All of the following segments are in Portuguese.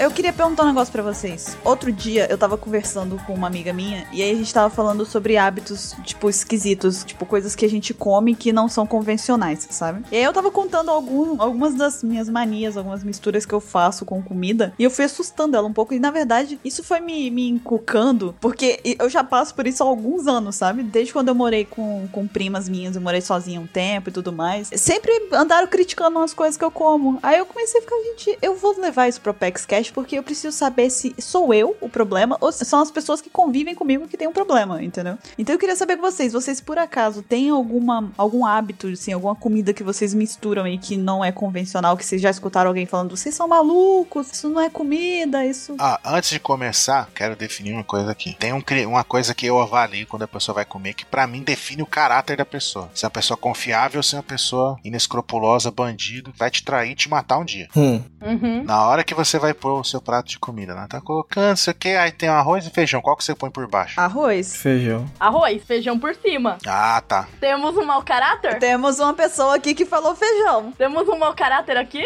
eu queria perguntar um negócio pra vocês. Outro dia eu tava conversando com uma amiga minha e aí a gente tava falando sobre hábitos, tipo, esquisitos, tipo, coisas que a gente come que não são convencionais, sabe? E aí eu tava contando algum, algumas das minhas manias, algumas misturas que eu faço com comida e eu fui assustando ela um pouco. E na verdade, isso foi me, me encucando, porque eu já passo por isso há alguns anos, sabe? Desde quando eu morei com, com primas minhas, eu morei sozinha um tempo e tudo mais. Sempre andaram criticando umas coisas que eu como. Aí eu comecei a ficar, gente, eu vou levar isso pro Apex Cash porque eu preciso saber se sou eu o problema ou se são as pessoas que convivem comigo que tem um problema, entendeu? Então eu queria saber com vocês, vocês por acaso têm alguma algum hábito, assim, alguma comida que vocês misturam aí que não é convencional, que vocês já escutaram alguém falando, vocês são malucos, isso não é comida, isso. Ah, antes de começar, quero definir uma coisa aqui. Tem um, uma coisa que eu avalio quando a pessoa vai comer, que para mim define o caráter da pessoa. Se é uma pessoa confiável ou se é uma pessoa inescrupulosa, bandido, vai te trair e te matar um dia. Hum. Uhum. Na hora que você vai pôr o seu prato de comida, né? Tá colocando, sei o que, aí tem arroz e feijão. Qual que você põe por baixo? Arroz. Feijão. Arroz, feijão por cima. Ah, tá. Temos um mau caráter? Temos uma pessoa aqui que falou feijão. Temos um mau caráter aqui?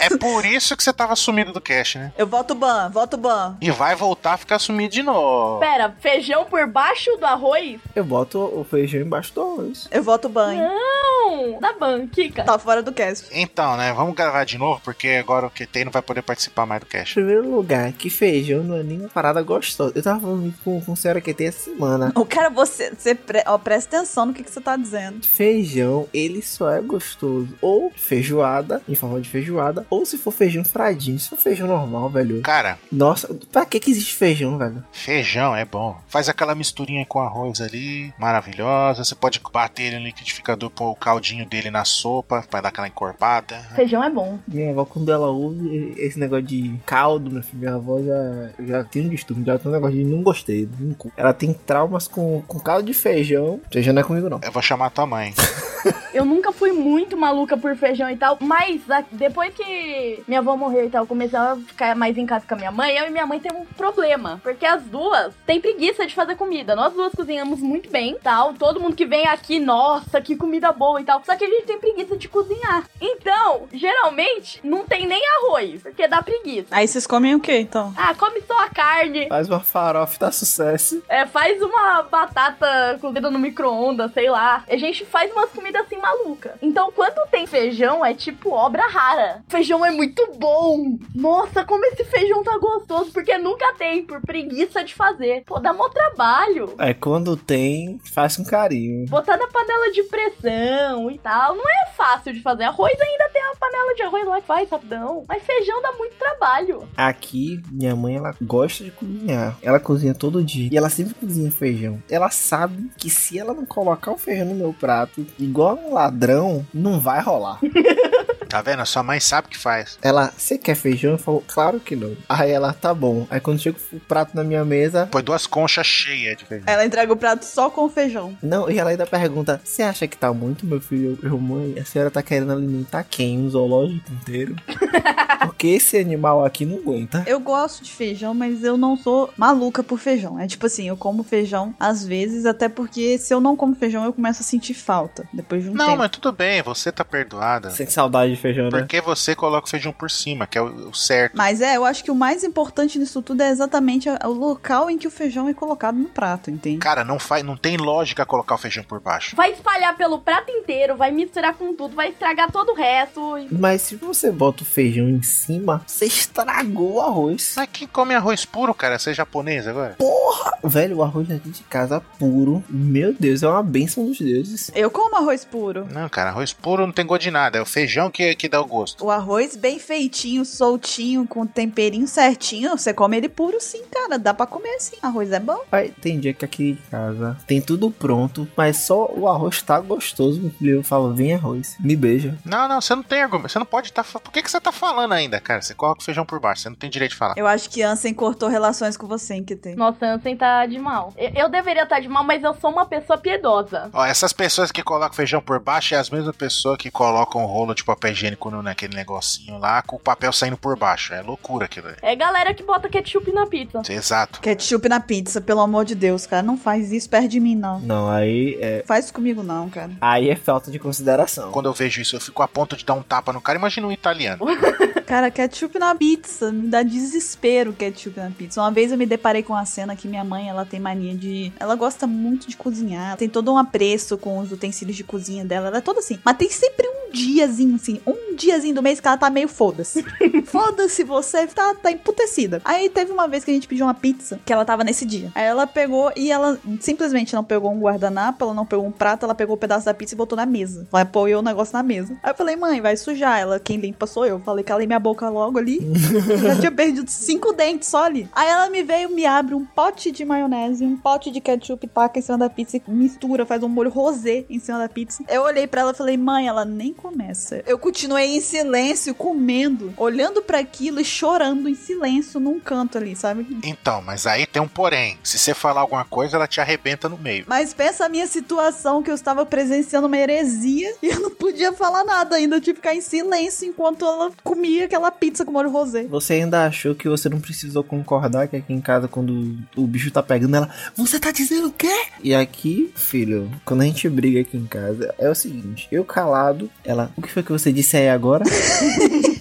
É por isso que você tava sumido do cast, né? Eu voto ban, voto ban. E vai voltar a ficar sumido de novo. Pera, feijão por baixo do arroz? Eu boto o feijão embaixo do arroz. Eu voto ban. Não! Da ban, Kika. Tá fora do cast. Então, né? Vamos gravar de novo, porque agora o QT não vai poder participar mais do Em cast. primeiro lugar, que feijão não é nem uma parada gostosa. Eu tava falando com, com a senhora que tem essa semana. O cara, você, você pre- ó, presta atenção no que, que você tá dizendo. Feijão, ele só é gostoso ou feijoada, em forma de feijoada, ou se for feijão fradinho. Se for feijão normal, velho. Cara, Nossa, pra que que existe feijão, velho? feijão é bom. Faz aquela misturinha com arroz ali, maravilhosa. Você pode bater ele no liquidificador, pôr o caldinho dele na sopa, pra dar aquela encorpada. Feijão é bom. Minha avó, quando ela ouve esse negócio de caldo, meu filho, minha avó já, já tem um distúrbio, já tem um negócio de não gostei. não Ela tem traumas com, com caldo de feijão. Feijão não é comigo, não. Eu vou chamar tua mãe. Eu nunca fui muito maluca por feijão e tal, mas a- depois que minha avó morreu e tal, eu comecei a ficar mais em casa com a minha mãe, eu e minha mãe temos um problema, porque as duas têm preguiça de fazer comida. Nós duas cozinhamos muito bem, tal, todo mundo que vem aqui, nossa, que comida boa e tal, só que a gente tem preguiça de cozinhar. Então, geralmente, não tem nem arroz, porque dá preguiça. Aí vocês comem o quê, então? Ah, come só a carne, Faz uma farofa e dá sucesso. é, faz uma batata cozida no micro-ondas, sei lá. A gente faz umas comidas assim maluca. Então, quando tem feijão, é tipo obra rara. Feijão é muito bom. Nossa, como esse feijão tá gostoso, porque nunca tem, por preguiça de fazer. Pô, dá mó trabalho. É, quando tem, faz com carinho. Botar na panela de pressão e tal. Não é fácil de fazer. Arroz ainda tem uma panela de arroz lá que faz rapidão. Mas feijão dá muito trabalho. Aqui, minha mãe, ela gosta de cozinhar. Ela cozinha todo dia. E ela sempre cozinha feijão. Ela sabe que se ela não colocar o feijão no meu prato, igual um ladrão, não vai rolar. Tá vendo? Sua mãe sabe o que faz. Ela, você quer feijão? Eu falo, claro que não. Aí ela, tá bom. Aí quando chega o prato na minha mesa, Põe duas conchas cheias de feijão. Ela entrega o prato só com feijão. não, e ela ainda pergunta: Você acha que tá muito, meu filho? Eu, mãe, a senhora tá querendo alimentar quem? Um zoológico inteiro? Porque esse animal aqui não aguenta. Eu gosto de feijão, mas eu não sou maluca por feijão. É tipo assim, eu como feijão às vezes, até porque se eu não como feijão, eu começo a sentir falta depois de um Não, tempo. mas tudo bem, você tá perdoada. Sente saudade de feijão, né? Porque você coloca o feijão por cima, que é o, o certo. Mas é, eu acho que o mais importante nisso tudo é exatamente o local em que o feijão é colocado no prato, entende? Cara, não, faz, não tem lógica colocar o feijão por baixo. Vai espalhar pelo prato inteiro, vai misturar com tudo, vai estragar todo o resto. Mas se você bota o feijão em cima, você estragou o arroz. Mas quem come arroz puro, cara? Você é japonês agora? Velho, o arroz aqui de casa puro. Meu Deus, é uma bênção dos deuses. Eu como arroz puro. Não, cara, arroz puro não tem gosto de nada. É o feijão que, que dá o gosto. O arroz bem feitinho, soltinho, com temperinho certinho, você come ele puro sim, cara. Dá pra comer sim. Arroz é bom. Pai, tem dia que aqui em casa tem tudo pronto, mas só o arroz tá gostoso. Eu falo, vem arroz, me beija. Não, não, você não tem argumento. Você não pode estar. Por que, que você tá falando ainda, cara? Você coloca o feijão por baixo. Você não tem direito de falar. Eu acho que Ansem cortou relações com você, hein, que tem. Nossa, Ansem tá de mal. Eu, eu deveria estar de mal, mas eu sou uma pessoa piedosa. Ó, essas pessoas que colocam feijão por baixo é as mesmas pessoas que colocam um rolo de papel higiênico naquele negocinho lá, com o papel saindo por baixo. É loucura aquilo. aí. É galera que bota ketchup na pizza. Exato. Ketchup na pizza, pelo amor de Deus, cara. Não faz isso perto de mim, não. Não, aí é. Faz isso comigo, não, cara. Aí é falta de consideração. Quando eu vejo isso, eu fico a ponto de dar um tapa no cara. Imagina um italiano. Cara, ketchup na pizza. Me dá desespero ketchup na pizza. Uma vez eu me deparei com uma cena que minha mãe, ela tem mania de. Ela gosta muito de cozinhar. Tem todo um apreço com os utensílios de cozinha dela. Ela é toda assim. Mas tem sempre um diazinho, assim. Um diazinho do mês que ela tá meio foda-se. foda-se, você tá, tá emputecida. Aí teve uma vez que a gente pediu uma pizza que ela tava nesse dia. Aí ela pegou e ela simplesmente não pegou um guardanapo, ela não pegou um prato, ela pegou o pedaço da pizza e botou na mesa. Ela apoiou o negócio na mesa. Aí eu falei, mãe, vai sujar. Ela, quem limpa sou eu. Falei, calei minha boca logo ali. Já tinha perdido cinco dentes só ali. Aí ela me veio, me abre um pote de maionese, um pote de ketchup, taca em cima da pizza e mistura, faz um molho rosé em cima da pizza. Eu olhei pra ela e falei, mãe, ela nem começa. Eu continuei em silêncio, comendo, olhando pra aquilo e chorando em silêncio num canto ali, sabe? Então, mas aí tem um porém. Se você falar alguma coisa, ela te arrebenta no meio. Mas pensa a minha situação que eu estava presenciando uma heresia e eu não podia falar nada ainda. Eu tive que ficar em silêncio enquanto ela comia aquela pizza com molho rosé. Você ainda achou que você não precisou concordar que aqui em casa, quando o bicho tá pegando ela, você tá dizendo o quê? E aqui, filho, quando a gente briga aqui em casa, é o seguinte: eu calado, ela, o que foi que você disse aí agora?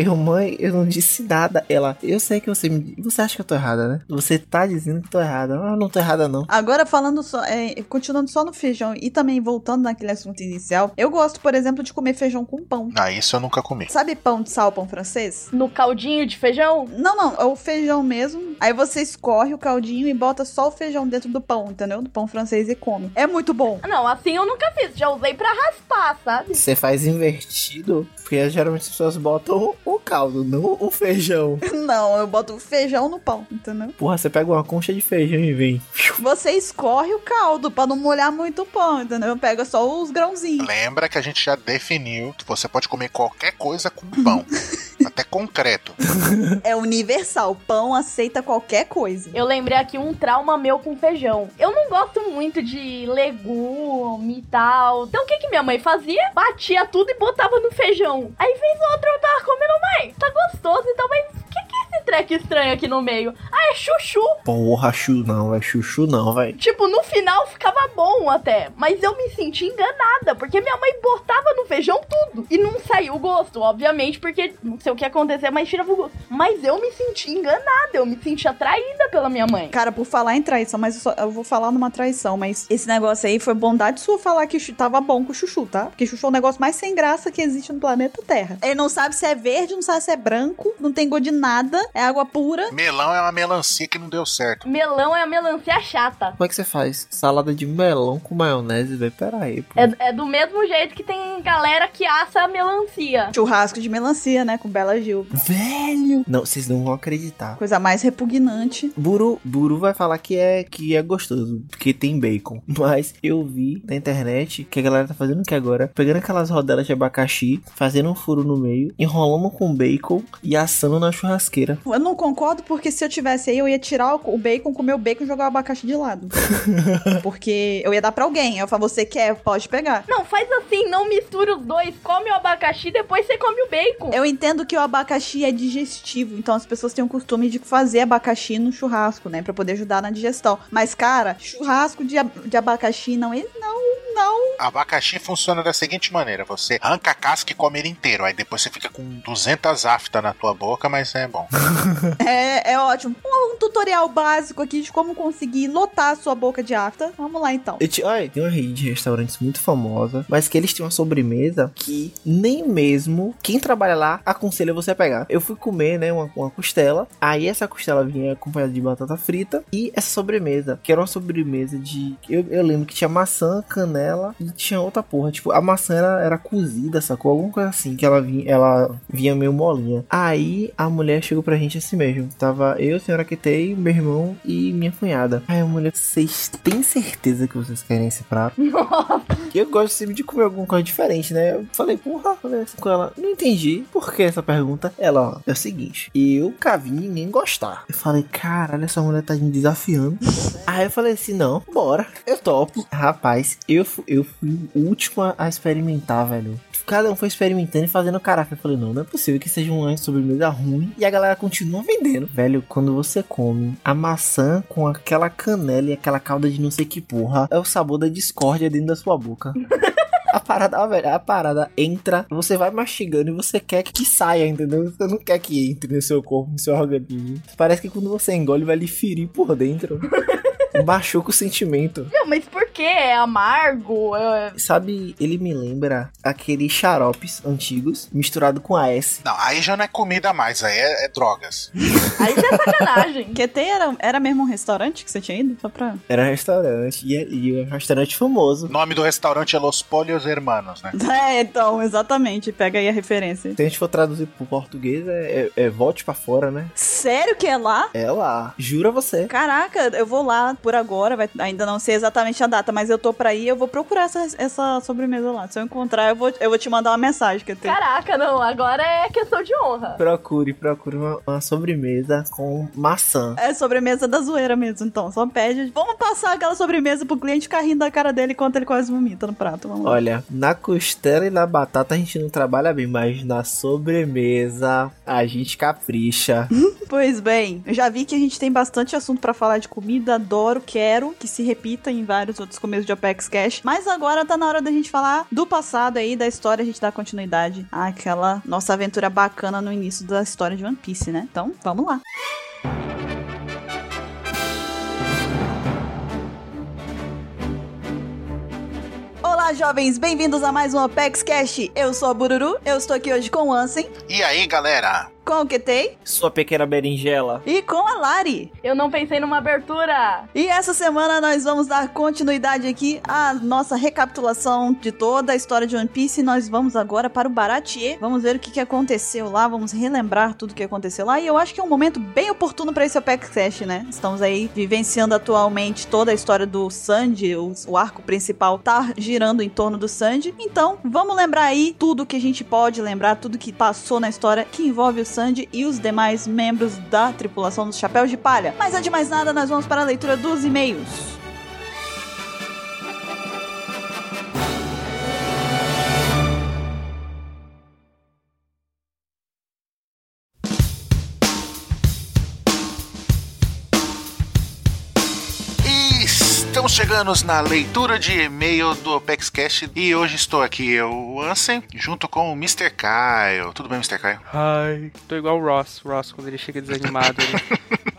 Eu, mãe, eu não disse nada. Ela, eu sei que você me. Você acha que eu tô errada, né? Você tá dizendo que tô errada. Eu não tô errada, não. Agora, falando só, é, continuando só no feijão e também voltando naquele assunto inicial, eu gosto, por exemplo, de comer feijão com pão. Ah, isso eu nunca comi. Sabe pão de sal, pão francês? No caldinho de feijão? Não, não, é o feijão mesmo. Aí você escorre o caldinho e bota só o feijão dentro do pão, entendeu? Do pão francês e come. É muito bom. Não, assim eu nunca fiz. Já usei pra raspar, sabe? Você faz invertido, porque geralmente as pessoas botam o caldo, não o feijão. Não, eu boto o feijão no pão, entendeu? Porra, você pega uma concha de feijão e vem. Você escorre o caldo pra não molhar muito o pão, entendeu? Pega só os grãozinhos. Lembra que a gente já definiu que você pode comer qualquer coisa com pão. até concreto. É universal. Pão aceita qualquer coisa. Eu lembrei aqui um trauma meu com feijão. Eu não gosto muito de legume e tal. Então o que que minha mãe fazia? Batia tudo e botava no feijão. Aí fez outro, eu tava comendo, mãe, tá gostoso então, mas o que esse treco estranho aqui no meio? Ah, é chuchu. Porra, chu não, é chuchu não, vai. Tipo, no final ficava bom até, mas eu me senti enganada, porque minha mãe botava no feijão tudo. E não saiu o gosto, obviamente, porque não sei o que ia acontecer, mas tirava o gosto. Mas eu me senti enganada, eu me senti atraída pela minha mãe. Cara, por falar em traição, mas eu, só- eu vou falar numa traição, mas esse negócio aí foi bondade sua falar que tava bom com o chuchu, tá? Porque chuchu é o negócio mais sem graça que existe no planeta Terra. Ele não sabe se é verde, não sabe se é branco, não tem gosto de nada, é água pura. Melão é uma melancia que não deu certo. Melão é a melancia chata. Como é que você faz? Salada de melão com maionese, velho? Pera aí, pô. É, é do mesmo jeito que tem galera que assa a melancia. Churrasco de melancia, né? Com Bela Gil. Velho! Não, vocês não vão acreditar. Coisa mais repugnante. Buru, Buru vai falar que é que é gostoso, porque tem bacon. Mas eu vi na internet que a galera tá fazendo o que agora? Pegando aquelas rodelas de abacaxi, fazendo um furo no meio, enrolando com bacon e assando na churrasqueira. Eu não concordo porque se eu tivesse aí, eu ia tirar o bacon, comer o bacon e jogar o abacaxi de lado. porque eu ia dar pra alguém. Eu falo, você quer? Pode pegar. Não, faz assim, não mistura os dois. Come o abacaxi, depois você come o bacon. Eu entendo que o abacaxi é digestivo, então as pessoas têm o costume de fazer abacaxi no churrasco, né? Pra poder ajudar na digestão. Mas, cara, churrasco de, ab- de abacaxi não, ele não, não. Abacaxi funciona da seguinte maneira: você arranca a casca e come ele inteiro. Aí depois você fica com 200 aftas na tua boca, mas é bom. É, é ótimo. Um, um tutorial básico aqui de como conseguir lotar a sua boca de afta. Vamos lá então. Eu te, olha, tem uma rede de restaurantes muito famosa, mas que eles têm uma sobremesa que nem mesmo quem trabalha lá aconselha você a pegar. Eu fui comer, né, uma, uma costela, aí essa costela vinha acompanhada de batata frita e essa sobremesa, que era uma sobremesa de... Eu, eu lembro que tinha maçã, canela e tinha outra porra, tipo, a maçã era, era cozida, sacou? Alguma coisa assim, que ela vinha, ela vinha meio molinha. Aí a mulher chegou pra gente assim mesmo, tava eu, senhora QT sentei, meu irmão e minha cunhada. Aí a mulher, vocês têm certeza que vocês querem esse prato? Eu gosto sempre de comer alguma coisa diferente, né? Eu falei, porra, falei assim com ela, não entendi por que essa pergunta. Ela, ó, é o seguinte, eu nunca vi ninguém gostar. Eu falei, caralho, essa mulher tá me desafiando. Aí eu falei assim, não, bora, eu topo. Rapaz, eu, eu fui o último a- a experimentar, velho. Cada um foi experimentando e fazendo caraca. Eu falei, não, não é possível que seja uma sobremesa ruim e a galera continua vendendo. Velho, quando você come a maçã com aquela canela e aquela calda de não sei que porra, é o sabor da discórdia dentro da sua boca. A parada, ó, velho, a parada entra, você vai mastigando e você quer que saia, entendeu? Você não quer que entre no seu corpo, no seu organismo. Parece que quando você engole, vai lhe ferir por dentro. Machuca o sentimento. Não, mas por quê? É amargo? É... Sabe, ele me lembra aqueles xaropes antigos misturado com AS. Não, aí já não é comida mais, aí é, é drogas. Aí já é sacanagem. QT era, era mesmo um restaurante que você tinha ido? Só pra. Era restaurante e, e um restaurante famoso. O nome do restaurante é Los Polios Hermanos, né? É, então, exatamente. Pega aí a referência. Se a gente for traduzir pro português, é, é, é volte pra fora, né? Sério que é lá? É lá. Jura você. Caraca, eu vou lá por agora, vai- ainda não sei exatamente a data, mas eu tô pra ir, eu vou procurar essa, essa sobremesa lá. Se eu encontrar, eu vou, eu vou te mandar uma mensagem que eu tenho. Caraca, não. Agora é questão de honra. Procure, procure uma, uma sobremesa com maçã. É sobremesa da zoeira mesmo, então. Só pede. Vamos passar aquela sobremesa pro cliente ficar rindo da cara dele enquanto ele quase vomita no prato. Vamos lá. Olha, na costela e na batata a gente não trabalha bem, mas na sobremesa a gente capricha. Pois bem, eu já vi que a gente tem bastante assunto pra falar de comida, adoro, quero que se repita em vários outros começos de Apex Cash, mas agora tá na hora da gente falar do passado aí, da história, a gente dar continuidade àquela nossa aventura bacana no início da história de One Piece, né? Então, vamos lá. Olá, jovens, bem-vindos a mais um Apex Cash. Eu sou a Bururu, eu estou aqui hoje com o Ansem, E aí, galera? Com o Ketei Sua pequena berinjela. e com a Lari. Eu não pensei numa abertura. E essa semana nós vamos dar continuidade aqui à nossa recapitulação de toda a história de One Piece. Nós vamos agora para o Baratier. Vamos ver o que, que aconteceu lá, vamos relembrar tudo que aconteceu lá. E eu acho que é um momento bem oportuno para esse Apex Cash, né? Estamos aí vivenciando atualmente toda a história do Sandy, o, o arco principal tá girando em torno do Sandy. Então, vamos lembrar aí tudo que a gente pode lembrar, tudo que passou na história que envolve o Sandy e os demais membros da tripulação dos Chapéus de Palha. Mas antes de mais nada, nós vamos para a leitura dos e-mails. Chegando na leitura de e-mail do ApexCast e hoje estou aqui, eu, o Ansem, junto com o Mr. Kyle. Tudo bem, Mr. Kyle? Hi. Tô igual o Ross. Ross, quando ele chega desanimado, ele...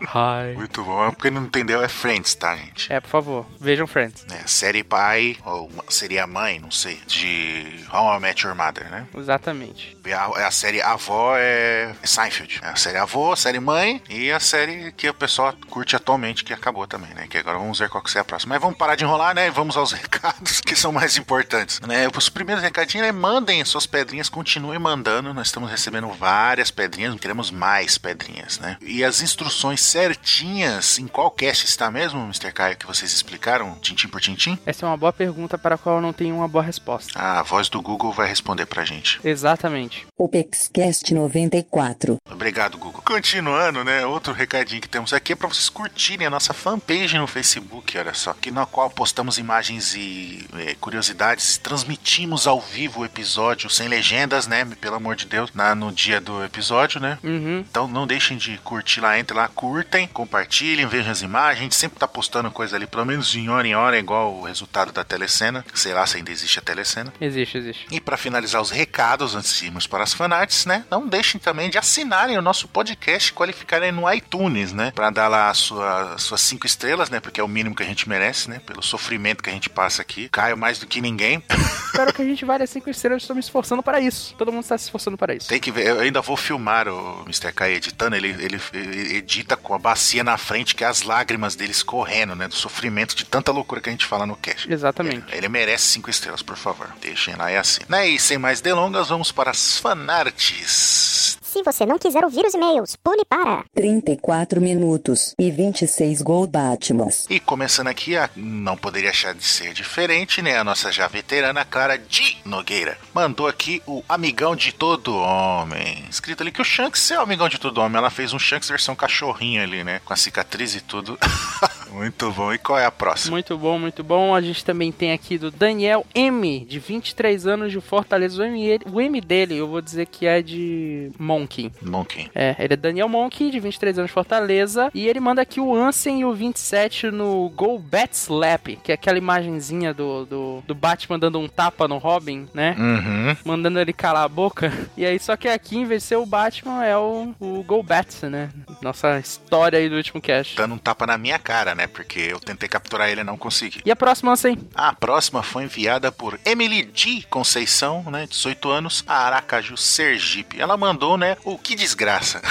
Muito bom. Porque não entendeu, é Friends, tá, gente? É, por favor, vejam Friends. É, série pai, ou seria mãe, não sei, de How I Met Your Mother, né? Exatamente. A, a série avó é Seinfeld. É a série avó, a série mãe e a série que o pessoal curte atualmente, que acabou também, né? Que agora vamos ver qual que será a próxima. Mas vamos parar de enrolar, né? E vamos aos recados que são mais importantes, né? Os primeiros recadinhos, né? Mandem suas pedrinhas, continuem mandando. Nós estamos recebendo várias pedrinhas, queremos mais pedrinhas, né? E as instruções certinhas em qual cast está mesmo, Mr. Caio, que vocês explicaram, tintim por tintim? Essa é uma boa pergunta para a qual eu não tenho uma boa resposta. Ah, A voz do Google vai responder pra gente. Exatamente. OPEXCast 94. Obrigado, Google. Continuando, né? Outro recadinho que temos aqui é para vocês curtirem a nossa fanpage no Facebook, olha só, que na qual postamos imagens e eh, curiosidades, transmitimos ao vivo o episódio sem legendas, né? Pelo amor de Deus, na, no dia do episódio, né? Uhum. Então não deixem de curtir lá, entre lá, curtem, compartilhem, vejam as imagens. A gente sempre tá postando coisa ali, pelo menos em hora em hora, igual o resultado da telecena. Sei lá se ainda existe a telecena. Existe, existe. E para finalizar os recados, antes de irmos para as fanarts, né? Não deixem também de assinarem o nosso podcast e qualificarem no iTunes, né? Para dar lá a sua, as suas cinco estrelas, né? Porque é o mínimo que a gente merece, né? Pelo sofrimento que a gente passa aqui. Caio mais do que ninguém. Espero que a gente valha cinco estrelas. Estou me esforçando para isso. Todo mundo está se esforçando para isso. Tem que ver, eu ainda vou filmar o Mr. Kai editando, ele, ele, ele edita com a bacia na frente, que é as lágrimas dele escorrendo, né? Do sofrimento de tanta loucura que a gente fala no cast. Exatamente. Ele merece cinco estrelas, por favor. Deixem lá, é assim. Né? E sem mais delongas, vamos para as fanarts. Se você não quiser ouvir os e-mails, pule para 34 minutos e 26 Gol Batmans. E começando aqui, a, não poderia deixar de ser diferente, né? A nossa já veterana Clara de Nogueira mandou aqui o Amigão de Todo Homem. Escrito ali que o Shanks é o Amigão de Todo Homem. Ela fez um Shanks versão cachorrinho ali, né? Com a cicatriz e tudo. muito bom. E qual é a próxima? Muito bom, muito bom. A gente também tem aqui do Daniel M, de 23 anos de Fortaleza. O M, o M dele, eu vou dizer que é de Monkey. Monkey. É, ele é Daniel Monkey, de 23 anos de Fortaleza. E ele manda aqui o Ansem e o 27 no Go Bat Slap, que é aquela imagenzinha do, do, do Batman dando um tapa no Robin, né? Uhum. Mandando ele calar a boca. E aí, só que aqui, em vez de ser o Batman, é o, o Go Bats, né? Nossa história aí do último cast. Dando um tapa na minha cara, né? Porque eu tentei capturar ele e não consegui. E a próxima, Ansem? A próxima foi enviada por Emily D. Conceição, né? 18 anos, a Aracaju, Sergipe. Ela mandou, né? O que desgraça.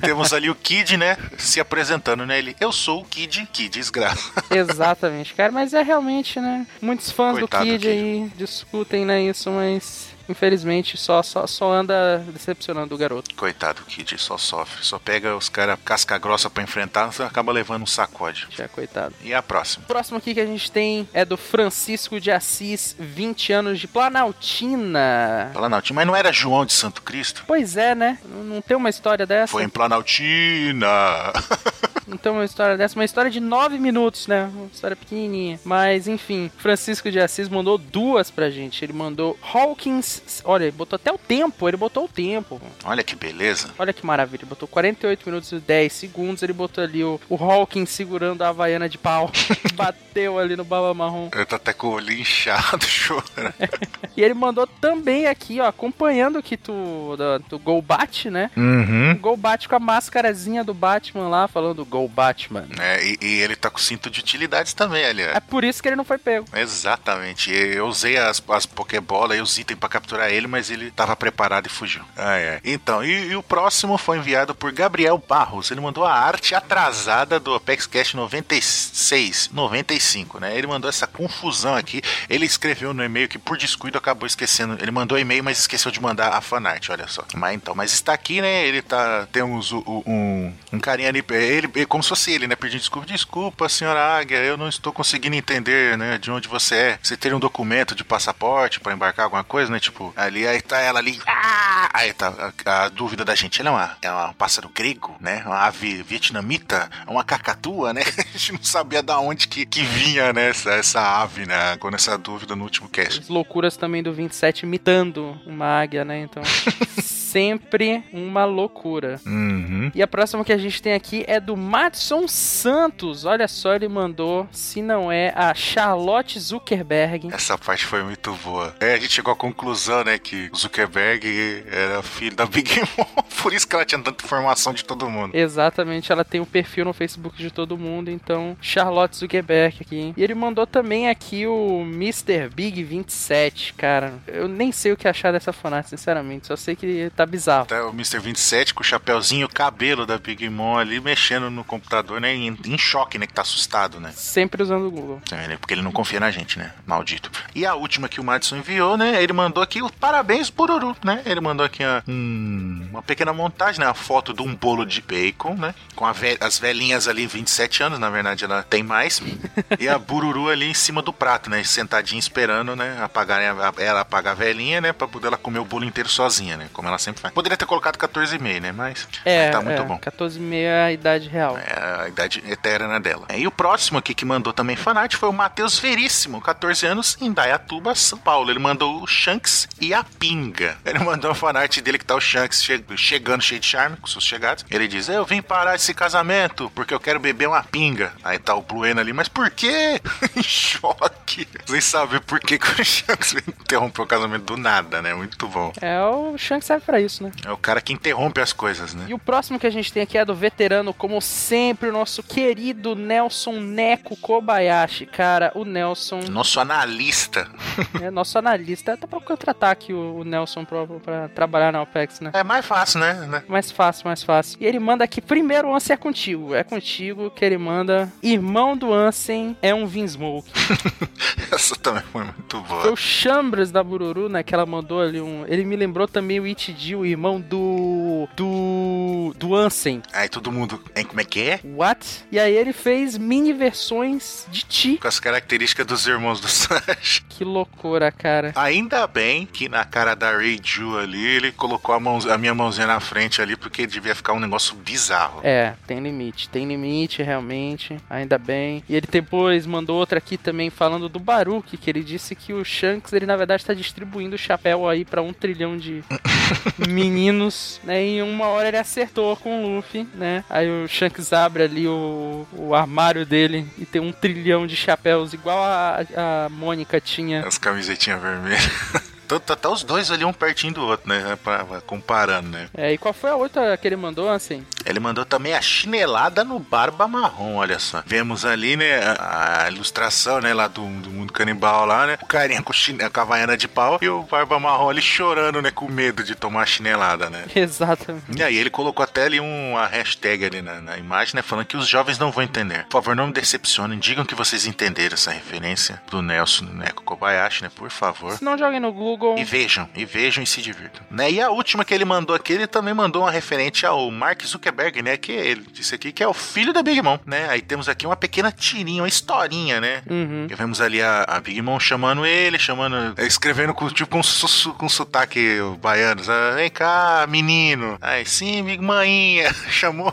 Temos ali o Kid, né? Se apresentando, né? Ele, eu sou o Kid, que desgraça. Exatamente, cara, mas é realmente, né? Muitos fãs Coitado do do Kid Kid. aí discutem, né, isso, mas infelizmente só, só, só anda decepcionando o garoto. Coitado, Kid só sofre. Só pega os caras casca grossa pra enfrentar, você acaba levando um sacode. Já, coitado. E a próxima? O próximo aqui que a gente tem é do Francisco de Assis, 20 anos de Planaltina. Planaltina, mas não era João de Santo Cristo? Pois é, né? Não tem uma história dessa? Foi em Planaltina. Tem uma história dessa, uma história de nove minutos, né? Uma história pequenininha. Mas, enfim, Francisco de Assis mandou duas pra gente. Ele mandou Hawkins. Olha, ele botou até o tempo. Ele botou o tempo. Olha que beleza. Olha que maravilha. Ele botou 48 minutos e 10 segundos. Ele botou ali o, o Hawkins segurando a Havaiana de pau. Bateu ali no baba marrom. Eu tô até com o olho inchado, chorando. E ele mandou também aqui, ó, acompanhando aqui tu, do, do Golbat, né? Uhum. O Golbat com a máscarazinha do Batman lá, falando Go Batman. É, e, e ele tá com cinto de utilidades também, ali. É por isso que ele não foi pego. Exatamente. Eu usei as, as Pokébola e os itens pra capturar ele, mas ele tava preparado e fugiu. Ai, ai. Então, e, e o próximo foi enviado por Gabriel Barros. Ele mandou a arte atrasada do Apex Cash 96, 95, né? Ele mandou essa confusão aqui. Ele escreveu no e-mail que por descuido acabou esquecendo. Ele mandou e-mail, mas esqueceu de mandar a fanart, olha só. Mas então, mas está aqui, né? Ele tá. Temos o- um, um carinha ali. Ele, ele- como se fosse ele, né? Pedindo desculpa. Desculpa, senhora Águia, eu não estou conseguindo entender, né? De onde você é. Você teria um documento de passaporte pra embarcar alguma coisa, né? Tipo, ali, aí tá ela ali. Ah! Aí tá a, a dúvida da gente. Ela é, uma, é um pássaro grego, né? Uma ave vietnamita, uma cacatua, né? A gente não sabia da onde que, que vinha, né? Essa, essa ave, né? Quando essa dúvida no último cast. As loucuras também do 27 imitando uma águia, né? Então, sempre uma loucura. Uhum. E a próxima que a gente tem aqui é do Madison Santos. Olha só, ele mandou, se não é, a Charlotte Zuckerberg. Essa parte foi muito boa. É, a gente chegou à conclusão, né, que o Zuckerberg era filho da Big Mom, por isso que ela tinha tanta informação de todo mundo. Exatamente, ela tem um perfil no Facebook de todo mundo, então Charlotte Zuckerberg aqui. E ele mandou também aqui o Mr. Big 27, cara. Eu nem sei o que achar dessa fanart, sinceramente, só sei que tá bizarro. Tá o Mr. 27 com o chapéuzinho, o cabelo da Big Mom ali, mexendo no computador, né, em, em choque, né, que tá assustado, né. Sempre usando o Google. É, né, Porque ele não confia na gente, né? Maldito. E a última que o Madison enviou, né? Ele mandou aqui o parabéns, Bururu, né? Ele mandou aqui a- um- uma pequena montagem, né? A foto de um bolo de bacon, né? Com ve- as velhinhas ali, 27 anos, na verdade ela tem mais. e a Bururu ali em cima do prato, né? Sentadinha esperando, né? Apagarem a- ela apagar a velhinha, né? Pra poder ela comer o bolo inteiro sozinha, né? Como ela sempre faz. Poderia ter colocado 14,5, né? Mas É, tá muito é, bom. 14,5 é a idade real. É a idade eterna dela. É, E o próximo aqui que mandou também fanart foi o Matheus Veríssimo, 14 anos, em Dayatuba, São Paulo. Ele mandou o Shanks e a Pinga. Ele mandou uma fanart dele que tá o Shanks che- chegando cheio de charme, com seus chegados. Ele diz: Eu vim parar esse casamento porque eu quero beber uma pinga. Aí tá o Blueno ali, mas por quê? em choque. Sem saber por que, que o Shanks interrompeu o casamento do nada, né? Muito bom. É, o Shanks serve pra isso, né? É o cara que interrompe as coisas, né? E o próximo que a gente tem aqui é do veterano, como sempre, o nosso querido Nelson Neco Kobayashi. Cara, o Nelson Nosso analista. é nosso analista. Até pra contratar aqui o, Nelson pra, pra trabalhar na OPEX, né? É mais fácil, né? né? Mais fácil, mais fácil. E ele manda aqui, primeiro o Ansem é contigo. É contigo que ele manda. Irmão do Ansem é um Vinsmoke. Essa também foi muito boa. Foi o Chambers da Bururu, né? Que ela mandou ali um. Ele me lembrou também o O irmão do do. do Ansem. Aí todo mundo, hein, como é que é? What? E aí ele fez mini versões de ti. Com as características dos irmãos do Sanji. Que loucura, cara. Ainda bem que na cara da Reiju ali, ele colocou a, mão, a minha mãozinha na frente ali, porque devia ficar um negócio bizarro. É, tem limite. Tem limite, realmente. Ainda bem. E ele depois mandou outra aqui também falando do Baruch, que ele disse que o Shanks, ele na verdade está distribuindo o chapéu aí para um trilhão de meninos, né? E em uma hora ele acertou com o Luffy, né? Aí o Shanks abre ali o, o armário dele e tem um trilhão de chapéus, igual a, a Mônica tinha. As camisetinhas vermelhas. Tanto- Até os dois ali, um pertinho do outro, né? Pra- comparando, né? É, e qual foi a outra que ele mandou, assim? Ele mandou também a chinelada no Barba Marrom, olha só. Vemos ali, né, a, a ilustração, né, lá do, do mundo canibal lá, né? O carinha com, com a havaiana de pau e o Barba Marrom ali chorando, né, com medo de tomar a chinelada, né? Exatamente. E aí ele colocou até ali uma hashtag ali na, na imagem, né, falando que os jovens não vão entender. Por favor, não me decepcionem, digam que vocês entenderam essa referência do Nelson Neko Kobayashi, né, por favor. Se não joguem no Google. E vejam, e vejam e se divirtam. Né? E a última que ele mandou aqui, ele também mandou uma referente ao Mark Zuckerberg, né? Que ele disse aqui que é o filho da Big Mom, né? Aí temos aqui uma pequena tirinha, uma historinha, né? Uhum. E vemos ali a, a Big Mom chamando ele, chamando. Escrevendo com, tipo com, su- com sotaque baiano. sabe? Vem cá, menino. Aí, sim, Big Maninha. Chamou.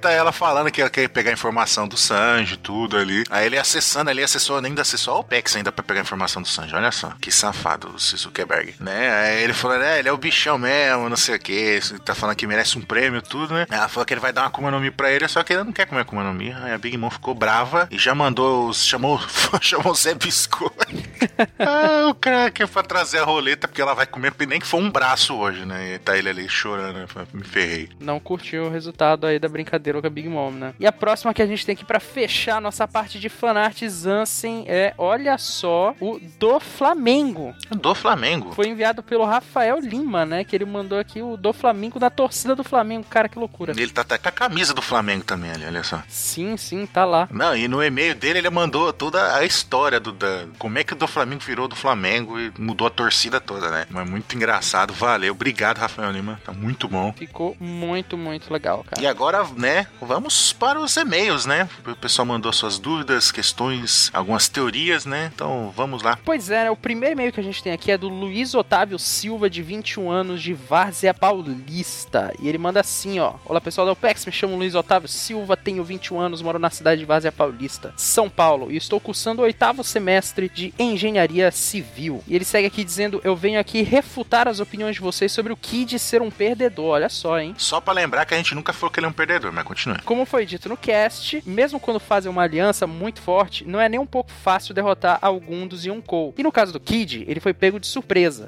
tá ela falando que ela quer pegar informação do Sanji, tudo ali. Aí ele acessando ali, acessou, ainda acessou a OPEX ainda pra pegar informação do Sanji. Olha só, que safado o Zuckerberg, né? Aí ele falou, né, ele é o bichão mesmo, não sei o que. Tá falando que merece um prêmio, tudo, né? Ela falou que ele vai dar uma Akuma no Mi pra ele, só que ele não quer comer Akuma no Mi. Aí a Big Mom ficou brava e já mandou, os- chamou, chamou o Zé Biscoito. ah, o craque pra trazer a roleta, porque ela vai comer nem que for um braço hoje, né? E tá ele ali chorando, né? me ferrei. Não curtiu o resultado aí da brincadeira com a Big Mom, né? E a próxima que a gente tem aqui pra fechar nossa parte de fanarts Ansem é, olha só, o do Flamengo. Do Flamengo. Foi enviado pelo Rafael Lima, né? Que ele mandou aqui o do Flamengo da torcida do Flamengo. Cara, que loucura. Ele tá até com a camisa do Flamengo também ali, olha só. Sim, sim, tá lá. Não, e no e-mail dele ele mandou toda a história do da, como é que o do Flamengo virou do Flamengo e mudou a torcida toda, né? Mas muito engraçado, valeu. Obrigado, Rafael Lima. Tá muito bom. Ficou muito, muito legal, cara. E agora, né, vamos para os e-mails, né? O pessoal mandou suas dúvidas, questões, algumas teorias, né? Então vamos lá. Pois é, né? O primeiro e-mail que a gente tem aqui é do Luiz Otávio Silva, de 21 anos, de Várzea Paulista. E ele manda assim, ó. Olá, pessoal da OPEX, me chamo Luiz Otávio Silva, tenho 21 anos, moro na cidade de Várzea Paulista, São Paulo, e estou cursando o oitavo semestre de Engenharia Civil. E ele segue aqui dizendo, eu venho aqui refutar as opiniões de vocês sobre o Kid ser um perdedor. Olha só, hein? Só pra lembrar que a gente nunca falou que ele é um perdedor, mas continua. Como foi dito no cast, mesmo quando fazem uma aliança muito forte, não é nem um pouco fácil derrotar algum dos Yonkou. E no caso do Kid, ele foi pego de surpresa.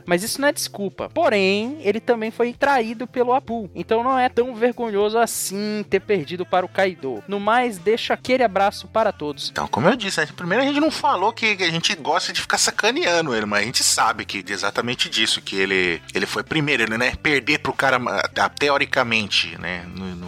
Mas isso não é desculpa. Porém, ele também foi traído pelo Apu. Então não é tão vergonhoso assim ter perdido para o Kaido. No mais, deixo aquele abraço para todos. Então, como eu disse, né, primeiro a gente não falou que a gente gosta de ficar sacaneando ele, mas a gente sabe que exatamente disso, que ele, ele foi primeiro, ele, né? Perder pro cara, teoricamente, né?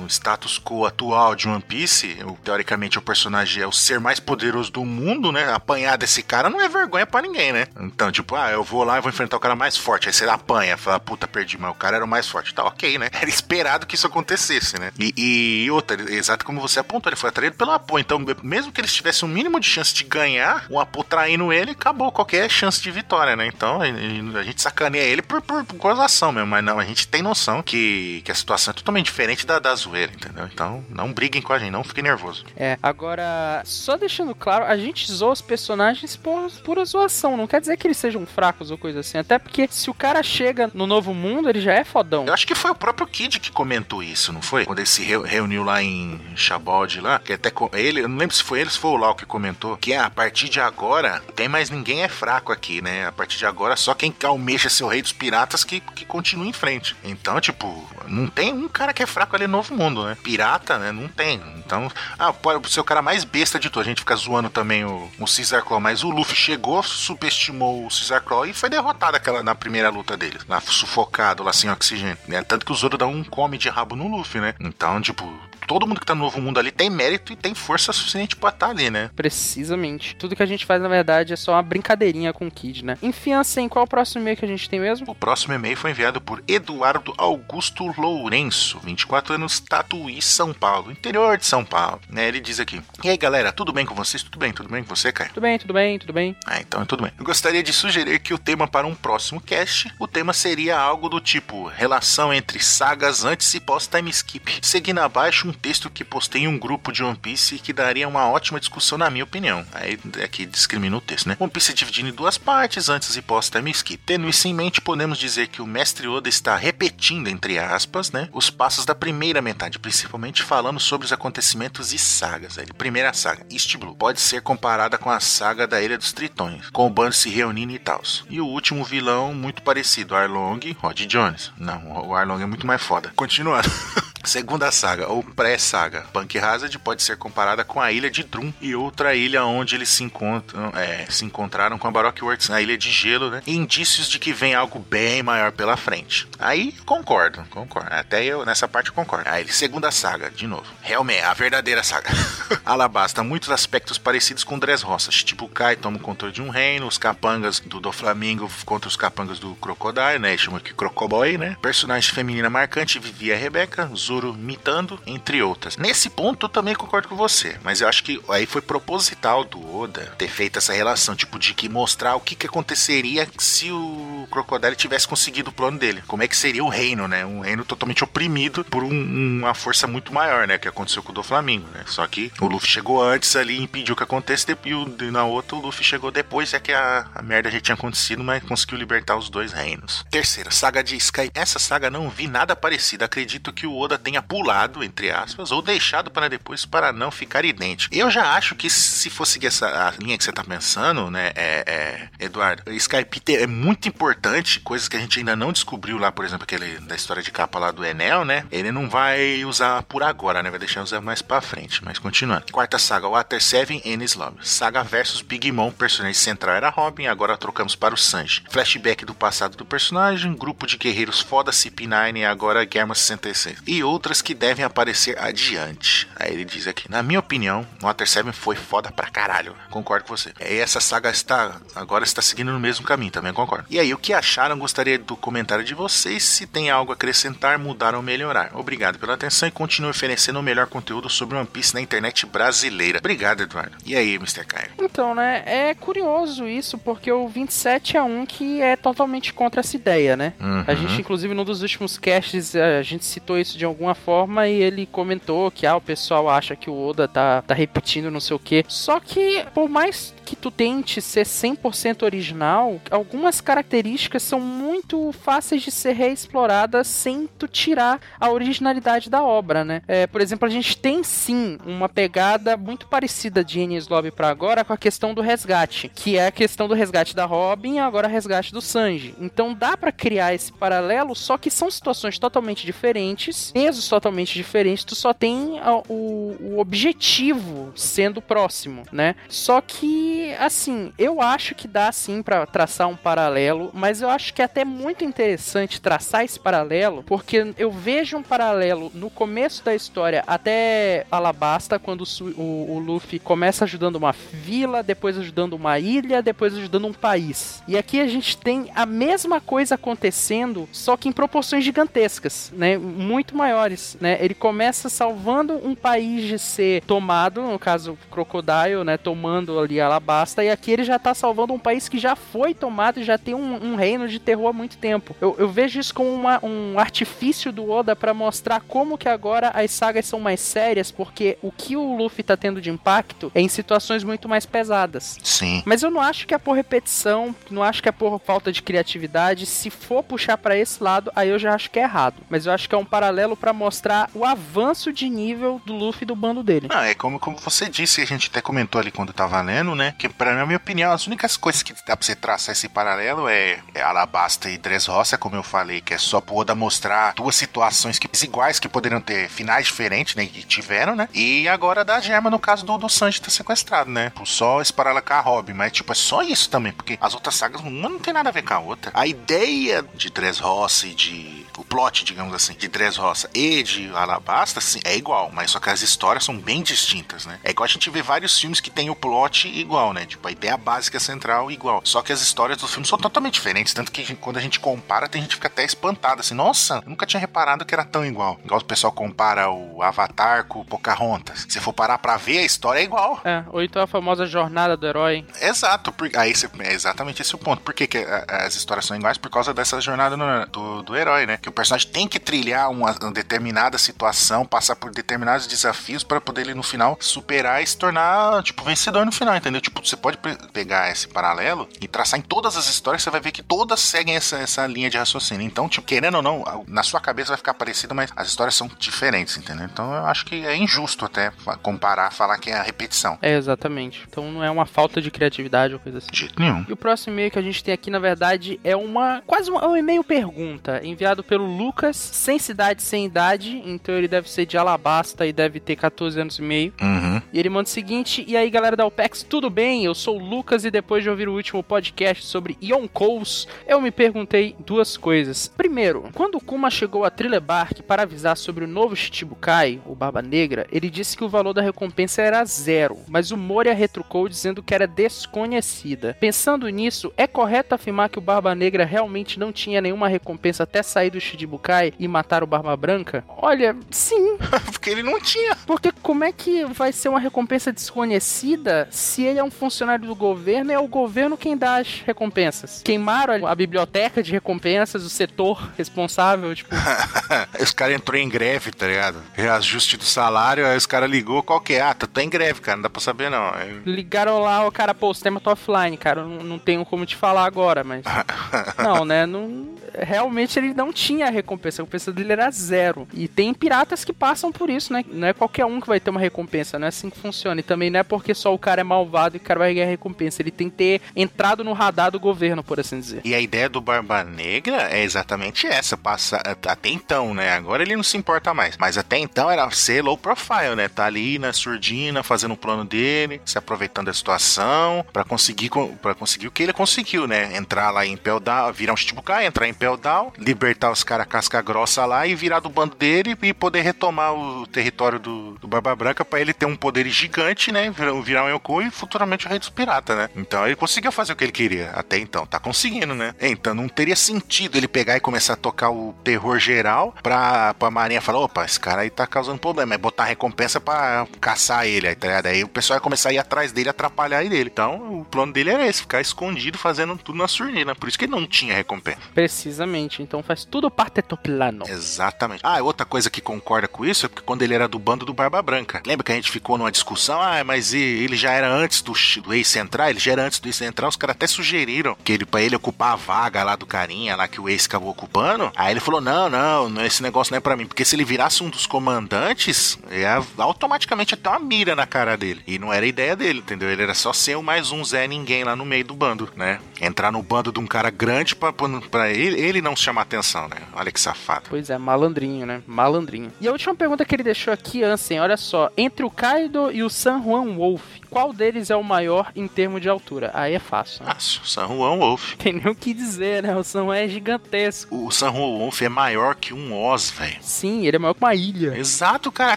Status quo atual de One Piece, o- teoricamente o personagem é o ser mais poderoso do mundo, né? Apanhar desse cara não é vergonha pra ninguém, né? Então, tipo, ah, eu vou lá e vou enfrentar o cara mais forte. Aí você apanha, fala, puta, perdi, mas o cara era o mais forte. Tá, ok, né? Era esperado que isso acontecesse, né? E, e outra, exato como você apontou, ele foi atraído pelo Apo. Então, mesmo que eles tivessem um mínimo de chance de ganhar, o Apo traindo ele, acabou qualquer chance de vitória, né? Então, a gente sacaneia ele por, por, por gozação mesmo, mas não, a gente tem noção que, que a situação é totalmente diferente da, da entendeu? Então, não briguem com a gente, não fiquem nervosos. É, agora, só deixando claro, a gente zoa os personagens por pura zoação. Não quer dizer que eles sejam fracos ou coisa assim. Até porque se o cara chega no novo mundo, ele já é fodão. Eu acho que foi o próprio Kid que comentou isso, não foi? Quando ele se reu- reuniu lá em Chabod lá, que até ele, eu não lembro se foi ele se foi o Lau que comentou, que ah, a partir de agora, tem mais ninguém é fraco aqui, né? A partir de agora, só quem almeja ser o rei dos piratas que, que continua em frente. Então, tipo, não tem um cara que é fraco ali no novo mundo, né? Pirata, né? Não tem. Então, ah, pode ser o cara mais besta de todos. A gente fica zoando também o, o Caesar Claw, mas o Luffy chegou, subestimou o Caesar Claw e foi derrotado aquela, na primeira luta dele. Lá sufocado, lá sem oxigênio. Né? Tanto que o Zoro dá um come de rabo no Luffy, né? Então, tipo, todo mundo que tá no Novo Mundo ali tem mérito e tem força suficiente pra estar ali, né? Precisamente. Tudo que a gente faz, na verdade, é só uma brincadeirinha com o Kid, né? Enfim, assim, qual é o próximo e-mail que a gente tem mesmo? O próximo e-mail foi enviado por Eduardo Augusto Lourenço, 24 anos, Tatuí, São Paulo, interior de São Paulo. Né, ele diz aqui: E aí, galera, tudo bem com vocês? Tudo bem? Tudo bem com você, Caio? Tudo bem, tudo bem, tudo bem. Ah, então tudo bem. Eu gostaria de sugerir que o tema para um próximo cast, o tema seria algo do tipo relação entre sagas antes e pós-time skip. Seguindo abaixo um texto que postei em um grupo de One Piece que daria uma ótima discussão na minha opinião. Aí aqui discrimina o texto, né? One Piece é dividido em duas partes, antes e pós-time skip. Tendo isso em mente, podemos dizer que o mestre Oda está repetindo, entre aspas, né, os passos da primeira metade, principalmente falando sobre os acontecimentos e sagas. Aí, primeira saga, East Blue, pode ser comparada com a saga da Ilha dos Tritões, com o bando se reunindo e tal. E o último vilão, muito parecido, Arlong, Rod Jones. Não, o Arlong é muito mais foda. Continuando. Segunda saga, ou pré-saga, Punk Hazard pode ser comparada com a ilha de Drum e outra ilha onde eles se encontram, é, se encontraram com a Baroque Works, a ilha de gelo, né? Indícios de que vem algo bem maior pela frente. Aí concordo, concordo. Até eu nessa parte concordo. Aí segunda saga, de novo. Realmente, a verdadeira saga. Alabasta, muitos aspectos parecidos com Dressrosa. Tipo, Kai toma o controle de um reino, os capangas do Doflamingo contra os capangas do Crocodile, né? Chama aqui Crocoboy, né? Personagem feminina marcante, Vivia Rebeca, Zoro mitando, entre outras. Nesse ponto eu também concordo com você, mas eu acho que aí foi proposital do Oda ter feito essa relação, tipo, de que mostrar o que, que aconteceria se o Crocodile tivesse conseguido o plano dele. Como é que seria o reino, né? Um reino totalmente oprimido por um- uma força muito maior, né? Que aconteceu com o do Flamengo, né? Só que o Luffy chegou antes ali e impediu que acontecesse, e o- na outra o Luffy chegou depois, é que a, a merda já tinha acontecido, mas conseguiu libertar os dois reinos. Terceira, saga de Sky. Essa saga não vi nada parecido. Acredito que o Oda tenha pulado, entre aspas, ou deixado para depois para não ficar idêntico. Eu já acho que se for seguir essa linha que você tá pensando, né, é, é, Eduardo, Skype é muito importante, coisas que a gente ainda não descobriu lá, por exemplo, aquele da história de capa lá do Enel, né? Ele não vai usar por agora, né? Vai deixar usar mais pra frente. Mas continuando. Quarta saga, Water 7 Ennis Lobby. Saga versus Big Mom, personagem central era Robin, agora trocamos para o Sanji. Flashback do passado do personagem, grupo de guerreiros foda CP9 e agora Guerra 66. E outras que devem aparecer adiante. Aí ele diz aqui, na minha opinião, Water 7 foi foda pra caralho. Concordo com você. E essa saga está agora está seguindo no mesmo caminho, também concordo. E aí, o que acharam? Gostaria do comentário de vocês. Se tem algo a acrescentar, mudar ou melhorar. Obrigado pela atenção e continue oferecendo o melhor conteúdo sobre One Piece na internet brasileira. Obrigado, Eduardo. E aí, Mr. Caio? Então, né, é curioso isso, porque o 27 é um que é totalmente contra essa ideia, né? Uhum. A gente, inclusive, num dos últimos casts, a gente citou isso de alguma forma e ele comentou que, ah, o pessoal acha que o Oda tá, tá repetindo não sei o quê. Só que, por mais que tu tente ser 100% original, algumas características são muito fáceis de ser reexploradas sem tu tirar a originalidade da obra, né? É, por exemplo, a gente tem sim uma pegada muito parecida de Enies Lobby pra agora com a questão do resgate, que é a questão do resgate da Robin e agora resgate do Sanji. Então dá pra criar esse paralelo, só que são situações totalmente diferentes, totalmente diferentes, tu só tem a- o, o objetivo sendo próximo, né? Só que, assim, eu acho que dá sim pra traçar um paralelo, mas eu acho que é até muito interessante traçar esse paralelo, porque eu vejo um paralelo no começo da história até Alabasta, quando o, o- o Luffy começa ajudando uma vila, depois ajudando uma ilha, depois ajudando um país. E aqui a gente tem a mesma coisa acontecendo, só que em proporções gigantescas, né? Muito maiores, né? Ele começa salvando um país de ser tomado, no caso Crocodile, né? Tomando ali Alabasta, e aqui ele já tá salvando um país que já foi tomado e já tem um, um reino de terror há muito tempo. Eu, eu vejo isso como uma- um artifício do Oda pra mostrar como que agora as sagas são mais sérias, porque o que o Luffy tá tendo de impacto é em situações muito mais pesadas. Sim. Mas eu não acho que é por repetição, não acho que é por falta de criatividade. Se for puxar pra esse lado, aí eu já acho que é errado. Mas eu acho que é um paralelo pra mostrar o avanço de nível do Luffy e do bando dele. É como, como você disse, a gente até comentou ali quando tava lendo, né? Que pra minha opinião, as únicas coisas que dá pra você traçar esse paralelo é, é Alabasta e Dressrosa, como eu falei, que é só pro Oda mostrar duas situações que, iguais que poderiam ter finais diferentes, né? Que tiveram, né? E agora da Germa, no caso do, do Sanji ter sequestrado, né? Por só esparar ela com a Robin. Mas, tipo, é só isso também, porque as outras sagas, uma não tem nada a ver com a outra. A ideia de Dressrosa e de. O plot, digamos assim, de Dressrosa e de Alabasta, sim, é igual, mas só que as histórias são bem distintas, né? É igual a gente vê vários filmes que tem o plot igual, né? Tipo, a ideia básica central igual. Só que as histórias dos filmes são totalmente diferentes. Tanto que quando a gente compara, tem gente que fica até espantada, assim, nossa, eu nunca tinha reparado que era tão igual. Igual o pessoal compara o Avatar com o Pocahontas. Se for parar pra ver, a história é igual. É, ou então a famosa jornada do herói. Exato, por, aí cê- é exatamente esse o ponto. Por que, que a- as histórias são iguais? Por causa dessa jornada no- do, do herói, né? Que o personagem tem que trilhar uma, uma determinada situação, passar por determinados desafios para poder ele no final superar e se tornar, tipo, vencedor no final, entendeu? Tipo, você pode pe- pegar esse paralelo e traçar em todas as histórias, você vai ver que todas seguem essa, essa linha de raciocínio. Então, tipo, querendo ou não, na sua cabeça vai ficar parecido, mas as histórias são diferentes, entendeu? Então eu acho que é injusto até comparar, falar que é a repetição. É, exatamente. Então não é uma falta de criatividade ou coisa assim. De jeito nenhum. E o próximo e-mail que a gente tem aqui, na verdade, é uma. quase um, um e-mail pergunta, enviado pelo Lucas, sem cidade, sem idade. Então ele deve ser de Alabasta e deve ter 14 anos e meio. Uhum. E ele manda o seguinte: E aí, galera da OPEX, tudo bem? Eu sou o Lucas e depois de ouvir o último podcast sobre Yonkous, eu me perguntei duas coisas. Primeiro, quando o Kuma chegou a Trilebark para avisar sobre o novo Shichibukai, o Barba Negra, ele disse que o valor da recompensa era zero, mas o Moria retrucou dizendo que era desconhecida. Pensando nisso, é correto afirmar que o Barba Negra realmente não tinha nenhuma recompensa até sair do Shichibukai e matar o Barba Branca? Olha, sim, Porque ele não tinha. porque como é que vai ser uma recompensa desconhecida se ele é um funcionário do governo e é o governo quem dá as recompensas? Queimaram a biblioteca de recompensas, o setor responsável, tipo, os caras entrou em greve, tá ligado? Reajuste do salário, aí os caras ligou, qual que é? Ah, tu tá em greve, cara, não dá pra saber não. Aí- ligaram lá, o cara, pô, o sistema tá offline, cara, não, não tenho como te falar agora, mas. Não, né? Não, realmente ele não tinha a recompensa, a recompensa dele era zero. E tem piratas que passam por isso, né? Não é qualquer um que vai ter uma recompensa, não é assim que funciona. E também não é porque só o cara é malvado e o cara vai ganhar recompensa. Ele tem que ter entrado no radar do governo, por assim dizer. E a ideia do Barba Negra é exatamente essa, passa até então, né? Agora ele não se importa mais, mas até então era ser low profile, né? Tá ali na surdina, fazendo o plano dele, se aproveitando da situação pra conseguir para conseguir o que ele conseguiu, né? Entrar lá em Down, virar um Shichibukai, entrar em Down, libertar os caras casca grossa lá e virar do bando dele e poder retomar o território do, do Barba Branca pra ele ter um poder gigante, né? Virar, um Yonkou e futuramente o rei dos piratas, né? Então ele conseguiu fazer o que ele queria até então, tá conseguindo, né? Então não teria sentido ele pegar e começar a tocar o terror geral pra, pra Marinha falar: opa, esse cara aí tá causando problema, é botar recompensa pra caçar ele, aí, tá ligado? Aí o pessoal ia começar a ir atrás dele, atrapalhar ele. Então o plano dele era esse, ficar escondido fazendo tudo na surdina. Por isso que ele não tinha recompensa. Precisamente. Então faz tudo parte do plano. Exatamente. Ah, outra coisa que concorda com isso é porque quando ele era do bando do Barba Branca. Lembra que a gente ficou numa discussão? Ah, mas ele já era antes do, do Ace entrar? Ele já era antes do Ace entrar. Os caras até sugeriram que ele, pra ele ocupar a vaga lá do carinha, lá que o Ace acabou ocupando. Aí ele falou: não, não, esse negócio não é pra mim. Porque se ele virasse um dos comandantes, ia automaticamente ter uma mira na cara dele. E não era ideia dele, entendeu? Ele era só ser o mais um Zé Ninguém lá no meio do bando, né? Entrar no bando de um cara grande pra ele, ele não chamar atenção, né? Olha que safado. Pois é, malandrinho, né? Malandrinho. E a última pergunta que ele deixou aqui, Ansem, olha só. Entre o Kaido e o San Juan Wolf, qual deles é o maior em termos de altura? Aí é fácil, né? Fácil, San Juan Wolf. Tem nem o que dizer, né? O San Juan é gigantesco. O San Juan Wolf é maior que um Oz, velho. Sim, ele é maior que uma ilha. Exato, cara. A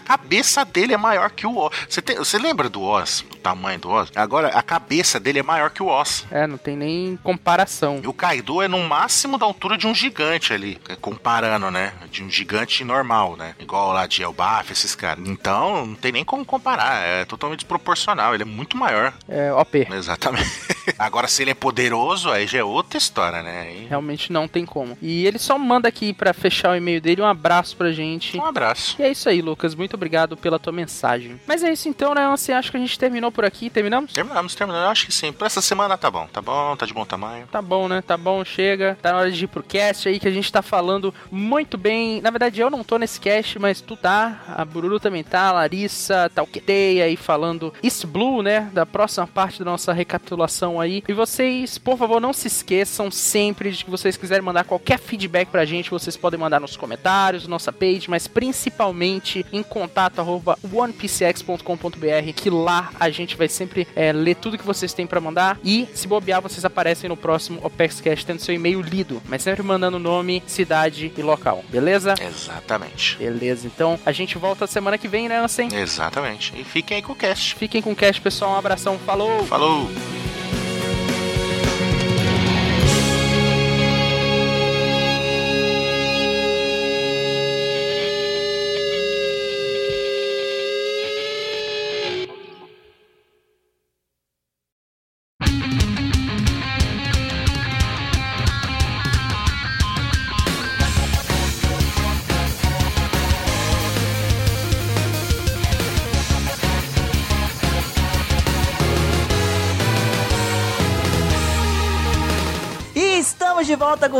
cabeça dele é maior que o Oz. Você, tem- você lembra do Oz? O tamanho do Oz? Agora, a cabeça dele é maior que o Oz. É, não tem nem comparação. E o Kaido é no máximo da altura de um gigante ali, comparando, né? De um gigante normal, né? Igual lá de Elbaf, esses caras. Então, não tem nem como comparar. É totalmente desproporcional. Ele é muito maior. É, OP. Exatamente. Agora, se ele é poderoso, aí já é outra história, né? Aí... Realmente não tem como. E ele só manda aqui pra fechar o e-mail dele um abraço pra gente. Um abraço. E é isso aí, Lucas. Muito obrigado pela tua mensagem. Mas é isso então, né, Ansem? Acho que a gente terminou por aqui. Terminamos? Terminamos, terminamos. Eu acho que sim. Pra essa semana tá bom. Tá bom, tá de bom tamanho. Tá bom, né? Tá bom, chega. Tá na hora de ir pro cast aí que a gente tá falando muito bem. Na verdade, eu não tô nesse cast, mas tu tá. A Bururu também tá, a Larissa, tá o QT aí falando East Blue, né? Da próxima parte da nossa recapitulação aí. E vocês, por favor, não se esqueçam sempre de que vocês quiserem mandar qualquer feedback pra gente, vocês podem mandar nos comentários, nossa page, mas principalmente em contato arroba onepcx.com.br, que lá a gente vai sempre é, ler tudo que vocês têm pra mandar. E se bobear, vocês aparecem no próximo OpexCast tendo seu e-mail lido, mas sempre mandando nome, cidade e local, beleza? Exatamente. Beleza, então a gente volta semana que vem, né, Ansem? Exatamente. E fiquem aí com o cast. Fiquem com o cast, pessoal. Um abração, falou! Falou!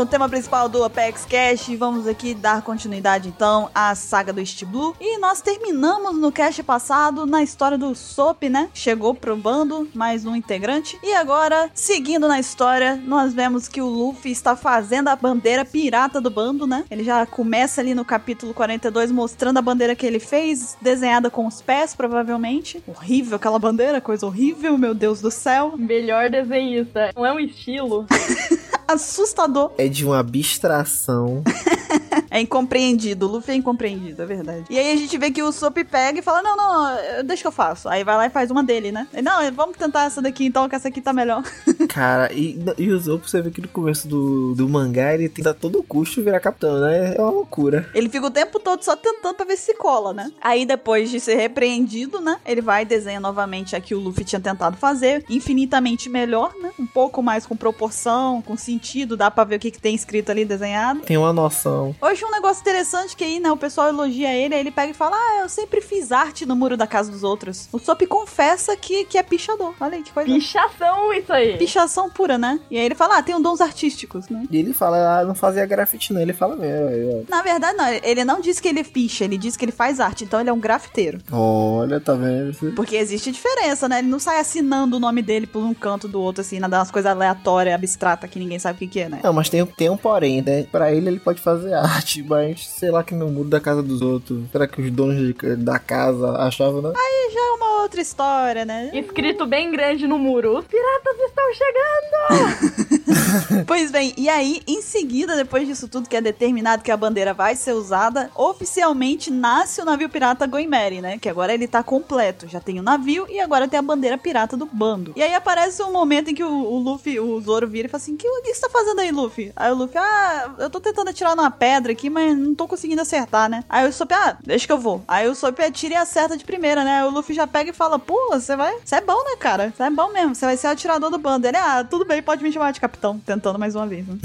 De volta com o tema principal do Apex Cash. Vamos aqui dar continuidade então à saga do East Blue. E nós terminamos no cast passado na história do Soap, né? Chegou pro bando mais um integrante. E agora, seguindo na história, nós vemos que o Luffy está fazendo a bandeira pirata do bando, né? Ele já começa ali no capítulo 42 mostrando a bandeira que ele fez, desenhada com os pés, provavelmente. Horrível aquela bandeira, coisa horrível, meu Deus do céu. Melhor desenhista. Não é um estilo. Assustador. É de uma abstração. É incompreendido. O Luffy é incompreendido, é verdade. E aí a gente vê que o Soap pega e fala: Não, não, não, deixa que eu faço. Aí vai lá e faz uma dele, né? Ele, não, vamos tentar essa daqui então, que essa aqui tá melhor. Cara, e, e o Zop, você vê que no começo do, do mangá ele tenta a todo custo virar capitão, né? É uma loucura. Ele fica o tempo todo só tentando pra ver se cola, né? Aí depois de ser repreendido, né? Ele vai e desenha novamente a que o Luffy tinha tentado fazer. Infinitamente melhor, né? Um pouco mais com proporção, com sentido. Dá pra ver o que, que tem escrito ali desenhado. Tem uma noção. Hoje um negócio interessante que aí, né, o pessoal elogia ele, aí ele pega e fala: Ah, eu sempre fiz arte no muro da casa dos outros. O Sop confessa que, que é pichador. Olha aí que coisa. Pichação isso aí. Pichação pura, né? E aí ele fala: Ah, tem dons artísticos, né? E ele fala, ah, não fazia grafite não. Ele fala mesmo. Na verdade, não, ele não diz que ele picha, ele diz que ele faz arte, então ele é um grafiteiro. Olha, tá vendo? Porque existe diferença, né? Ele não sai assinando o nome dele por um canto do outro, assim, nada umas coisas aleatórias, abstratas, que ninguém sabe o que, que é, né? Não, mas tem, tem um porém, né? Pra ele, ele pode fazer arte, mas sei lá que no muro da casa dos outros. Será que os donos de- da casa achavam, não? Aí já é uma outra história, né? Escrito bem grande no muro. Os piratas estão chegando! Pois bem, e aí, em seguida, depois disso tudo que é determinado que a bandeira vai ser usada, oficialmente nasce o navio pirata Goimeri, né? Que agora ele tá completo. Já tem o navio e agora tem a bandeira pirata do bando. E aí aparece um momento em que o, o Luffy, o Zoro vira e fala assim: que, o que você tá fazendo aí, Luffy? Aí o Luffy, ah, eu tô tentando atirar numa pedra aqui, mas não tô conseguindo acertar, né? Aí o Sop, ah, deixa que eu vou. Aí o Sop atira e acerta de primeira, né? Aí o Luffy já pega e fala: pô, você vai. Você é bom, né, cara? Você é bom mesmo. Você vai ser o atirador do bando. Ele, ah, tudo bem, pode me chamar de capitão. Tentando mais uma vez, né?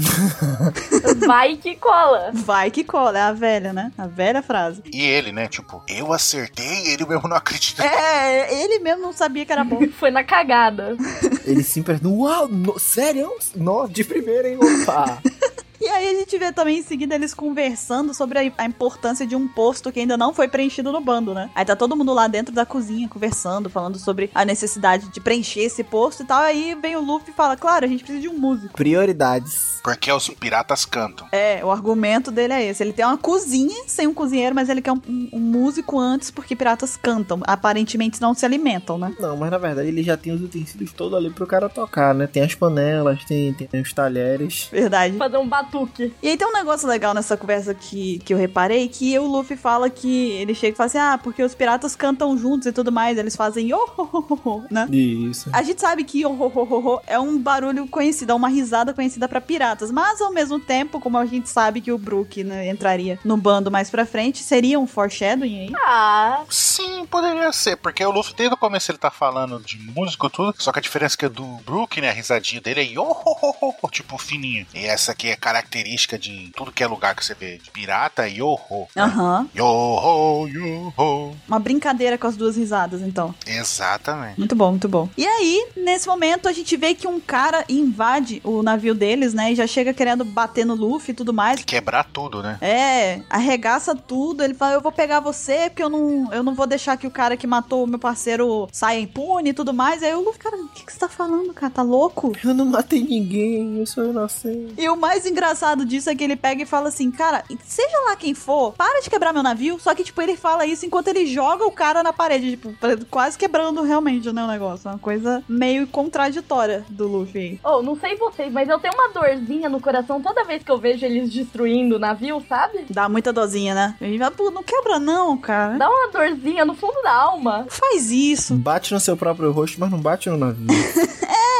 Vai que cola. Vai que cola, é a velha, né? A velha frase. E ele, né? Tipo, eu acertei, ele mesmo não acredita. É, ele mesmo não sabia que era bom. Foi na cagada. Ele simplesmente, uau, no, sério? Nossa, de primeira, hein? Opa! E aí a gente vê também em seguida eles conversando sobre a, a importância de um posto que ainda não foi preenchido no bando, né? Aí tá todo mundo lá dentro da cozinha conversando, falando sobre a necessidade de preencher esse posto e tal. Aí vem o Luffy e fala: Claro, a gente precisa de um músico. Prioridades. Porque os piratas cantam. É, o argumento dele é esse. Ele tem uma cozinha sem um cozinheiro, mas ele quer um, um- um músico antes porque piratas cantam. Aparentemente não se alimentam, né? Não, mas na verdade ele já tem os utensílios todos ali pro cara tocar, né? Tem as panelas, tem, tem os talheres. Verdade. Fazer um batuque. E aí tem um negócio legal nessa conversa que, que eu reparei, que o Luffy fala que ele chega e fala assim, ah, porque os piratas cantam juntos e tudo mais, eles fazem yo, ho, ho, ho, ho", né? Isso. A gente sabe que yo, ho, ho, ho, ho é um barulho conhecido, é uma risada conhecida pra piratas, mas ao mesmo tempo, como a gente sabe que o Brook né, entraria no bando mais pra frente, seria um foreshadowing aí? Ah, Sim, poderia ser, porque o Luffy desde o começo ele tá falando de músico e tudo, só que a diferença é que do Brook, né, a risadinha dele é yo, ho, ho, ho, ho, tipo fininha. E essa aqui é característica de tudo que é lugar que você vê de pirata yo-ho. né? Aham. Yo-ho, yo-ho. Uma brincadeira com as duas risadas, então. Exatamente. Muito bom, muito bom. E aí, nesse momento, a gente vê que um cara invade o navio deles, né? E já chega querendo bater no Luffy e tudo mais. Quebrar tudo, né? É, arregaça tudo. Ele fala: Eu vou pegar você, porque eu não, eu não vou deixar que o cara que matou o meu parceiro saia impune e tudo mais. Aí o Luffy, cara, o que, que você tá falando, cara? Tá louco? Eu não matei ninguém, eu sou inocente. E o mais engraçado disso é que ele pega e fala assim, cara, seja lá quem for, para de quebrar meu navio. Só que, tipo, ele fala isso enquanto ele joga o cara na parede, tipo, quase quebrando realmente, né, o negócio. Uma coisa meio contraditória do Luffy. Oh, não sei vocês, mas eu tenho uma dorzinha no coração toda vez que eu vejo eles destruindo o navio, sabe? Dá muita dozinha, né? Ele fala, pô, não quebra não, cara. Dá uma dorzinha no fundo da alma. Faz isso. Bate no seu próprio rosto, mas não bate no navio.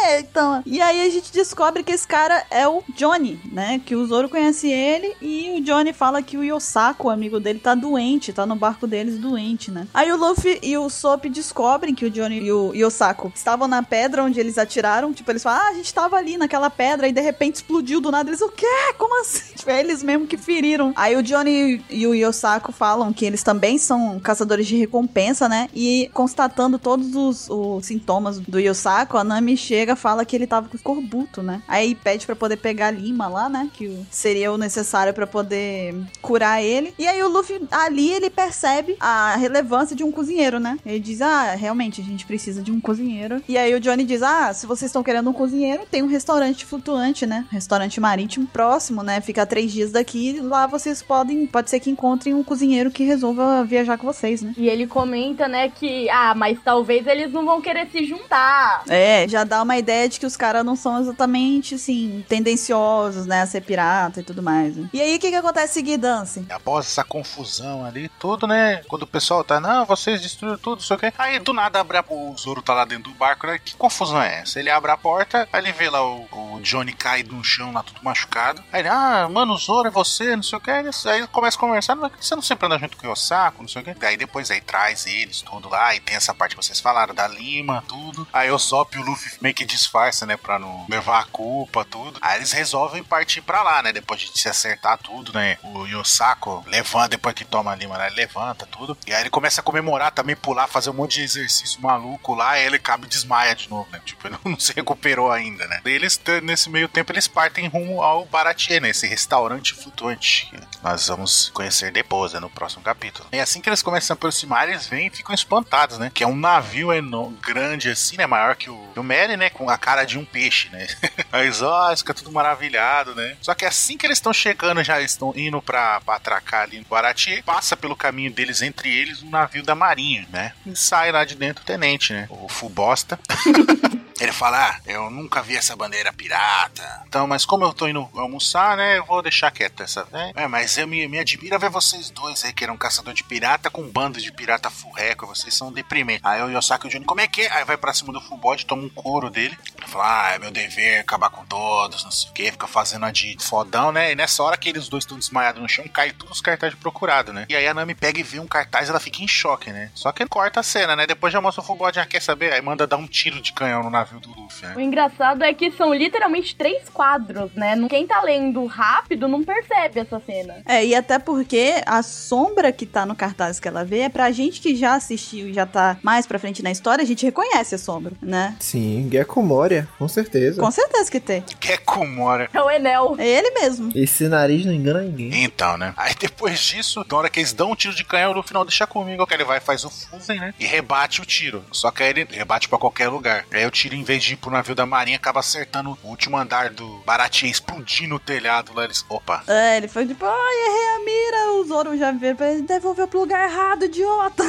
É, então. E aí a gente descobre que esse cara é o Johnny, né? Que o Zoro conhece ele e o Johnny fala que o Yosako, o amigo dele, tá doente, tá no barco deles doente, né? Aí o Luffy e o Sop descobrem que o Johnny e o Yosako estavam na pedra onde eles atiraram. Tipo, eles falam, ah, a gente tava ali naquela pedra e de repente explodiu do nada. Eles, o quê? Como assim? Tipo, é eles mesmo que feriram. Aí o Johnny e o Yosako falam que eles também são caçadores de recompensa, né? E constatando todos os, os sintomas do Yosako, a Nami chega fala que ele tava com escorbuto, né? Aí pede pra poder pegar a lima lá, né? Que seria o necessário pra poder curar ele. E aí o Luffy, ali ele percebe a relevância de um cozinheiro, né? Ele diz, ah, realmente, a gente precisa de um cozinheiro. E aí o Johnny diz, ah, se vocês estão querendo um cozinheiro, tem um restaurante flutuante, né? Restaurante marítimo próximo, né? Fica a três dias daqui. Lá vocês podem, pode ser que encontrem um cozinheiro que resolva viajar com vocês, né? E ele comenta, né, que, ah, mas talvez eles não vão querer se juntar. É, já dá uma ideia de que os caras não são exatamente, assim, tendenciosos, né, ser pirata e tudo mais. né? E aí, o que que acontece seguir, Dance? Após essa confusão ali, tudo, né? Quando o pessoal tá, não, vocês destruíram tudo, não sei o quê. Aí do nada abre a... o Zoro tá lá dentro do barco, né? Que confusão é essa? Ele abre a porta, aí ele vê lá o, o Johnny caído no chão, lá tudo machucado. Aí ele, ah, mano, o Zoro é você, não sei o quê. Aí ele- começa a conversar, mas você não sempre anda junto com o Yosako, não sei o quê. Aí depois aí traz eles, tudo lá, e tem essa parte que vocês falaram, da Lima, tudo. Aí o Sop e o Luffy meio que disfarça, né, pra não levar a culpa, tudo. Aí eles resolvem partir pra lá, né, depois de se acertar tudo, né. O Yosako levanta, depois que toma a Lima, né, ele levanta tudo. E aí ele começa a comemorar também, pular, fazer um monte de exercício maluco lá, e ele cabe e desmaia de novo, né. Tipo, ele não se recuperou ainda, né. E eles, nesse meio tempo, eles partem rumo ao Baratie, né, esse restaurante flutuante. Nós vamos conhecer depois, né, no próximo capítulo. E assim que eles começam a aproximar, eles vêm e ficam espantados, né? Que é um navio enorme, grande assim, né? Maior que o, o Merry, né? Com a cara de um peixe, né? Eles, ó, fica tudo maravilhado, né? Só que assim que eles estão chegando, já estão indo pra, pra atracar ali no Guarati, passa pelo caminho deles, entre eles, um navio da marinha, né? E sai lá de dentro o tenente, né? O Fubosta. Ele fala, ah, eu nunca vi essa bandeira pirata. Então, mas como eu tô indo almoçar, né, eu vou deixar quieto essa, né? É, mas eu me, me admira ver vocês dois aí, que eram caçador de pirata com um bando de pirata furreco, vocês são deprimentes. Aí o Yosaki e o Johnny, como é que é? Aí vai pra cima do Fubode, toma um couro dele. Ele fala, ah, é meu dever acabar com todos, não sei o que, fica fazendo a de fodão, né? E nessa hora que eles dois estão desmaiados no chão, cai todos os cartazes de procurado, né? E aí a Nami pega e vê um cartaz, ela fica em choque, né? Só que corta a cena, né? Depois já mostra o Fubode, ah, quer saber? Aí manda dar um tiro de canhão no navio do Luffy, né? O engraçado é que são literalmente três quadros, né? Quem tá lendo rápido não percebe essa cena. É, e até porque a sombra que tá no cartaz que ela vê é pra gente que já assistiu e já tá mais pra frente na história, a gente reconhece a sombra, né? Sim, Gecko Moria, com certeza. Com certeza que tem. Que é. É o Enel. É ele mesmo. Esse nariz não engana ninguém. Então, né? Aí depois disso, na hora que eles dão um tiro de canhão, no final deixa comigo, que ele vai e faz o Fuzen, né? E rebate o tiro. Só que aí ele rebate pra qualquer lugar. Aí o tiro, em vez de ir pro navio da marinha, acaba acertando o último andar do Baratinha, explodindo o telhado lá. Eles, opa. É, ele foi tipo, ai, errei a mira. O Zoro já veio pra ele devolver pro lugar errado, idiota.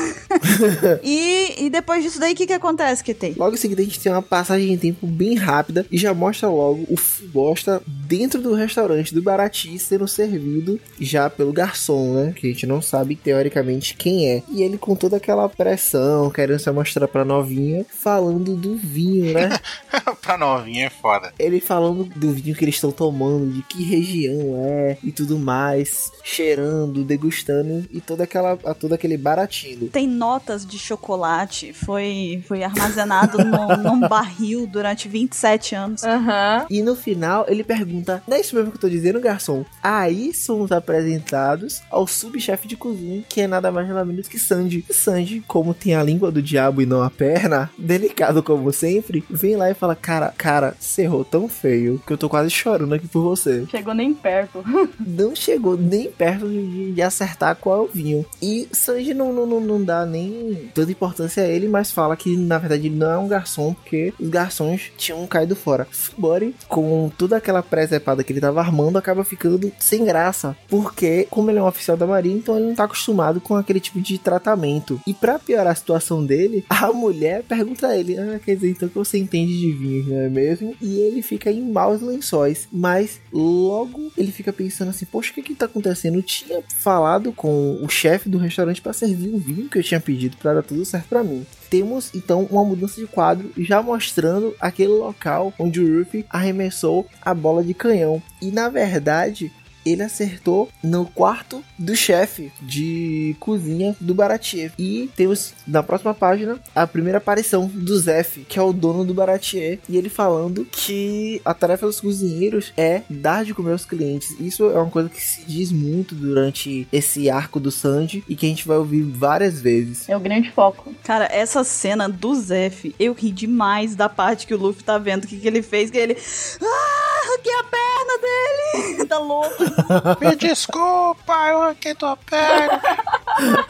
e, e depois disso daí, o que que acontece que tem? Logo em seguida a gente tem uma passagem de tempo bem rápida e já mostra logo o Fubosta dentro do restaurante do Barati sendo servido já pelo garçom, né? Que a gente não sabe teoricamente quem é. E ele com toda aquela pressão, querendo se mostrar pra novinha, falando do vinho, né? pra novinha é foda. ele falando do vinho que eles estão tomando, de que região é e tudo mais, cheirando, degustando e toda aquela, todo aquele baratinho. Tem notas de chocolate, foi, foi armazenado no, num barril durante 27 anos. Aham. E no final ele pergunta: Não é isso mesmo que eu tô dizendo, garçom? Aí somos apresentados ao subchefe de cozinha, que é nada mais nada menos que Sandy. E Sandy, como tem a língua do diabo e não a perna, delicado como sempre, vem lá e fala: Cara, cara, você errou tão feio que eu tô quase chorando aqui por você. Chegou nem perto. Não chegou nem perto de, de acertar qual é o vinho. E Sanji não, não, não, não dá nem tanta importância a ele, mas fala que na verdade ele não é um garçom, porque os garçons tinham caído fora. Fubori, com toda aquela presepada que ele tava armando, acaba ficando sem graça. Porque, como ele é um oficial da marinha, então ele não tá acostumado com aquele tipo de tratamento. E pra piorar a situação dele, a mulher pergunta a ele: Ah, quer dizer, então que você entende de vinhos, não é mesmo? E ele fica em maus lençóis. Mas logo ele fica pensando assim: Poxa, o que que tá acontecendo? Eu tinha falado com o chefe do restaurante para servir o vinho que eu tinha pedido para dar tudo certo para mim. Temos então uma mudança de quadro já mostrando aquele local onde o Ruffy arremessou a bola de canhão. E na verdade, ele acertou no quarto do chefe de cozinha do Baratier. E temos na próxima página a primeira aparição do Zef, que é o dono do Baratier, e ele falando que a tarefa dos cozinheiros é dar de comer aos clientes. Isso é uma coisa que se diz muito durante esse arco do Sanji e que a gente vai ouvir várias vezes. É o grande foco. Cara, essa cena do Zef, eu ri demais da parte que o Luffy tá vendo o que, que ele fez, que ele. Ah, arranquei a perna dele! tá louco. Me desculpa, eu arranquei tua perna.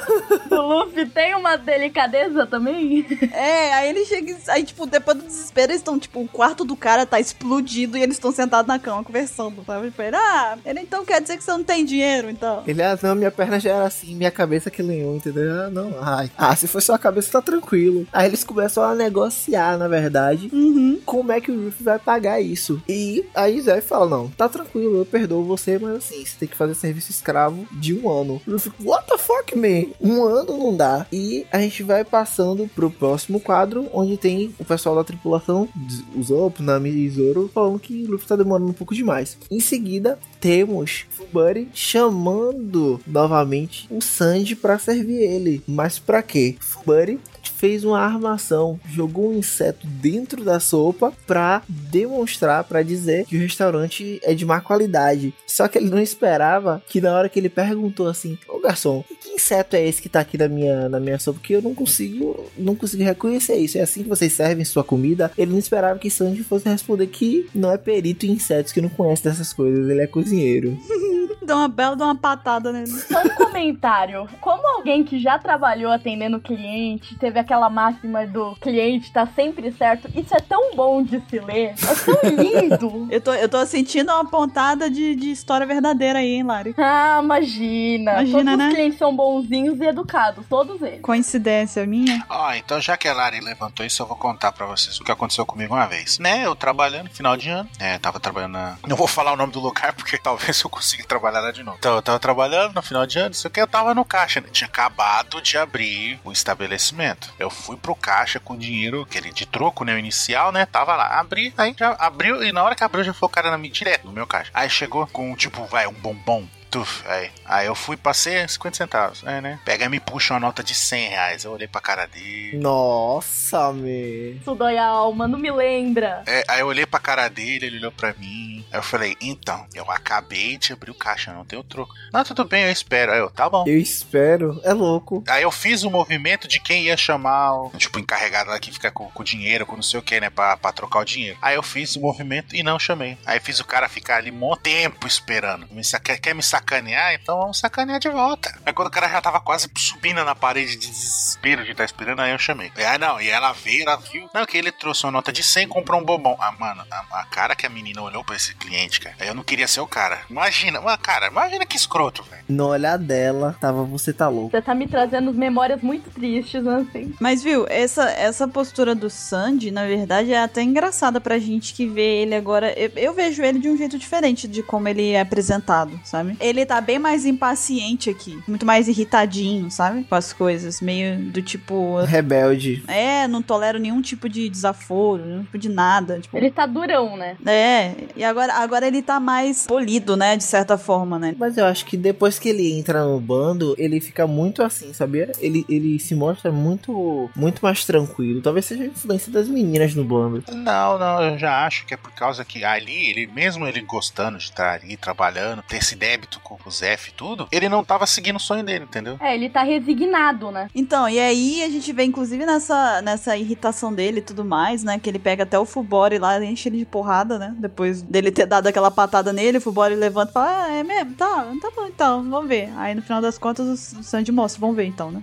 O Luffy tem uma delicadeza também? É, aí ele chega. e- Aí, tipo, depois do desespero, eles estão, tipo, o quarto do cara tá explodido e eles estão sentados na cama conversando, sabe? Tipo, ele, ah, ele então quer dizer que você não tem dinheiro, então. Ele, ah, não, minha perna já era assim, minha cabeça que lenhou, entendeu? Ah, não, ai. Ah, se for só a cabeça, tá tranquilo. Aí eles começam a negociar, na verdade, Uhum. como é que o Ruffy vai pagar isso. E aí Zé fala, não, tá tranquilo, eu perdoo você, mas assim, você tem que fazer serviço escravo de um ano. O Ruffy, what the fuck, man? Um ano não dá. E a gente vai passando pro próximo quadro, onde tem o pessoal da tripulação, o Zop, Nami e Zoro, falando que o Luffy tá demorando um pouco demais. Em seguida, temos Fubari chamando novamente o Sanji pra servir ele. Mas pra quê? Fubari fez uma armação, jogou um inseto dentro da sopa pra demonstrar, pra dizer que o restaurante é de má qualidade. Só que ele não esperava que na hora que ele perguntou assim: "Ô garçom, que inseto é esse que tá aqui na minha na minha sopa que eu não consigo não consigo reconhecer isso? É assim que vocês servem sua comida?" Ele não esperava que Sanji fosse responder que não é perito em insetos, que não conhece dessas coisas, ele é cozinheiro. Dá uma bela, dá uma patada nele. Só um comentário. Como alguém que já trabalhou atendendo cliente, teve aquela máxima do cliente tá sempre certo, isso é tão bom de se ler. É tão lindo. Eu tô, eu tô sentindo uma pontada de, de história verdadeira aí, hein, Lari? Ah, imagina. Imagina, Todos né? os clientes são bonzinhos e educados, todos eles. Coincidência minha? Ó, então já que a Lari levantou isso, eu vou contar pra vocês o que aconteceu comigo uma vez. Né, eu trabalhando, final de ano, é, tava trabalhando na... Não vou falar o nome do lugar, porque talvez eu consiga trabalhar lá de novo. Então, eu tava trabalhando no final de ano, isso que eu tava no caixa, né? Tinha acabado de abrir o estabelecimento. Eu fui pro caixa com dinheiro, aquele de troco, né, o inicial, né, tava lá, abri, aí já abriu, e na hora que abriu já foi o cara na minha, direto no meu caixa. Aí chegou com, tipo, vai, um bombom. Tuf, aí. aí eu fui, passei 50 centavos. É, né? Pega e me puxa uma nota de 100 reais. Eu olhei pra cara dele. Nossa, me. Isso dói a alma, não me lembra. É, aí eu olhei pra cara dele, ele olhou pra mim. Aí eu falei, então, eu acabei de abrir o caixa, não tenho troco. Não, tudo bem, eu espero. Aí eu, tá bom. Eu espero, é louco. Aí eu fiz o movimento de quem ia chamar o, tipo, encarregado lá que fica com, com o dinheiro, com não sei o que, né, pra, pra trocar o dinheiro. Aí eu fiz o movimento e não chamei. Aí fiz o cara ficar ali um tempo esperando. Me saca- quer me sacanear? Então vamos sacanear de volta. Aí quando o cara já tava quase subindo na parede de desespero de estar esperando, aí eu chamei. Ah, não, e ela veio, ela viu. Não, que ele trouxe uma nota de 100 e comprou um bombom. Ah, mano, a, a cara que a menina olhou pra esse cliente, cara. Eu não queria ser o cara. Imagina, mano, cara, imagina que escroto, velho. No olhar dela, tava você tá louco. Você tá me trazendo memórias muito tristes, assim. Mas viu, essa, essa postura do Sandy, na verdade, é até engraçada pra gente que vê ele agora. Eu, eu vejo ele de um jeito diferente de como ele é apresentado, sabe? Ele tá bem mais impaciente aqui, muito mais irritadinho, sabe? Com as coisas, meio do tipo. Rebelde. É, não tolero nenhum tipo de desaforo, nenhum tipo de nada. Tipo, Ele tá durão, né? É, e agora agora, ele tá mais polido, né? De certa forma, né? Mas eu acho que depois que ele entra no bando, ele fica muito assim, sabia? Ele, ele se mostra muito muito mais tranquilo. Talvez seja a influência das meninas no bando. Não, não, eu já acho que é por causa que ali, ele mesmo ele gostando de estar ali, trabalhando, ter esse débito com o Zef e tudo, ele não tava seguindo o sonho dele, entendeu? É, ele tá resignado, né? Então, e aí a gente vê, inclusive, nessa, nessa irritação dele e tudo mais, né? Que ele pega até o Fubori lá, enche ele de porrada, né? Depois dele ter dado aquela patada nele, o Fubori levanta e fala: Ah, é mesmo? Tá, tá bom então, vamos ver. Aí no final das contas o Sanji mostra, vamos ver então, né?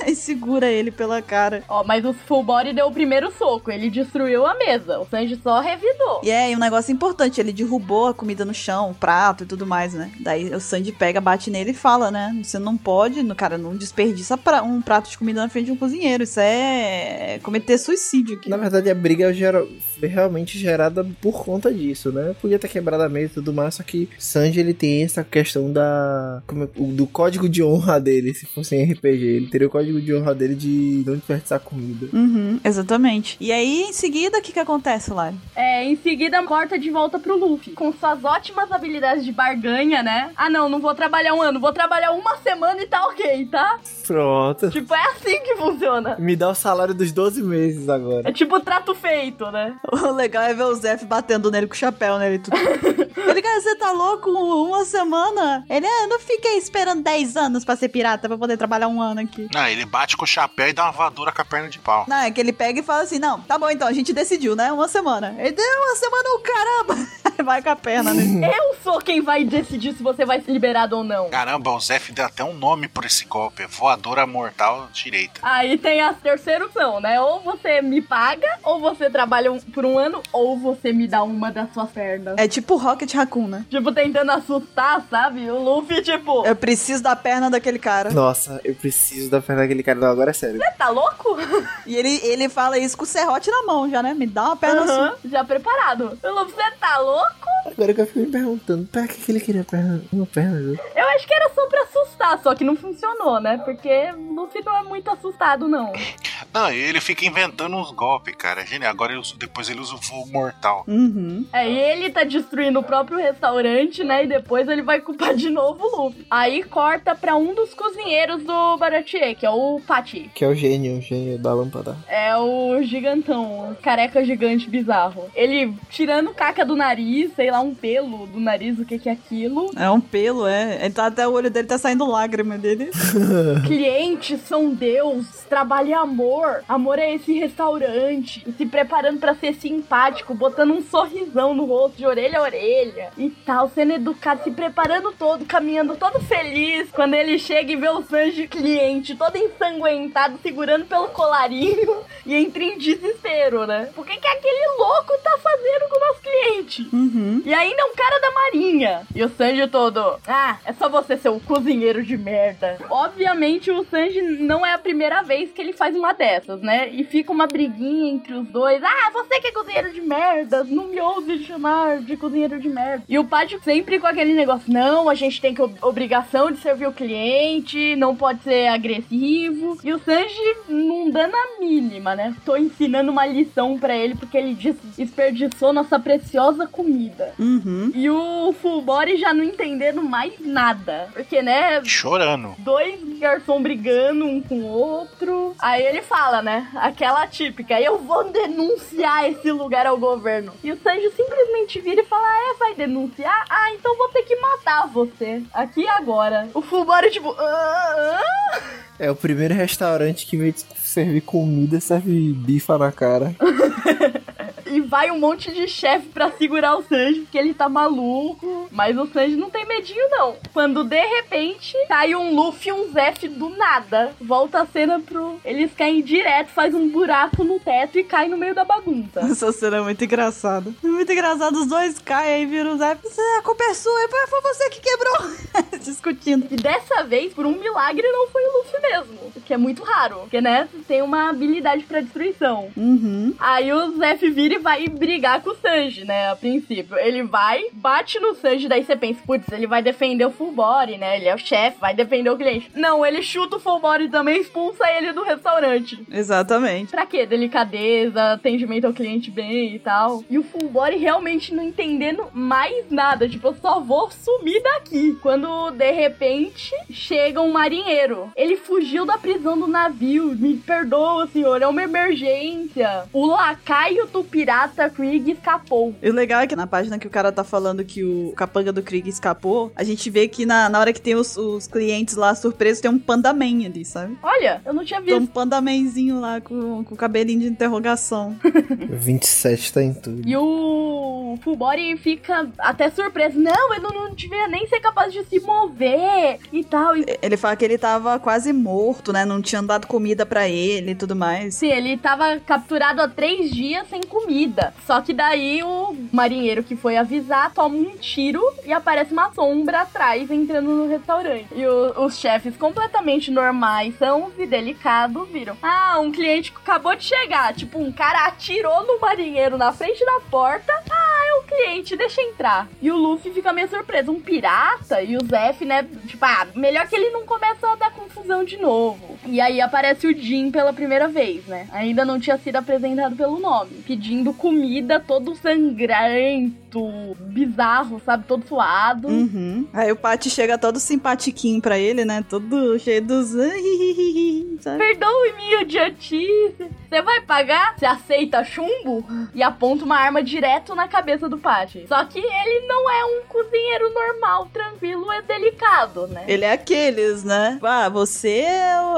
Aí segura ele pela cara. Ó, mas o Full Body deu o primeiro soco, ele destruiu a mesa. O Sanji só revidou. E é, e um negócio importante, ele derrubou a comida no chão, o prato e tudo mais, né? Daí o Sandy pega, bate nele e fala, né? Você não pode, no cara, não desperdiça pra- um prato de comida na frente de um cozinheiro. Isso é cometer suicídio aqui. Na verdade, a briga gera- foi realmente gerada por conta disso, né? Podia ter quebrado a mesa e tudo mais, só que Sanji ele tem essa questão da como é- do código de honra dele, se fosse em RPG. Ele teria o código de honra dele de não desperdiçar comida. Uhum, exatamente. E aí, em seguida, o que que acontece, Lari? É, em seguida corta de volta pro Luffy. Com suas ótimas habilidades de barganha, né? Ah, não, não vou trabalhar um ano, vou trabalhar uma semana e tá ok, tá? Pronto. Tipo, é assim que funciona. Me dá o salário dos 12 meses agora. É tipo trato feito, né? O legal é ver o Zef batendo nele com o chapéu nele. Tudo. ele, cara, você tá louco? Uma semana? Ele, ah, eu não fiquei esperando 10 anos pra ser pirata, pra poder trabalhar um ano aqui. Não, ele bate com o chapéu e dá uma voadora com a perna de pau. Não, é que ele pega e fala assim: não, tá bom então, a gente decidiu, né? Uma semana. Ele deu uma semana, o caramba! Vai com a perna, né? Eu sou quem vai decidir se você vai ser liberado ou não. Caramba, o Zef deu até um nome por esse golpe. Voadora mortal direita. Aí tem a terceira opção, né? Ou você me paga, ou você trabalha um- por um ano, ou você me dá uma das suas pernas. É tipo Rocket Raccoon, né? Tipo, tentando assustar, sabe? O Luffy, tipo, Eu preciso da perna daquele cara. Nossa, eu preciso da perna daquele cara. Não, agora é sério. você tá louco? E ele, ele fala isso com o serrote na mão já, né? Me dá uma perna Aham, sua. já preparado. O Luffy, você tá louco? Agora que eu fico me perguntando, pra que, que ele queria perna? Uma perna? Eu acho que era só pra assustar, só que não funcionou, né? Porque Luffy não é muito assustado, não. Não, e ele fica inventando uns golpes, cara. Genial. Agora ele usa- depois ele usa o voo mortal. Uhum. É, e ele tá destruindo o próprio restaurante, né? E depois ele vai culpar de novo o Luffy. Aí corta pra um dos cozinheiros do Baratie, que é o Pati. Que é o gênio, o gênio da lâmpada. É o gigantão, o careca gigante bizarro. Ele tirando caca do nariz, sei lá, um pelo do nariz, o que que é aquilo. É um pelo, é. Ele tá até o olho dele tá saindo lágrima dele. Clientes são Deus, trabalho é amor. Amor é esse restaurante. E se preparando pra ser simpático, botando um sorrisão no rosto, de orelha a orelha e tal, sendo educado, se preparando todo, caminhando todo feliz. Quando ele chega e vê o Sanji cliente todo ensanguentado, segurando pelo colarinho e entra em desespero, né? O que, que aquele louco tá fazendo com o nosso cliente? Uhum. E ainda é um cara da marinha. E o Sanji todo, ah, é só você ser um cozinheiro de merda. Obviamente o Sanji não é a primeira vez que ele faz uma dessas, né? E fica uma briguinha entre os dois. Ah, você que é cozinheiro de merda, não me ouse chamar de cozinheiro de merda. E o Paty sempre com aquele negócio, não, a gente tem que ob- obrigação de servir o cliente, não pode ser agressivo. E o Sanji não dando a mínima, né? Tô ensinando uma lição pra ele porque ele des- desperdiçou nossa preciosa comida. Uhum. E o Full Body já não entendendo mais nada. Porque, né? Chorando. Dois garçom brigando um com o outro. Aí ele fala, né? Aquela típica, eu vou denunciar esse lugar ao governo. E o Sanji simplesmente vira e fala: Ah, é, vai denunciar? Ah, então vou ter que matar você. Aqui e agora. O Full Body, tipo, ah, ah. É o primeiro restaurante que veio servir comida, serve bifa na cara. E vai um monte de chefe pra segurar o Sanji, porque ele tá maluco. Mas o Sanji não tem medinho, não. Quando de repente cai um Luffy e um Zef do nada. Volta a cena pro. Eles caem direto, faz um buraco no teto e cai no meio da bagunça. Essa cena é muito engraçada. É muito engraçado, os dois caem aí viram o Zé. A culpa é sua, foi você que quebrou. discutindo. E dessa vez, por um milagre, não foi o Luffy mesmo. O que é muito raro. Porque, né, tem uma habilidade pra destruição. Uhum. Aí o Zef vira e vai brigar com o Sanji, né? A princípio. Ele vai, bate no Sanji, daí você pensa, putz, ele vai defender o full body, né? Ele é o chefe, vai defender o cliente. Não, ele chuta o full body também, expulsa ele do restaurante. Exatamente. Pra quê? Delicadeza, atendimento ao cliente bem e tal. E o full body realmente não entendendo mais nada. Tipo, eu só vou sumir daqui. Quando, de repente, chega um marinheiro. Ele fugiu da prisão do navio. Me perdoa, senhor. É uma emergência. O lacaio do pirata Krieg escapou. E o legal é que na página que o cara tá falando que o capanga do Krieg escapou, a gente vê que na, na hora que tem os, os clientes lá surpresos, tem um pandaman ali, sabe? Olha, eu não tinha Tem um visto. pandamenzinho lá com, com cabelinho de interrogação. 27 tá em tudo. E o Fullbody fica até surpreso. Não, eu não, não devia nem ser capaz de se mover e tal. E, Ele fala que ele tava quase morto, né? Não tinham dado comida pra ele e tudo mais. sim, ele tava capturado há três dias sem comida. Só que daí o marinheiro que foi avisar toma um tiro e aparece uma sombra atrás entrando no restaurante. E o- os chefes completamente normais, sãos e delicados viram. Ah, um cliente acabou de chegar. Tipo, um cara atirou no marinheiro na frente da porta. Ah, é um cliente, deixa entrar. E o Luffy fica meio surpreso. Um pirata e o Zef, né? Tipo, ah, melhor que ele não começa a dar confusão de novo. E aí aparece o Jin pela primeira vez, né? Ainda não tinha sido apresentado pelo nome. Pedindo comida todo sangrento, bizarro, sabe? Todo suado. Uhum. Aí o Paty chega todo simpatiquinho pra ele, né? Todo cheio dos. sabe? Perdoe minha idiotice. Você vai pagar? Você aceita chumbo? E aponta uma arma direto na cabeça do Paty. Só que ele não é um cozinheiro normal, tranquilo e delicado, né? Ele é aqueles, né? Ah, você,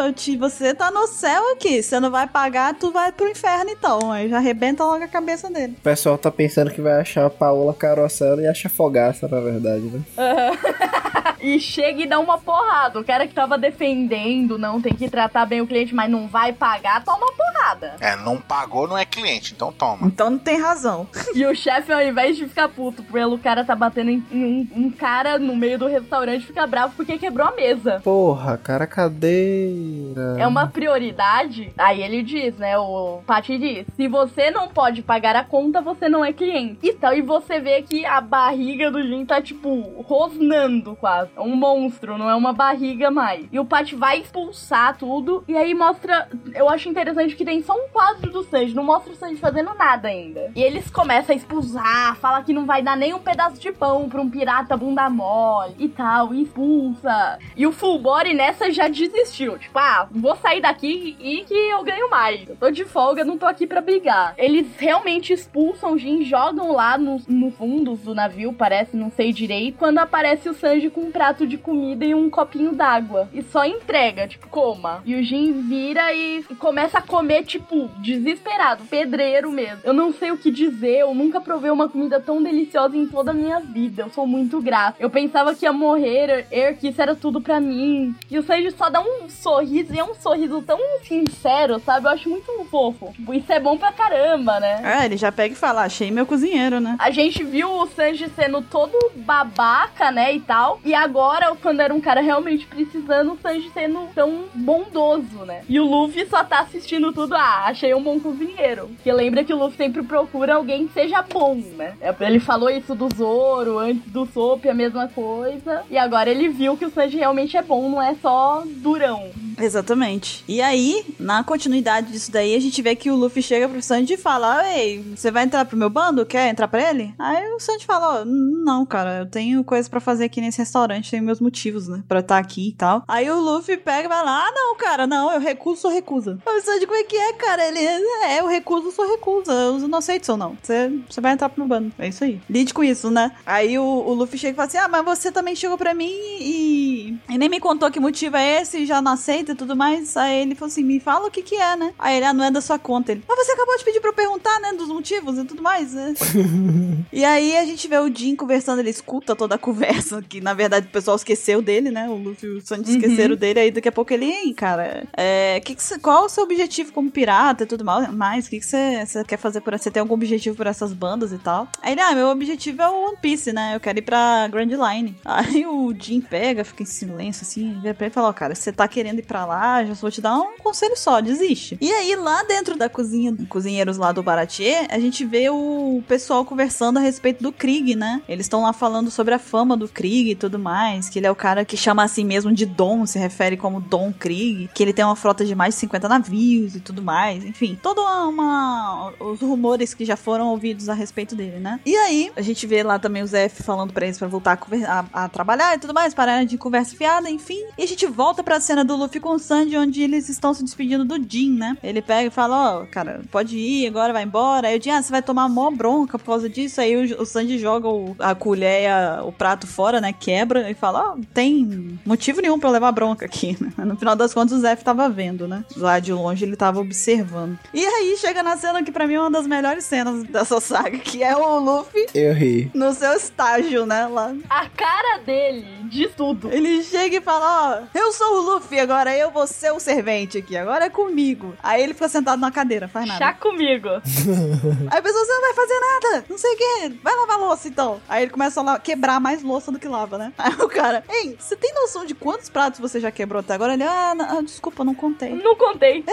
eu te, você tá no céu aqui. Você não vai pagar, tu vai pro inferno então. Aí já arrebenta logo a cabeça dele. O pessoal tá pensando que vai achar a Paola Carosella e acha fogaça, na verdade, né? e chega e dá uma porrada. O cara que tava defendendo, não tem que tratar bem o cliente, mas não vai pagar, toma uma porrada. É, não pagou, não é cliente, então toma. Então não tem razão. E o chefe, ao invés de ficar puto pelo cara tá batendo em, em um, um cara no meio do restaurante, fica bravo porque quebrou a mesa. Porra, cara, cadeira. É uma prioridade. Aí ele diz, né? O Paty diz: se você não pode pagar a conta, você não é cliente. E tal, e você vê que a barriga do Jin tá, tipo, rosnando quase. Um monstro, não é uma barriga mais. E o Paty vai expulsar tudo. E aí mostra. Eu acho interessante que tem só um quadro do Sanji. Não mostra o Sanji fazendo nada ainda. E eles começam a expulsar, fala que não vai dar nem um pedaço de pão pra um pirata bunda mole e tal, e expulsa. E o Full Body nessa já desistiu. Tipo, ah, vou sair daqui e que eu ganho mais. Eu tô de folga, não tô aqui pra brigar. Eles realmente expulsam o Jin, jogam lá no, no fundo do navio, parece, não sei direito. Quando aparece o Sanji com um prato de comida e um copinho d'água. E só entrega, tipo, coma. E o Jin vira e, e começa a comer, tipo, desesperado, pedreiro mesmo. Eu não sei o que dizer, eu nunca provei uma comida tão deliciosa em toda a minha vida. Eu sou muito grata. Eu pensava que ia morrer, er, que isso era tudo pra mim. E o Sanji só dá um sorriso, e é um sorriso tão sincero, sabe? Eu acho muito fofo. Tipo, isso é bom pra caramba, né? É, ele já pega e fala: achei meu cozinheiro, né? A gente viu o Sanji sendo todo babaca, né, e tal. E agora, quando era um cara realmente precisando, o Sanji sendo tão bondoso, né? E o Luffy só tá assistindo tudo, ah, achei um bom cozinheiro. Porque lembra que o Luffy sempre procura alguém que seja bom, né? Ele falou isso do Zoro, antes do Sop, a mesma coisa. E agora ele viu que o Sanji realmente é bom, não é só durão. Exatamente. E aí, na continuidade disso daí, a gente vê que o Luffy chega pro Sanji e fala: Ei, você vai entrar pro meu bando? Quer entrar pra ele? Aí o Sanji fala: "Ó, Não, cara, eu tenho coisas pra fazer aqui nesse restaurante, tenho meus motivos, né? Pra estar aqui e tal. Aí o Luffy pega e vai lá: Ah, não, cara, não, eu recuso, sou recusa. O Sanji, como é que é, cara? Ele é, eu recuso, sou recusa. Eu não aceito isso, não. Você, vai entrar pro meu bando. É isso aí. Lide com isso, né? Aí o, o Luffy chega e fala assim: Ah, mas você também chegou pra mim e, e nem me contou que motivo é esse, já não aceita e tudo mais. Aí ele falou assim: me fala o que que é, né? Aí ele, ah, não é da sua conta. Ele, mas você acabou de pedir pra eu perguntar, né? Dos motivos e tudo mais, né? e aí a gente vê o Jim conversando, ele escuta toda a conversa, que na verdade o pessoal esqueceu dele, né? O Luffy e o Sanji esqueceram dele. Aí daqui a pouco ele, ei, cara, é, que que você- qual o seu objetivo como pirata e tudo mais? O que você quer fazer por Você tem algum objetivo por essas bandas e tal? Aí ele, ah, meu objetivo é o One Piece, né? Eu quero ir pra Grand Line. Aí o Jim pega, fica em silêncio, assim, vira pra ele e fala, ó, cara, se você tá querendo ir pra lá, já vou te dar um conselho só, desiste. E aí, lá dentro da cozinha, cozinheiros lá do Baratier, a gente vê o pessoal conversando a respeito do Krieg, né? Eles estão lá falando sobre a fama do Krieg e tudo mais, que ele é o cara que chama assim mesmo de Dom, se refere como Dom Krieg, que ele tem uma frota de mais de 50 navios e tudo mais, enfim, toda uma, os rumores que já foram ouvidos a respeito dele, né? E aí, a gente vê lá também o Zef falando pra eles pra voltar a, a- a trabalhar e tudo mais, parar de conversa fiada, enfim. E a gente volta pra cena do Luffy com o Sanji, onde eles estão se despedindo do Jin, né? Ele pega e fala, ó, cara, pode ir, agora vai embora. Aí o Jin, ah, você vai tomar mó bronca por causa disso. Aí o, o Sanji joga o- a colher a- o prato fora, né? Quebra e fala, ó, não tem motivo nenhum pra eu levar bronca aqui, né? No final das contas, o Zef tava vendo, né? Lá de longe ele tava observando. E aí chega na cena que pra mim é uma das melhores cenas dessa saga, que é o Luffy Eu ri. no seu estágio, né? Lá A cara dele, de tudo. ele chega e fala: Ó, eu sou o Luffy, agora eu vou ser o servente aqui, agora é comigo. Aí ele fica sentado na cadeira, faz nada. Chá comigo. Aí a pessoa, você não vai fazer nada, não sei o que, vai lavar louça então. Aí ele começa a quebrar mais louça do que lava, né? Aí o cara, ei, você tem noção de quantos pratos você já quebrou até agora? Ele, ah, não, ah, desculpa, não contei. Não contei.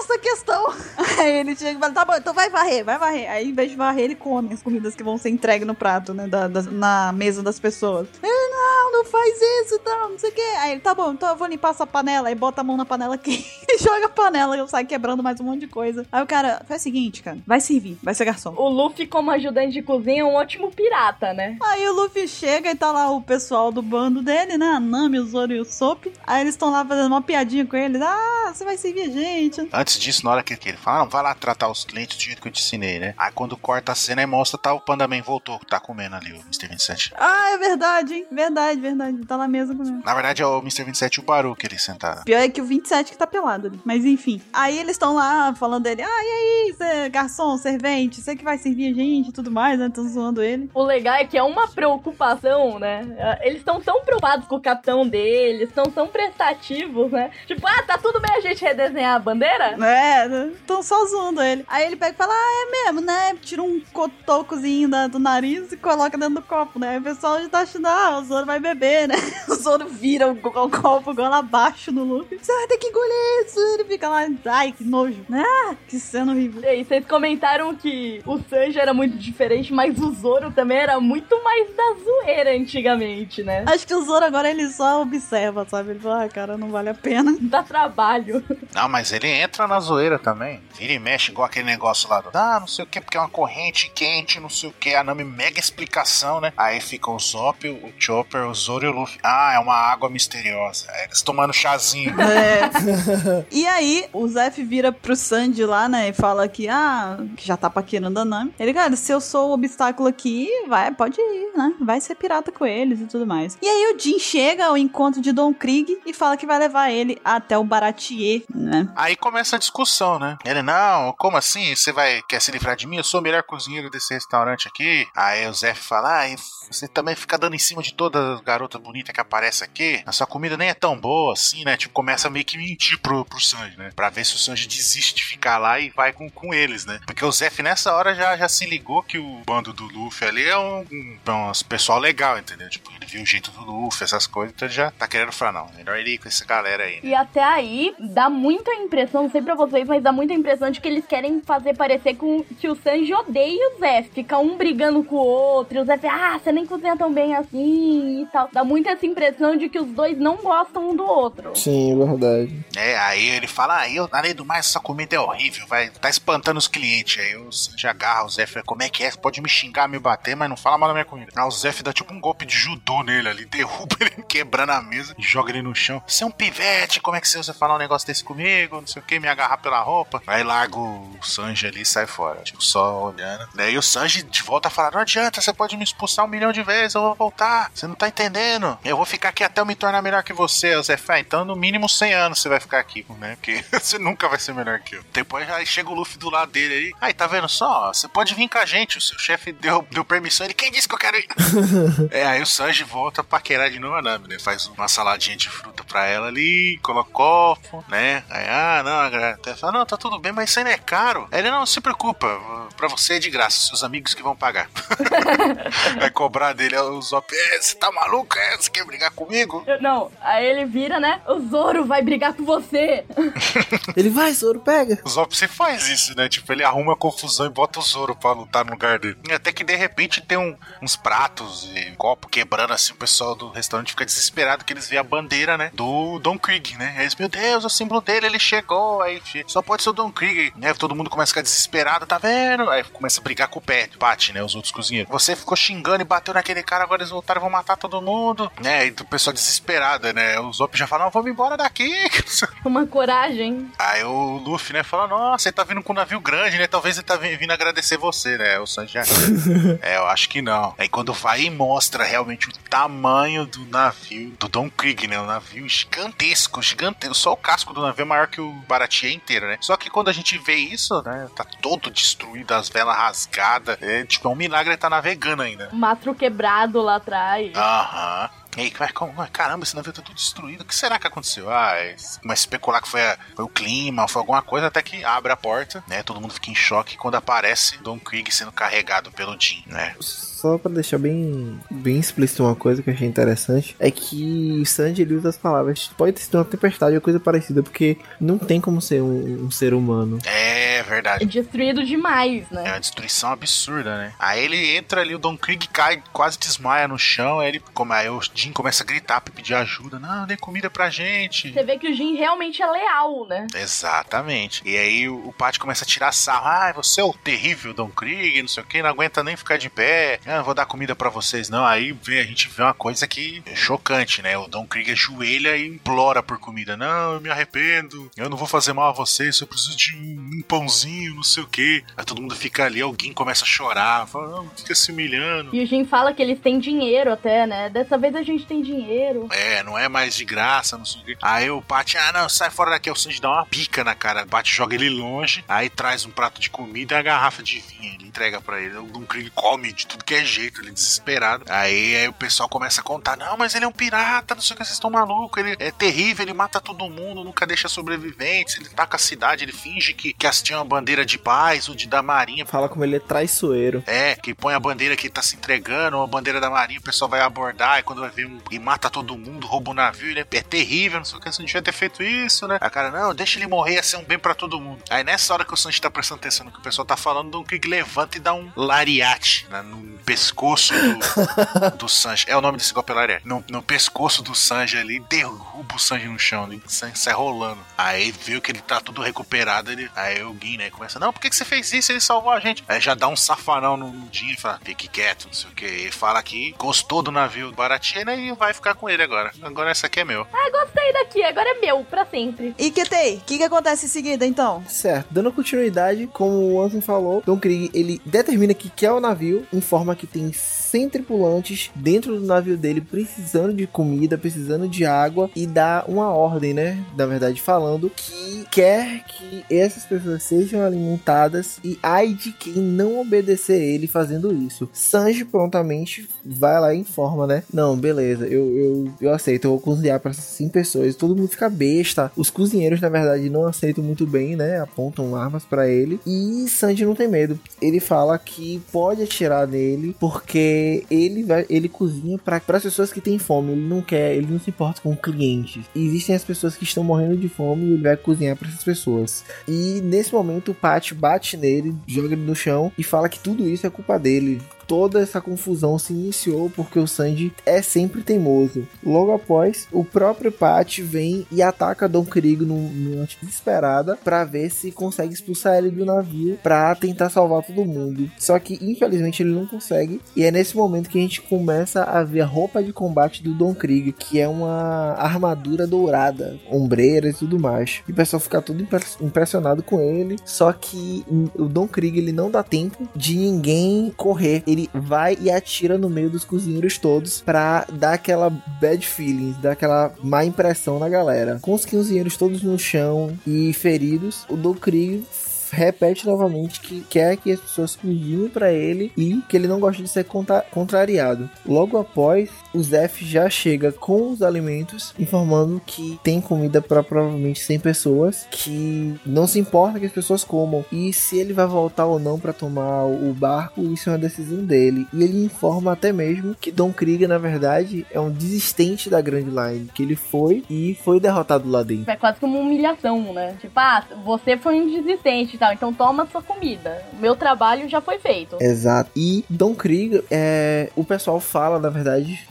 essa a questão. Aí ele chega e fala, tá bom, então vai varrer, vai varrer. Aí em vez de varrer, ele come as comidas que vão ser entregues no prato, né, da- da- na mesa das pessoas. Ele, não, não faz isso, não, não sei o que. Aí ele, tá bom, então eu vou limpar essa panela. Aí bota a mão na panela aqui e joga a panela e sai quebrando mais um monte de coisa. Aí o cara, faz o seguinte, cara, vai servir, vai ser garçom. O Luffy, como ajudante de cozinha, é um ótimo pirata, né? Aí o Luffy chega e tá lá o pessoal do bando dele, né? A Nami, o Zoro e o Sop. Aí eles estão lá fazendo uma piadinha com ele. Ah, você vai servir a gente. Antes disso, na hora que, que ele fala, não, vai lá tratar os clientes do jeito que eu te ensinei, né? Aí quando corta a cena e mostra, tá o Pandaman voltou, tá comendo ali o Mr. 27. Ah, é verdade, hein? Verdade, verdade. Tá lá mesmo comigo. Na verdade é o Mr. 27 e o Baru que ele sentaram. Pior é que o 27 que tá pelado ali. Mas enfim. Aí eles estão lá falando dele. Ah, e aí, cê, garçom, servente, você que vai servir a gente e tudo mais, né? Tão zoando ele. O legal é que é uma preocupação, né? Eles estão tão preocupados com o capitão deles, estão tão prestativos, né? Tipo, ah, tá tudo bem a gente redesenhar a bandeira? É, tão só zoando ele. Aí ele pega e fala: Ah, é mesmo, né? Tira um cotocozinho da- do nariz e coloca dentro do copo, né? Aí o pessoal já tá achando: Ah, o Zoro vai beber, né? O Zoro vira o, o copo gola abaixo no Luffy. Você vai ter que engolir isso. Ele fica lá, ai, que nojo. Ah, que cena horrível. E aí, vocês comentaram que o Sanji era muito diferente, mas o Zoro também era muito mais da zoeira antigamente, né? Acho que o Zoro agora ele só observa, sabe? Ele fala, ah, cara, não vale a pena. Dá trabalho. Não, mas ele entra na zoeira também. Vira e mexe igual aquele negócio lá do. Ah, não sei o que, porque é uma corrente quente, não sei o que. A Nami mega explicação, né? Aí fica o Zop, o Chopper, o Zoro e o Luffy. Ah, é uma água misteriosa. Aí eles tomando chazinho. É. e aí, o Zef vira pro Sandy lá, né? E fala que, ah, que já tá paquerando a Nami. Ele, cara, se eu sou o obstáculo aqui, vai, pode ir, né? Vai ser pirata com eles e tudo mais. E aí o Jin chega ao encontro de Don Krieg e fala que vai levar ele até o Baratier, né? Aí começa a discussão, né? Ele, não, como assim? Você vai quer se livrar de mim? Eu sou o melhor cozinheiro desse restaurante aqui. Aí o Zé fala, ah, você também fica dando em cima de toda garota bonita que aparece aqui. A sua comida nem é tão boa assim, né? Tipo, começa a meio que mentir pro, pro Sanji, né? Pra ver se o Sanji desiste de ficar lá e vai com, com eles, né? Porque o Zef nessa hora já, já se ligou que o bando do Luffy ali é um, um, um pessoal legal, entendeu? Tipo, ele viu o jeito do Luffy, essas coisas, então ele já tá querendo falar, não, melhor ele ir com essa galera aí, né? E até aí, dá muita impressão, não sei pra vocês, mas dá muita impressão de que eles querem fazer parecer com que o Sanji odeia o Zef. Fica um brigando com o outro, e o Zef, ah, você nem cozinha tão bem assim e tal. Dá muito essa impressão de que os dois não gostam um do outro. Sim, é verdade. É, aí ele fala, ah, eu, além do mais, essa comida é horrível, vai, tá espantando os clientes. Aí o Sanji agarra o Zé e fala, como é que é? Pode me xingar, me bater, mas não fala mal da minha comida. Aí o Zé dá tipo um golpe de judô nele ali, derruba ele quebrando a mesa joga ele no chão. Você é um pivete, como é que você usa falar um negócio desse comigo? Não sei o que, me agarrar pela roupa. Aí larga o Sanji ali e sai fora, tipo, só olhando. Daí o Sanji de volta fala, não adianta, você pode me expulsar um milhão de vezes, eu vou voltar. Você não tá entendendo. Eu vou ficar aqui até eu me tornar melhor que você. Zé fala, então no mínimo 100 anos você vai ficar aqui, né? Porque você nunca vai ser melhor que eu. Depois aí chega o Luffy do lado dele aí. Aí, tá vendo só? Você pode vir com a gente. O seu chefe deu, deu permissão. Ele, quem disse que eu quero ir? é, aí o Sanji volta pra querer de novo a Nami, né? Faz uma saladinha de fruta pra ela ali, coloca copo, né? Aí, ah, não, até fala, não, tá tudo bem, mas isso aí não é caro. Aí ele, não, se preocupa, pra você é de graça, seus amigos que vão pagar. vai cobrar dele, o Zop, é, você tá maluco? É, você quer brigar comigo? Eu- Não, aí ele vira, né? O Zoro vai brigar com você. Ele vai, Zoro, pega. O Zop sempre faz isso, né? Tipo, ele arruma confusão e bota o Zoro pra lutar no lugar dele. E até que de repente tem um- uns pratos e um copo quebrando assim, o pessoal do restaurante fica desesperado que eles veem a bandeira, né? Do Don Krieg, né? Aí eles, meu Deus, o símbolo dele, ele chegou. Aí só pode ser o Don Krieg, né? Todo mundo começa a ficar desesperado, tá vendo? Aí começa a brigar com o pé, Pat, né? Os outros cozinheiros. Você ficou xingando e bateu naquele cara, agora eles voltaram e vão matar todo mundo, né? E o pessoal desesperado, né? O Zop já fala, não, vamos embora daqui. Uma coragem. Aí o Luffy, né, fala, nossa, ele tá vindo com um navio grande, né? Talvez ele tá vi- vindo agradecer você, né? O Sanji é, eu acho que não. Aí quando vai e mostra realmente o tamanho do navio, do Don Krieg, né? O navio gigantesco, gigantesco. Só o casco do navio é maior que o Baratie inteiro, né? Só que quando a gente vê isso, né? Tá todo destruído, as velas rasgadas. É tipo, é um milagre ele tá navegando ainda. O mastro quebrado lá atrás. Aham. E aí, mas como- mas caramba, esse navio tá tudo destruído. O que será que aconteceu? Ah, é- começa a especular que foi, a- foi o clima, foi alguma coisa, até que abre a porta, né? Todo mundo fica em choque quando aparece Don Krieg sendo carregado pelo Jin, né? Só pra deixar bem, bem explícito uma coisa que eu achei interessante, é que o Sanji ele usa as palavras, pode ter sido uma tempestade ou coisa parecida, porque não tem como ser um, um ser humano. É É verdade. destruído demais, É né? uma destruição absurda, né? Aí ele entra ali, o Don Krieg cai, quase desmaia no chão. Aí, ele, como, aí o Jin começa a gritar pra pedir ajuda. Não, dê comida pra gente. Você vê que o Jin realmente é leal, né? Exatamente. E aí o, o Pat começa a tirar sarro. Ah, você é o terrível Don Krieg, não sei o que, não aguenta nem ficar de pé. Ah, vou dar comida pra vocês, não. Aí vê, a gente vê uma coisa que é chocante, né? O Don Krieg ajoelha e implora por comida. Não, eu me arrependo. Eu não vou fazer mal a vocês, eu preciso de um, um pãozinho, não sei o que. Aí todo mundo fica ali, alguém começa a chorar. Fala, não, fica se humilhando. E o Jin fala que eles têm dinheiro até, né? Dessa vez a gente tem dinheiro. É, não é mais de graça, não sei o quê. Aí o Pat, ah, não, sai fora daqui. O Sanji dá uma pica na cara. Bate, joga ele longe. Aí traz um prato de comida e a garrafa de vinho. Ele entrega pra ele. O Don Krieg come de tudo que é jeito, ele desesperado. Aí, aí o pessoal começa a contar: não, mas ele é um pirata, não sei o que, vocês estão malucos. Ele é terrível, ele mata todo mundo, nunca deixa sobreviventes. Ele taca a cidade, ele finge que, que assistiu uma bandeira de paz ou de da marinha. Fala como ele é traiçoeiro. É, que põe a bandeira que tá se entregando, ou a bandeira da marinha, o pessoal vai abordar, e quando vai ver um, e mata todo mundo, rouba o navio, ele é, é terrível, não sei o que, você não devia ter feito isso, né? A cara, não, deixa ele morrer, ia ser um bem pra todo mundo. Aí nessa hora que o Sanji tá prestando atenção no que o pessoal tá falando, Don Krieg levanta e dá um lariate né, no pescoço do, do Sanji. É o nome desse golpe é. No, no pescoço do Sanji ali, derruba o Sanji no chão, e o Sanji sai rolando. Aí viu que ele tá tudo recuperado, ele, aí o Gui, né, começa, não, por que, que você fez isso? Ele salvou a gente. Aí já dá um safanão no, no Jin e fala, fique quieto, não sei o que. Ele fala que gostou do navio do Baratina e vai ficar com ele agora. Agora essa aqui é meu. Ah, gostei daqui, agora é meu, pra sempre. E Ketei, o que, que acontece em seguida então? Certo, dando continuidade, como o Ansem falou, Don Krieg, ele determina que quer o navio, informa que tem 100 tripulantes dentro do navio dele precisando de comida, precisando de água e dá uma ordem, né? Na verdade, falando que quer que essas pessoas sejam alimentadas e ai de quem não obedecer ele fazendo isso. Sanji prontamente vai lá e informa, né? Não, beleza, eu, eu, eu aceito, eu vou cozinhar para 100 pessoas. Todo mundo fica besta. Os cozinheiros, na verdade, não aceitam muito bem, né? Apontam armas para ele. E Sanji não tem medo. Ele fala que pode atirar nele porque ele vai, ele cozinha para as pessoas que têm fome. Ele não quer, ele não se importa com clientes. Existem as pessoas que estão morrendo de fome e ele vai cozinhar para essas pessoas. E nesse momento o Pat bate nele, joga ele no chão e fala que tudo isso é culpa dele. Toda essa confusão se iniciou porque o Sanji é sempre teimoso. Logo após, o próprio Pat vem e ataca Don Krieg num- numa desesperada para ver se consegue expulsar ele do navio para tentar salvar todo mundo. Só que infelizmente ele não consegue e é nesse momento que a gente começa a ver a roupa de combate do Don Krieg, que é uma armadura dourada, ombreiras e tudo mais. E o pessoal fica impre- impressionado com ele. Só que o Don Krieg ele não dá tempo de ninguém correr. Ele vai e atira no meio dos cozinheiros todos pra dar aquela bad feelings, dar aquela má impressão na galera. Com os cozinheiros todos no chão e feridos, o Don Krieg repete novamente que quer que as pessoas cozinhem para ele e que ele não gosta de ser contra contrariado. Logo após, o Zef já chega com os alimentos, informando que tem comida para provavelmente 100 pessoas, que não se importa que as pessoas comam e se ele vai voltar ou não para tomar o barco, isso é uma decisão dele. E ele informa até mesmo que Don Krieger, na verdade, é um desistente da Grand Line, que ele foi e foi derrotado lá dentro. É quase como uma humilhação, né? Tipo, ah, você foi um desistente e tal, então toma sua comida. O meu trabalho já foi feito. Exato. E Don Krieger, é, o pessoal fala, na verdade,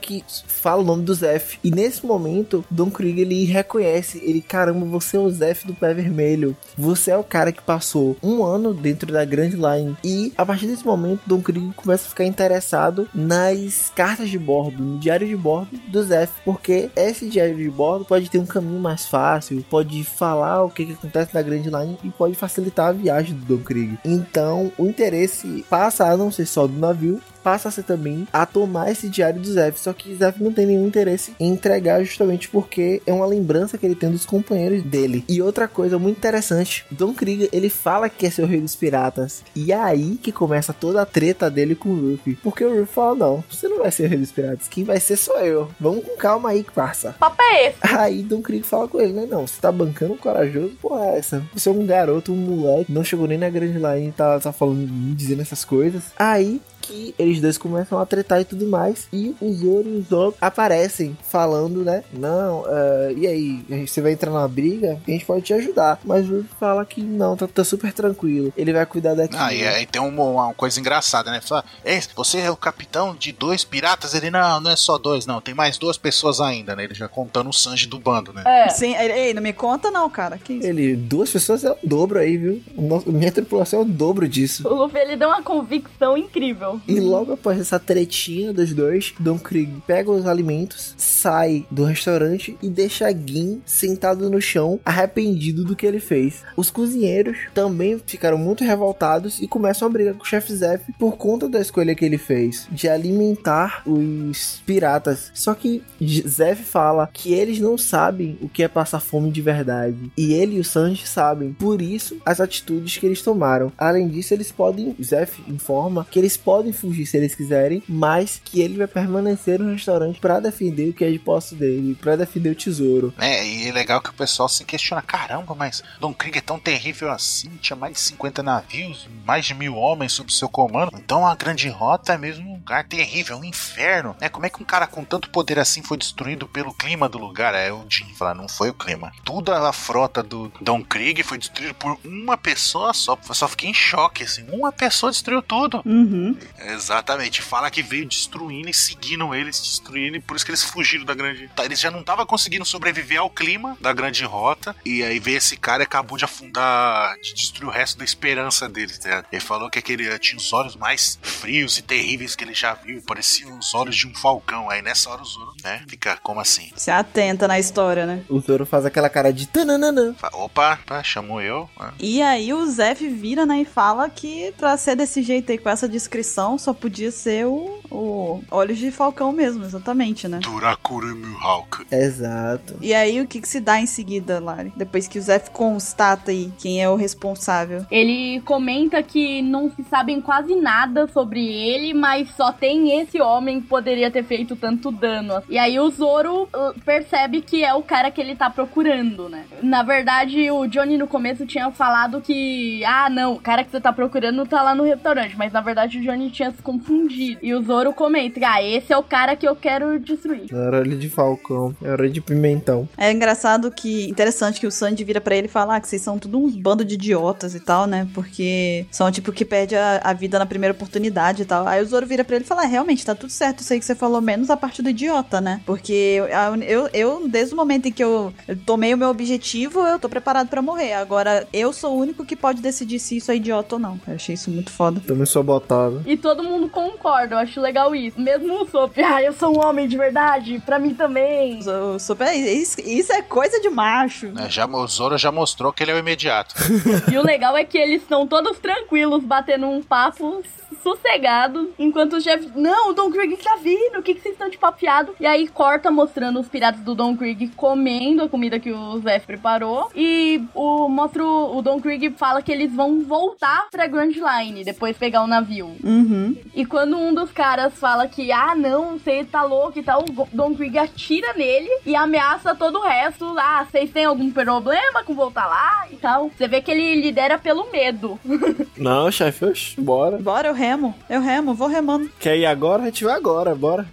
que fala o nome do Zef. E nesse momento, Don Krieger ele reconhece, ele, caramba, você é o Zef do pé vermelho. Você é o cara que passou um ano dentro da Grand Line. E a partir desse momento, Don Krieger começa a ficar interessado nas cartas de bordo, no diário de bordo do Zef. Porque esse diário de bordo pode ter um caminho mais fácil, pode falar o que, que acontece na Grand Line e pode facilitar a viagem do Don Krieg. Então, o interesse passa a não ser só do navio, passa a ser também a tomar esse diário do Zef. Só que Zef não tem nenhum interesse em entregar justamente porque é uma lembrança que ele tem dos companheiros dele. E outra coisa muito interessante, Don Krieger, ele fala que é seu rei dos piratas. E é aí que começa toda a treta dele com o Ruffy. Porque o Ruffy fala, não, você não vai ser o rei dos piratas, quem vai ser sou eu. Vamos com calma aí, parça. Papo é esse? Aí Don Krieger fala com ele, né, não, você tá bancando corajoso, porra é essa. Você é um garoto, um moleque, não chegou nem na grande line, tá, tá falando, dizendo essas coisas. Aí que eles dois começam a tretar e tudo mais. E o Zoro e o Zoro aparecem falando, né? Não, uh, e aí? Você vai entrar na briga? A gente pode te ajudar. Mas o Zoro fala que não, tá, tá, super tranquilo. Ele vai cuidar daqui. Ah, e aí tem uma, uma coisa engraçada, né? Fala, você é o capitão de dois piratas? Ele, não, não é só dois, não. Tem mais duas pessoas ainda, né? Ele já contando o Sanji do bando, né? É. Sim, ei, não me conta não, cara. Que isso? Ele, duas pessoas é o dobro aí, viu? Nossa, minha tripulação é o dobro disso. O Luffy, ele deu uma convicção incrível. E logo após essa tretinha dos dois, Don Krieg pega os alimentos, sai do restaurante e deixa Gin sentado no chão, arrependido do que ele fez. Os cozinheiros também ficaram muito revoltados e começam a brigar com o chefe Zef por conta da escolha que ele fez de alimentar os piratas. Só que Zef fala que eles não sabem o que é passar fome de verdade e ele e o Sanji sabem. Por isso, as atitudes que eles tomaram. Além disso, eles podem. Zef informa que eles podem fugir se eles quiserem, mas que ele vai permanecer no restaurante para defender o que é de posse dele, para defender o tesouro. É, e é legal que o pessoal se questiona: caramba, mas Don Krieg é tão terrível assim? Tinha mais de 50 navios, mais de mil homens sob seu comando. Então a Grande Rota é mesmo um lugar terrível, um inferno. Né? Como é que um cara com tanto poder assim foi destruído pelo clima do lugar? É o Jim fala: não foi o clima. Toda a frota do Don Krieg foi destruída por uma pessoa só. Eu só fiquei em choque, assim. Uma pessoa destruiu tudo. Uhum. Exatamente. Fala que veio destruindo e seguindo eles, destruindo, e por isso que eles fugiram da grande. Tá, eles já não estavam conseguindo sobreviver ao clima da grande rota. E aí veio esse cara e acabou de afundar, de destruir o resto da esperança deles. Né? Ele falou que aquele tinha os olhos mais frios e terríveis que ele já viu. Pareciam os olhos de um falcão. Aí nessa hora o Zoro, né? Fica como assim? Se atenta na história, né? O Zoro faz aquela cara de tananana. Opa, opa chamou eu. E aí o Zef vira, né, e fala que pra ser desse jeito aí, com essa descrição, só podia ser o, o Olhos de Falcão mesmo, exatamente, né? Turakurumi Hulk. Exato. E aí o que, que se dá em seguida, Lari? Depois que o Zef constata aí quem é o responsável. Ele comenta que não se sabem quase nada sobre ele, mas só tem esse homem que poderia ter feito tanto dano. E aí o Zoro uh, percebe que é o cara que ele tá procurando, né? Na verdade, o Johnny no começo tinha falado que, ah, não, o cara que você tá procurando tá lá no restaurante, mas na verdade o Johnny tinha se confundido. E o Zoro comenta, ah, esse é o cara que eu quero destruir. Era olho de falcão, era de pimentão. É engraçado que, interessante que o Sandy vira para ele falar ah, que vocês são tudo uns bando de idiotas e tal, né? Porque são tipo que perde a, a vida na primeira oportunidade e tal. Aí o Zoro vira pra ele e fala, ah, realmente, tá tudo certo isso aí que você falou, menos a parte do idiota, né? Porque eu, eu, eu desde o momento em que eu, eu tomei o meu objetivo, eu tô preparado para morrer. Agora, eu sou o único que pode decidir se isso é idiota ou não. Eu achei isso muito foda. Também sou botado. E todo mundo concorda, eu acho legal isso. Mesmo o Sop, ah, eu sou um homem de verdade, pra mim também. O Sop, é, isso, isso é coisa de macho. É, já, o Zoro já mostrou que ele é o imediato. e o legal é que eles estão todos tranquilos, batendo um papo sossegados, enquanto o chefe, não, o Don Krieg tá vindo, o que, que vocês estão de papeado? E aí corta mostrando os piratas do Don Krieg comendo a comida que o Zef preparou. E o mostra o, o Don Krieg fala que eles vão voltar pra Grand Line, depois pegar o navio. Uhum. E quando um dos caras fala que, ah, não, você tá louco e tal, o Don Krieg atira nele e ameaça todo o resto. Ah, vocês têm algum problema com voltar lá e tal? Você vê que ele lidera pelo medo. Não, chefe, oxe, bora. Bora, eu remo. Eu remo, vou remando. Quer ir agora? A gente vai agora, bora.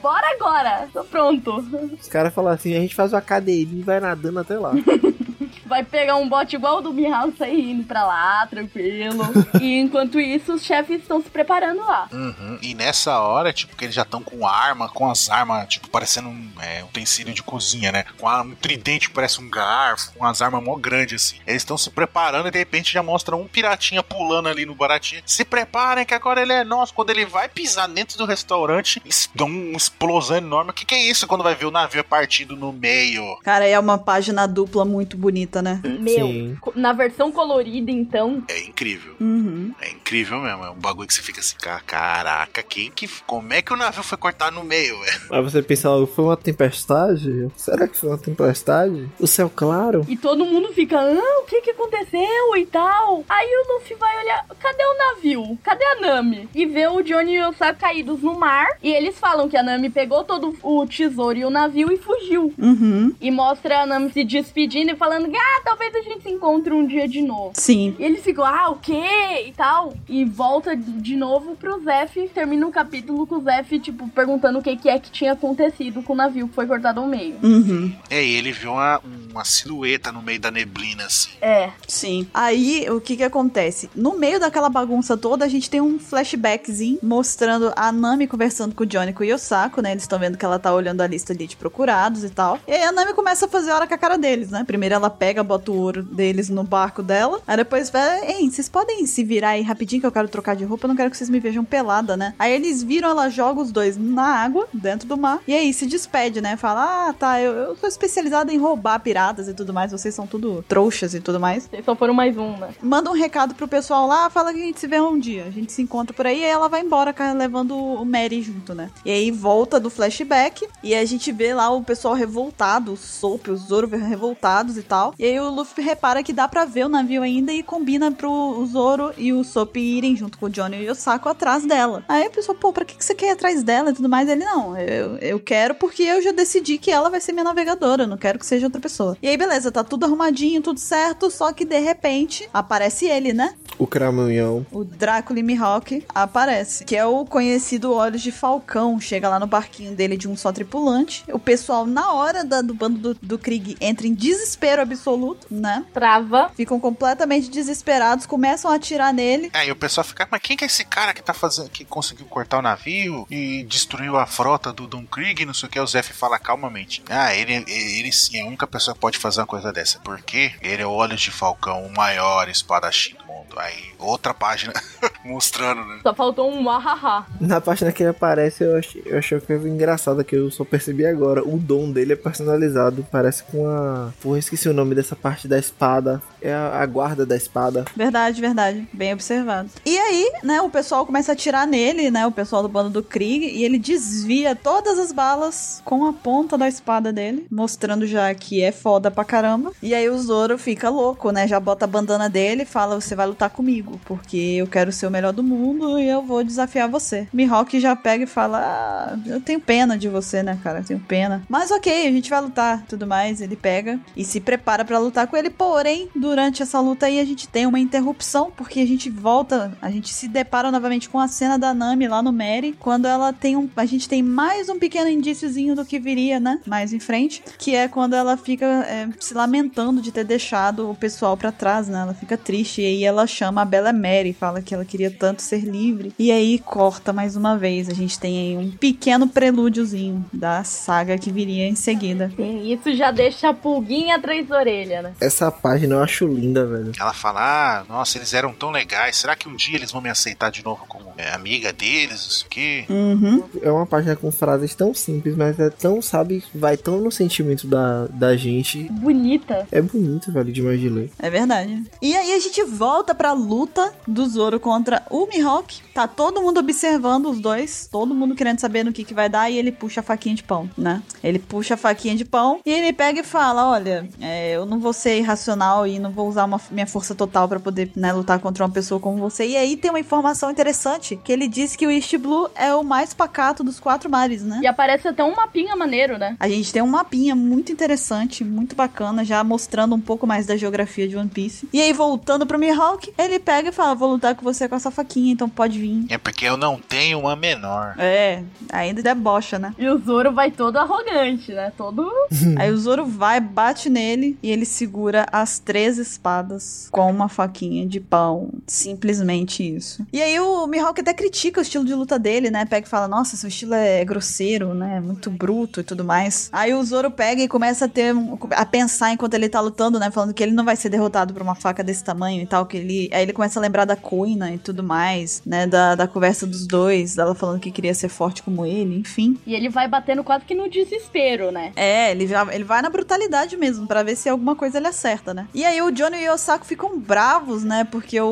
Bora agora, tô pronto. Os caras falam assim, a gente faz uma cadeirinha e vai nadando até lá. Vai pegar um bote igual o do Mihal e sair indo pra lá, tranquilo. e enquanto isso, os chefes estão se preparando lá. Uhum. E nessa hora, tipo, que eles já estão com arma, com as armas, tipo, parecendo um é, utensílio de cozinha, né? Com a- um tridente que parece um garfo, com as armas mó grandes, assim. Eles estão se preparando e de repente já mostra um piratinha pulando ali no baratinho. Se preparem que agora ele é nosso. Quando ele vai pisar dentro do restaurante, dão uma explosão enorme. O que, que é isso quando vai ver o navio partido no meio? Cara, é uma página dupla muito bonita, né? Meu, Sim. na versão colorida, então, É incrível. Uhum. É incrível mesmo. É um bagulho que você fica assim, "Ca- caraca, quem que. Como é que o navio foi cortado no meio, velho? Aí você pensa logo, foi uma tempestade? Será que foi uma tempestade? O céu claro? E todo mundo fica, ah, o que que aconteceu e tal. Aí o Luffy vai olhar, cadê o navio? Cadê a Nami? E vê o Johnny e o Sabo caídos no mar. E eles falam que a Nami pegou todo o tesouro e o navio e fugiu. Uhum. E mostra a Nami se despedindo e falando, ah, talvez a gente se encontre um dia de novo. Sim. E eles ficam, ah, o quê? E tal. E volta de novo pro Zef. Termina um capítulo com o Zef, tipo, perguntando o que, que é que tinha acontecido com o navio que foi cortado ao meio. Uhum. É, e ele viu uma, uma silhueta no meio da neblina, assim. É. Sim. Aí, o que que acontece? No meio daquela bagunça toda, a gente tem um flashbackzinho mostrando a Nami conversando com o Johnny e com o Yosako, né? Eles estão vendo que ela tá olhando a lista ali de procurados e tal. E aí a Nami começa a fazer hora com a cara deles, né? Primeiro ela pega, bota o ouro deles no barco dela. Aí depois vai, ei, vocês podem se virar aí rapidinho que eu quero trocar de roupa, eu não quero que vocês me vejam pelada, né? Aí eles viram, ela joga os dois na água, dentro do mar. E aí se despede, né? Fala, ah, tá, eu, eu sou especializada em roubar piratas e tudo mais, vocês são tudo trouxas e tudo mais Vocês só foram mais um, né? manda um recado pro pessoal lá, fala que a gente se vê um dia. A gente se encontra por aí e aí ela vai embora levando o Mary junto, né? E aí volta do flashback e a gente vê lá o pessoal revoltado, o Soap, os Zoro revoltados e tal. E aí o Luffy repara que dá pra ver o navio ainda e combina pro Zoro e o Soap irem junto com o Johnny e o Sako atrás dela. Aí o pessoal, pô, pra que que você quer ir atrás dela e tudo mais? Ele, não, eu, eu quero porque eu já decidi que ela vai ser minha navegadora, eu não quero que seja outra pessoa. E aí, beleza, tá tudo arrumadinho, tudo certo, só que de repente aparece ele, né? O cramunhão. O Drácula Mihawk aparece, que é o conhecido Olhos de Falcão. Chega lá no barquinho dele de um só tripulante. O pessoal, na hora da- do bando do, do Krieg, entra em desespero absoluto, né? Trava. Ficam completamente desesperados, começam a atirar nele. Aí o pessoal fica, mas quem que é esse cara que tá fazendo, que conseguiu cortar o navio e destruiu a frota do Don Krieg, não sei o que, o Zef fala calmamente. Ah, ele, ele sim é a única pessoa que pode fazer uma coisa dessa. Porque ele é o Olhos de Falcão, o maior espadachim do mundo. Aí, outra página mostrando, né? Só faltou um wahaha. Na página que ele aparece, eu achei, eu achei uma coisa engraçada que eu só percebi agora. O dom dele é personalizado. Parece com a. Porra, esqueci o nome dessa parte da espada. É a, a guarda da espada. Verdade, verdade. Bem observado. E aí, né, o pessoal começa a atirar nele, né, o pessoal do bando do Krieg, e ele desvia todas as balas com a ponta da espada dele, mostrando já que é foda pra caramba. E aí o Zoro fica louco, né, já bota a bandana dele e fala, você vai lutar comigo, porque eu quero ser o melhor do mundo e eu vou desafiar você. Mihawk já pega e fala, ah, eu tenho pena de você, né, cara, eu tenho pena. Mas ok, a gente vai lutar, tudo mais, ele pega e se prepara pra lutar com ele, porém, durante essa luta aí a gente tem uma interrupção, porque a gente volta, a gente se depara novamente com a cena da Nami lá no Mary, quando ela tem um, a gente tem mais um pequeno indíciozinho do que viria, né, mais em frente, que é quando ela fica é, se lamentando de ter deixado o pessoal pra trás, né, ela fica triste, e aí ela chama a Bella Mary, fala que ela queria tanto ser livre, e aí corta mais uma vez, a gente tem aí um pequeno prelúdiozinho da saga que viria em seguida. Sim, isso já deixa a pulguinha atrás da orelha. Orelha, né? Essa página eu acho linda, velho. Ela fala, ah, nossa, eles eram tão legais. Será que um dia eles vão me aceitar de novo como é, amiga deles? Não sei o quê. Uhum. É uma página com frases tão simples, mas é tão, sabe, vai tão no sentimento da, da gente. Bonita. É bonito, velho, demais de ler. É verdade. E aí a gente volta pra luta do Zoro contra o Mihawk. Tá todo mundo observando os dois, todo mundo querendo saber no que que vai dar e ele puxa a faquinha de pão, né? Ele puxa a faquinha de pão e ele pega e fala, olha, é, eu não vou ser irracional e não vou usar uma- minha força total pra poder né, lutar contra uma pessoa como você. E aí tem uma informação interessante, que ele diz que o East Blue é o mais pacato dos quatro mares, né? E aparece até um mapinha maneiro, né? A gente tem um mapinha muito interessante, muito bacana, já mostrando um pouco mais da geografia de One Piece. E aí, voltando pro Mihawk, ele pega e fala: Vou lutar com você com essa faquinha, então pode vir. É porque eu não tenho uma menor. É, ainda debocha, né? E o Zoro vai todo arrogante, né? Todo. Aí o Zoro vai, bate nele e ele segura as três espadas com uma faquinha de pão. Simplesmente isso. E aí o Mihawk até critica o estilo de luta dele, né? Pega e fala: Nossa, seu estilo é grosseiro, né? Muito bruto e tudo mais. Aí o Zoro pega e começa a ter a pensar enquanto ele tá lutando, né? Falando que ele não vai ser derrotado por uma faca desse tamanho e tal. Que ele. Aí ele começa a lembrar da Kuina e tudo mais, né? Da, da conversa dos dois, dela falando que queria ser forte como ele, enfim. E ele vai batendo quase que no desespero, né? É, ele, ele vai na brutalidade mesmo, pra ver se alguma coisa ele acerta, né? E aí o Johnny e o Osako ficam bravos, né? Porque o,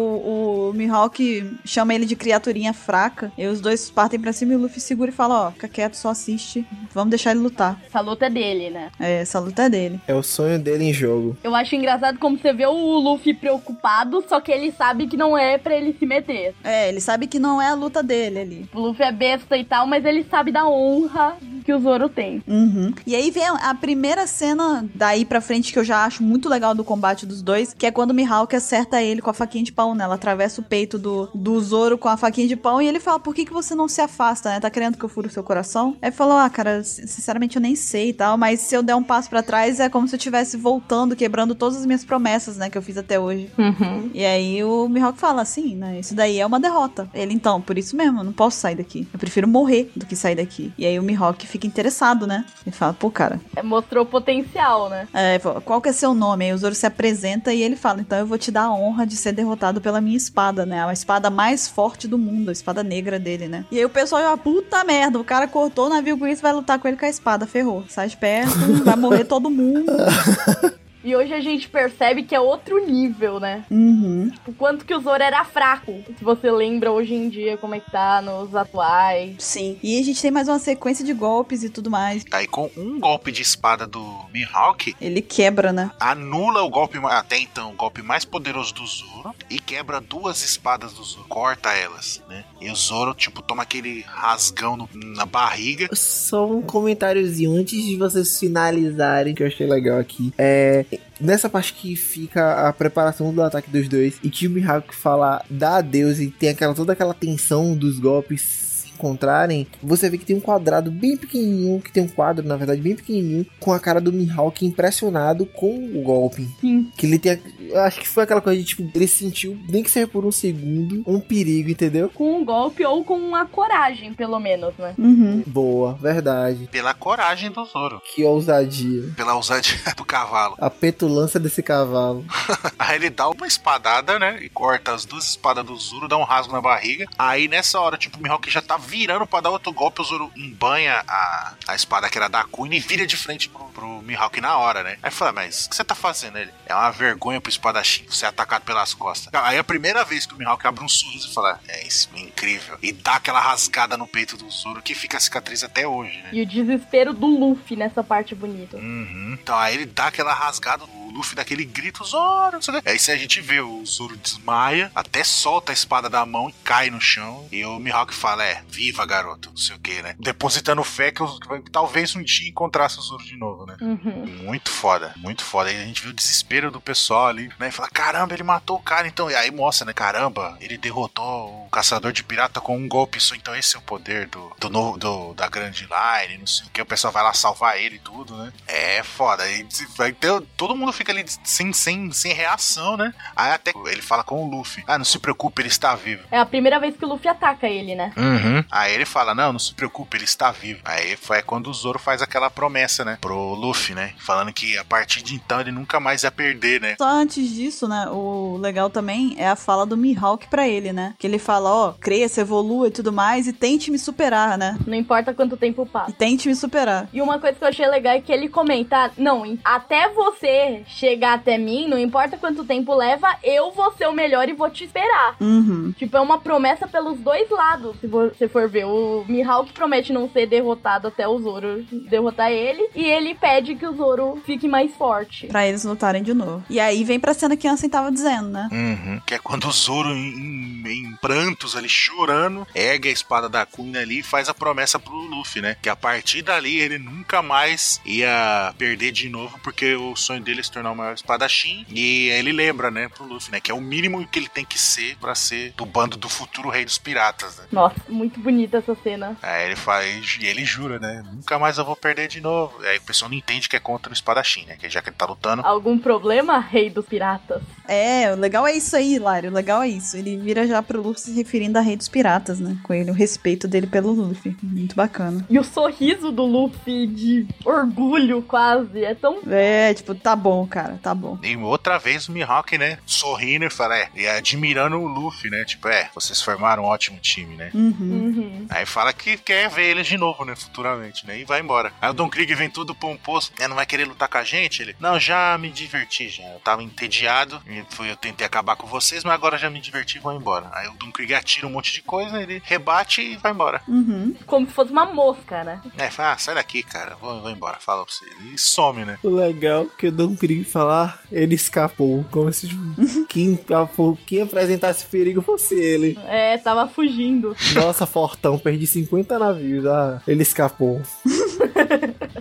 o Mihawk chama ele de criaturinha fraca. E os dois partem pra cima e o Luffy segura e fala, ó, fica quieto, só assiste. Vamos deixar ele lutar. Essa luta é dele, né? É, essa luta é dele. É o sonho dele em jogo. Eu acho engraçado como você vê o Luffy preocupado, só que ele sabe que não é pra ele se meter. É, ele sabe que não é a luta dele ali. O Luffy é besta e tal, mas ele sabe da honra que o Zoro tem. Uhum. E aí vem a primeira cena daí pra frente que eu já acho muito legal do combate dos dois, que é quando o Mihawk acerta ele com a faquinha de pão, né? Ela atravessa o peito do, do Zoro com a faquinha de pão e ele fala, por que, que você não se afasta, né? Tá querendo que eu fure o seu coração? Aí falou, ah, cara, sin- sinceramente eu nem sei e tal, mas se eu der um passo pra trás é como se eu estivesse voltando, quebrando todas as minhas promessas, né? Que eu fiz até hoje. Uhum. E aí o Mihawk fala assim, né? Isso daí é uma derrota. Ele, então, por isso mesmo, eu não posso sair daqui. Eu prefiro morrer do que sair daqui. E aí o Mihawk fica interessado, né? Ele fala, pô, cara, É, mostrou potencial, né? é, qual que é seu nome? Aí o Zoro se apresenta e ele fala, então eu vou te dar a honra de ser derrotado pela minha espada, né? A espada mais forte do mundo, a espada negra dele, né? E aí o pessoal já, puta merda, o cara cortou o navio com isso, vai lutar com ele com a espada, ferrou. Sai de perto, vai morrer todo mundo. E hoje a gente percebe que é outro nível, né? Uhum. O quanto que o Zoro era fraco. Se você lembra hoje em dia como é que tá nos atuais. Sim. E a gente tem mais uma sequência de golpes e tudo mais. Aí com um golpe de espada do Mihawk, Ele quebra, né? anula o golpe até então, o golpe mais poderoso do Zoro e quebra duas espadas do Zoro, corta elas, né? E o Zoro tipo toma aquele rasgão no- na barriga. Só um comentáriozinho antes de vocês finalizarem, que eu achei legal aqui. É. Nessa parte que fica a preparação do ataque dos dois e que o Mihawk fala dá adeus e tem aquela, toda aquela tensão dos golpes encontrarem, você vê que tem um quadrado bem pequenininho, que tem um quadro, na verdade, bem pequenininho, com a cara do Mihawk impressionado com o golpe. Sim. Que ele tem. Acho que foi aquela coisa de tipo, ele sentiu, nem que seja por um segundo, um perigo, entendeu? Com um golpe ou com uma coragem, pelo menos, né? Uhum. Boa, verdade. Pela coragem do Zoro, Que ousadia. pela ousadia do cavalo. A petulância desse cavalo. Aí ele dá uma espadada, né? E corta as duas espadas do Zoro, dá um rasgo na barriga. Aí nessa hora, tipo, o Mihawk já tá virando pra dar outro golpe, o Zoro embanha a, a espada que era da Queen e vira de frente pro, pro Mihawk na hora, né? Aí fala, mas o que você tá fazendo? Ele, é uma vergonha pro espadachim você é atacado pelas costas. Aí é a primeira vez que o Mihawk abre um sorriso e fala, é isso, incrível. E dá aquela rasgada no peito do Zoro que fica a cicatriz até hoje, né? E o desespero do Luffy nessa parte bonita. Uhum. Então aí ele dá aquela rasgada, o Luffy dá aquele grito, Zoro, não sei o quê. Aí se a gente vê, o Zoro desmaia, até solta a espada da mão e cai no chão. E o Mihawk fala, é, viva garoto, não sei o que, né? Depositando fé que, eu- que talvez um dia encontrasse o Zoro de novo, né? Uhum. Muito foda, muito foda. Aí a gente vê o desespero do pessoal ali, né? E fala, caramba, ele matou o cara, então. E aí mostra, né? Caramba, ele derrotou o caçador de pirata com um golpe só. Então esse é o poder do, do, novo- do- da grande line, não sei o que. O pessoal vai lá salvar ele e tudo, né? É foda. Aí ter- todo mundo fica fica ali sem, sem, sem reação, né? Aí até ele fala com o Luffy: Ah, não se preocupe, ele está vivo. É a primeira vez que o Luffy ataca ele, né? Uhum. Aí ele fala: Não, não se preocupe, ele está vivo. Aí foi quando o Zoro faz aquela promessa, né? Pro Luffy, né? Falando que a partir de então ele nunca mais ia perder, né? Só antes disso, né, o legal também é a fala do Mihawk pra ele, né? Que ele fala, ó, cresça, evolua e tudo mais e tente me superar, né? Não importa quanto tempo E passa. tente me superar. E uma coisa que eu achei legal é que ele comenta: Não, até você chegar até mim, não importa quanto tempo leva, eu vou ser o melhor e vou te esperar. Uhum. Tipo, é uma promessa pelos dois lados, se você for ver. O Mihawk promete não ser derrotado até o Zoro derrotar ele. E ele pede que o Zoro fique mais forte. Pra eles lutarem de novo. E aí vem pra cena que a Ansem tava dizendo, né? Uhum. Que é quando o Zoro, em, em- em prantos ali, chorando, ergue a espada da Queen ali e faz a promessa pro Luffy, né? Que a partir dali ele nunca mais ia perder de novo, porque o sonho dele é se tornar o maior espadachim. E aí ele lembra, né, pro Luffy, né? Que é o mínimo que ele tem que ser pra ser do bando do futuro rei dos piratas, né? Nossa, muito bonita essa cena. Aí ele faz. E ele jura, né? Nunca mais eu vou perder de novo. Aí o pessoal não entende que é contra o espadachim, né? Que já que ele tá lutando. Algum problema, rei dos piratas? É, o legal é isso aí, Hilário. O legal é isso. Ele vira já pro Luffy se referindo a Rei dos Piratas, né? Com ele, o respeito dele pelo Luffy. Muito bacana. E o sorriso do Luffy de orgulho, quase. É tão. É, tipo, tá bom, cara, tá bom. E outra vez o Mihawk, né? Sorrindo e fala, é, e admirando o Luffy, né? Tipo, é, vocês formaram um ótimo time, né? Uhum. Uhum. Aí fala que quer ver eles de novo, né? Futuramente, né? E vai embora. Aí o Don Krieg vem tudo pomposo. É, não vai querer lutar com a gente? Ele, não, já me diverti, já. Eu tava entediado. E fui, eu tentei acabar com vocês, mas agora já me diverti e vou embora. Aí o Don Krieg atira um monte de coisa, ele rebate e vai embora. Uhum. Como se fosse uma mosca, né? É, fala, ah, sai daqui, cara. Vou, vou embora. Fala pra você. E some, né? O legal é que eu Don Krieg falar, ele escapou. Como se tipo, quem, quem apresentasse perigo fosse ele. É, tava fugindo. Nossa, Fortão, perdi 50 navios. Ah, ele escapou.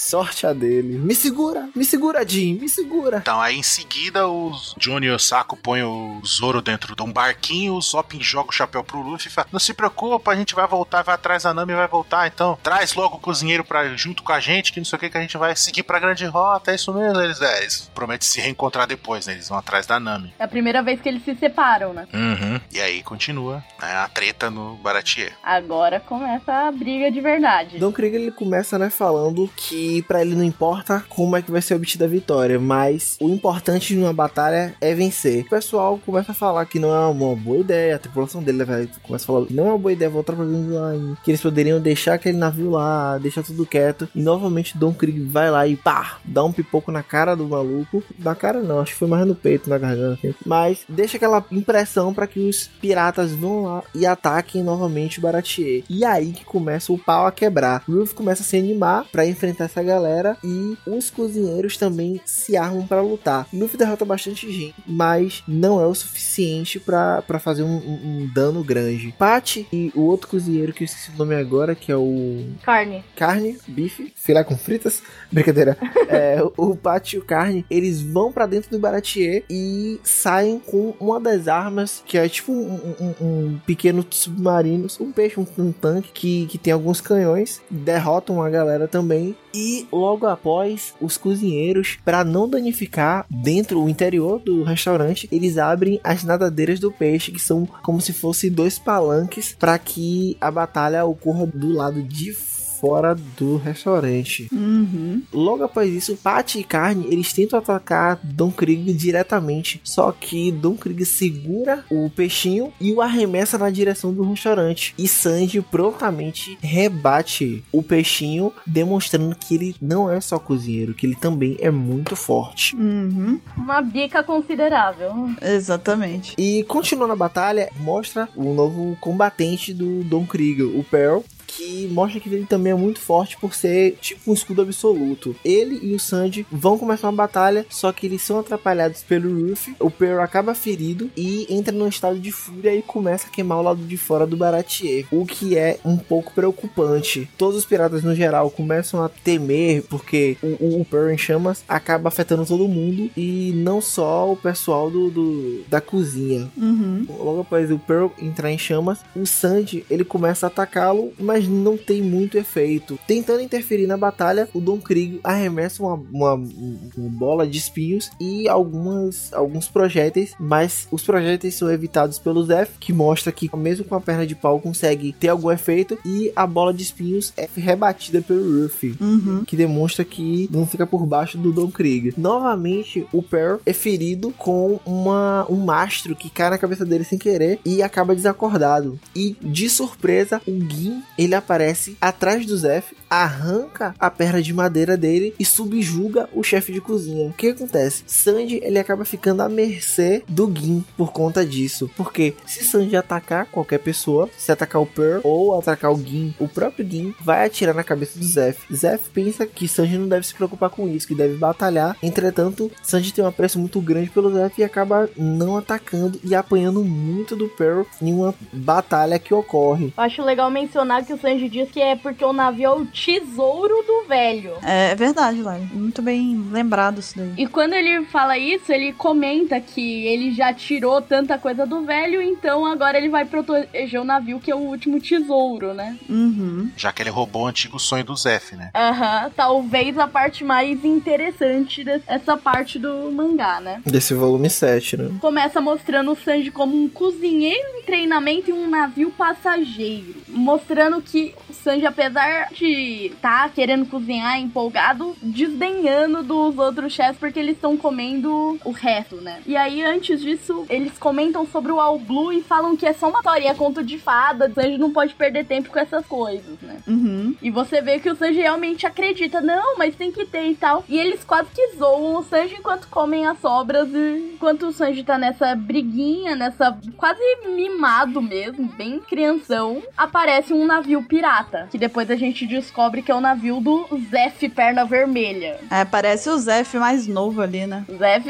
Sorte a dele. Me segura, me segura, Jim, me segura. Então, aí em seguida, os Johnny e Osako põem o Zoro dentro de um barquinho, o Zop joga o chapéu pro Luffy e fala: Não se preocupa, a gente vai voltar, vai atrás da Nami e vai voltar. Então, traz logo o cozinheiro pra, junto com a gente, que não sei o que, que a gente vai seguir pra grande rota. É isso mesmo, eles, é, eles prometem se reencontrar depois, né? Eles vão atrás da Nami. É a primeira vez que eles se separam, né? Uhum. E aí continua né, a treta no Baratier. Agora começa a briga de verdade. Don Krieg ele começa, né, falando que pra ele não importa como é que vai ser obtida a vitória, mas o importante de uma batalha é vencer. O pessoal começa a falar que não é uma boa ideia, a tripulação dele vai, começa a falar que não é uma boa ideia voltar pra Line, que eles poderiam deixar aquele navio lá, deixar tudo quieto, e novamente Don Krieg vai lá e pá, dá um pipoco na cara do maluco. Na cara não, acho que foi mais no peito, na garganta, assim. mas deixa aquela impressão pra que os piratas vão lá e ataquem novamente o Baratier. E aí que começa o pau a quebrar. Ruff começa a se animar pra enfrentar essa galera e os cozinheiros também se armam pra lutar. Luffy derrota bastante gente, mas não é o suficiente pra fazer um, um- um dano grande. Patty e o outro cozinheiro que eu esqueci o nome agora, que é o Carne. carne, bife, filé com fritas. Brincadeira. É, o Pat e o carne, eles vão pra dentro do Baratier e saem com uma das armas, que é tipo um, um- pequeno submarino, um peixe, um, um tanque, que, que tem alguns canhões, derrotam a galera também. E logo após, os cozinheiros, pra não danificar dentro, o interior do restaurante, eles abrem as nadadeiras do peixe, que são como se fossem dois palanques, para que a batalha ocorra do lado de fora do restaurante. Uhum. Logo após isso, Patty e Carne, eles tentam atacar Don Krieg diretamente, só que Don Krieg segura o peixinho e o arremessa na direção do restaurante. E Sanji prontamente rebate o peixinho, demonstrando que ele não é só cozinheiro, que ele também é muito forte. Uhum. Uma bica considerável. Exatamente. E continuando a batalha, mostra o novo combatente do Don Krieg, o Pearl. Que mostra que ele também é muito forte por ser tipo um escudo absoluto. Ele e o Sanji vão começar uma batalha, só que eles são atrapalhados pelo Ruffy. O Pearl acaba ferido e entra num estado de fúria e começa a queimar o lado de fora do Baratier. O que é um pouco preocupante. Todos os piratas no geral começam a temer porque o, o Pearl em chamas acaba afetando todo mundo e não só o pessoal do, do- da cozinha. Uhum. Logo após o Pearl entrar em chamas, o Sanji ele começa a atacá-lo, mas mas não tem muito efeito. Tentando interferir na batalha, o Don Krieg arremessa uma, uma, uma bola de espinhos e algumas, alguns projéteis, mas os projéteis são evitados pelo Zef, que mostra que mesmo com a perna de pau consegue ter algum efeito e a bola de espinhos é rebatida pelo Ruffy, Uhum. que demonstra que não fica por baixo do Don Krieg. Novamente, o Pearl é ferido com uma, um mastro que cai na cabeça dele sem querer e acaba desacordado. E de surpresa, o Gin ele aparece atrás do Zef, arranca a perna de madeira dele e subjuga o chefe de cozinha. O que acontece? Sanji ele acaba ficando à mercê do Gin por conta disso. Porque se Sanji atacar qualquer pessoa, se atacar o Pearl ou atacar o Gin, o próprio Gin vai atirar na cabeça do Zef. Zef pensa que Sanji não deve se preocupar com isso, que deve batalhar. Entretanto, Sanji tem um apreço muito grande pelo Zef e acaba não atacando e apanhando muito do Pearl em uma batalha que ocorre. Eu acho legal mencionar que o Sanji diz que é porque o navio é o tesouro do velho. É, é verdade, Lari. Muito bem lembrado isso daí. E quando ele fala isso, ele comenta que ele já tirou tanta coisa do velho, então agora ele vai proteger o navio, que é o último tesouro, né? Uhum. Já que ele roubou o antigo sonho do Zef, né? Aham, talvez a parte mais interessante dessa parte do mangá, né? Desse volume 7, né? Começa mostrando o Sanji como um cozinheiro em treinamento em um navio passageiro. Mostrando que o Sanji, apesar de tá querendo cozinhar, empolgado, desdenhando dos outros chefs porque eles estão comendo o resto, né? E aí, antes disso, eles comentam sobre o All Blue e falam que é só uma historinha, conto de fada. O Sanji não pode perder tempo com essas coisas, né? Uhum. E você vê que o Sanji realmente acredita, não, mas tem que ter e tal. E eles quase que zoam o Sanji enquanto comem as sobras. E enquanto o Sanji tá nessa briguinha, nessa quase mimado mesmo, bem crianção, aparece um navio pirata. Que depois a gente descobre que é o navio do Zef Perna Vermelha. É, parece o Zef mais novo ali, né? Zef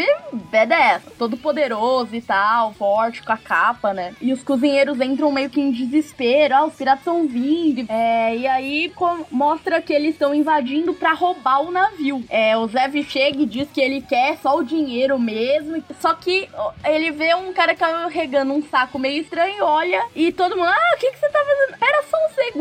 badass, todo poderoso e tal, forte, com a capa, né? E os cozinheiros entram meio que em desespero. Ah, os piratas estão vindo. É, e aí mostra que eles estão invadindo pra roubar o navio. É, o Zef chega e diz que ele quer só o dinheiro mesmo. Só que ele vê um cara carregando um saco meio estranho, olha, e todo mundo, ah, o que, que você tá fazendo? Pera só um segundo.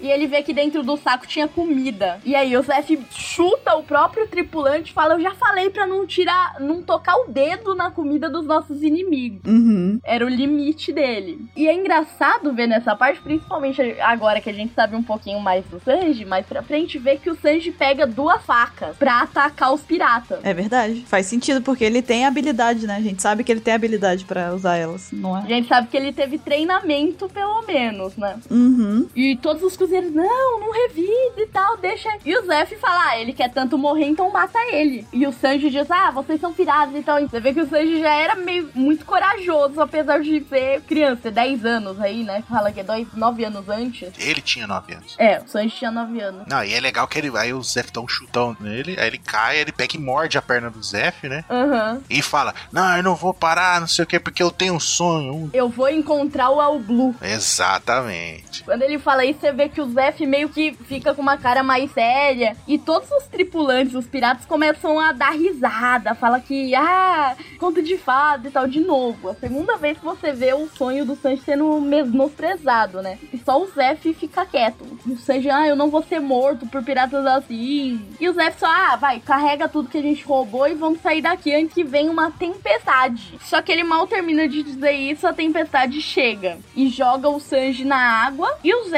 E ele vê que dentro do saco tinha comida. E aí o Zef chuta o próprio tripulante e fala: Eu já falei pra não tirar, não tocar o dedo na comida dos nossos inimigos. Uhum. Era o limite dele. E é engraçado ver nessa parte, principalmente agora que a gente sabe um pouquinho mais do Sanji, mais pra frente, ver que o Sanji pega duas facas pra atacar os piratas. É verdade. Faz sentido, porque ele tem habilidade, né? A gente sabe que ele tem habilidade pra usar elas, não A é? gente sabe que ele teve treinamento, pelo menos, né? Uhum. E todos os cozinheiros, não, não revide e tal, deixa. E o Zef fala, ah, ele quer tanto morrer, então mata ele. E o Sanji diz, ah, vocês são piratas e tal. E Você vê que o Sanji já era meio muito corajoso, apesar de ser criança, 10 anos aí, né? Fala que é 9 anos antes. Ele tinha 9 anos. É, o Sanji tinha 9 anos. Não, e é legal que ele. Aí o Zef dá um chutão nele, aí ele cai, ele pega e morde a perna do Zef, né? Aham. E fala: Não, eu não vou parar, não sei o que, porque eu tenho um sonho. Eu vou encontrar o All Blue. Exatamente. Quando ele fala isso, você vê que o Zef meio que fica com uma cara mais séria. E todos os tripulantes, os piratas, começam a dar risada. Fala que, ah, conto de fada e tal, de novo. A segunda vez que você vê o sonho do Sanji sendo menosprezado, né? E só o Zef fica quieto. O Sanji, ah, eu não vou ser morto por piratas assim. E o Zef só, ah, vai, carrega tudo que a gente roubou e vamos sair daqui antes que venha uma tempestade. Só que ele mal termina de dizer isso, a tempestade chega e joga o Sanji na água e o Zef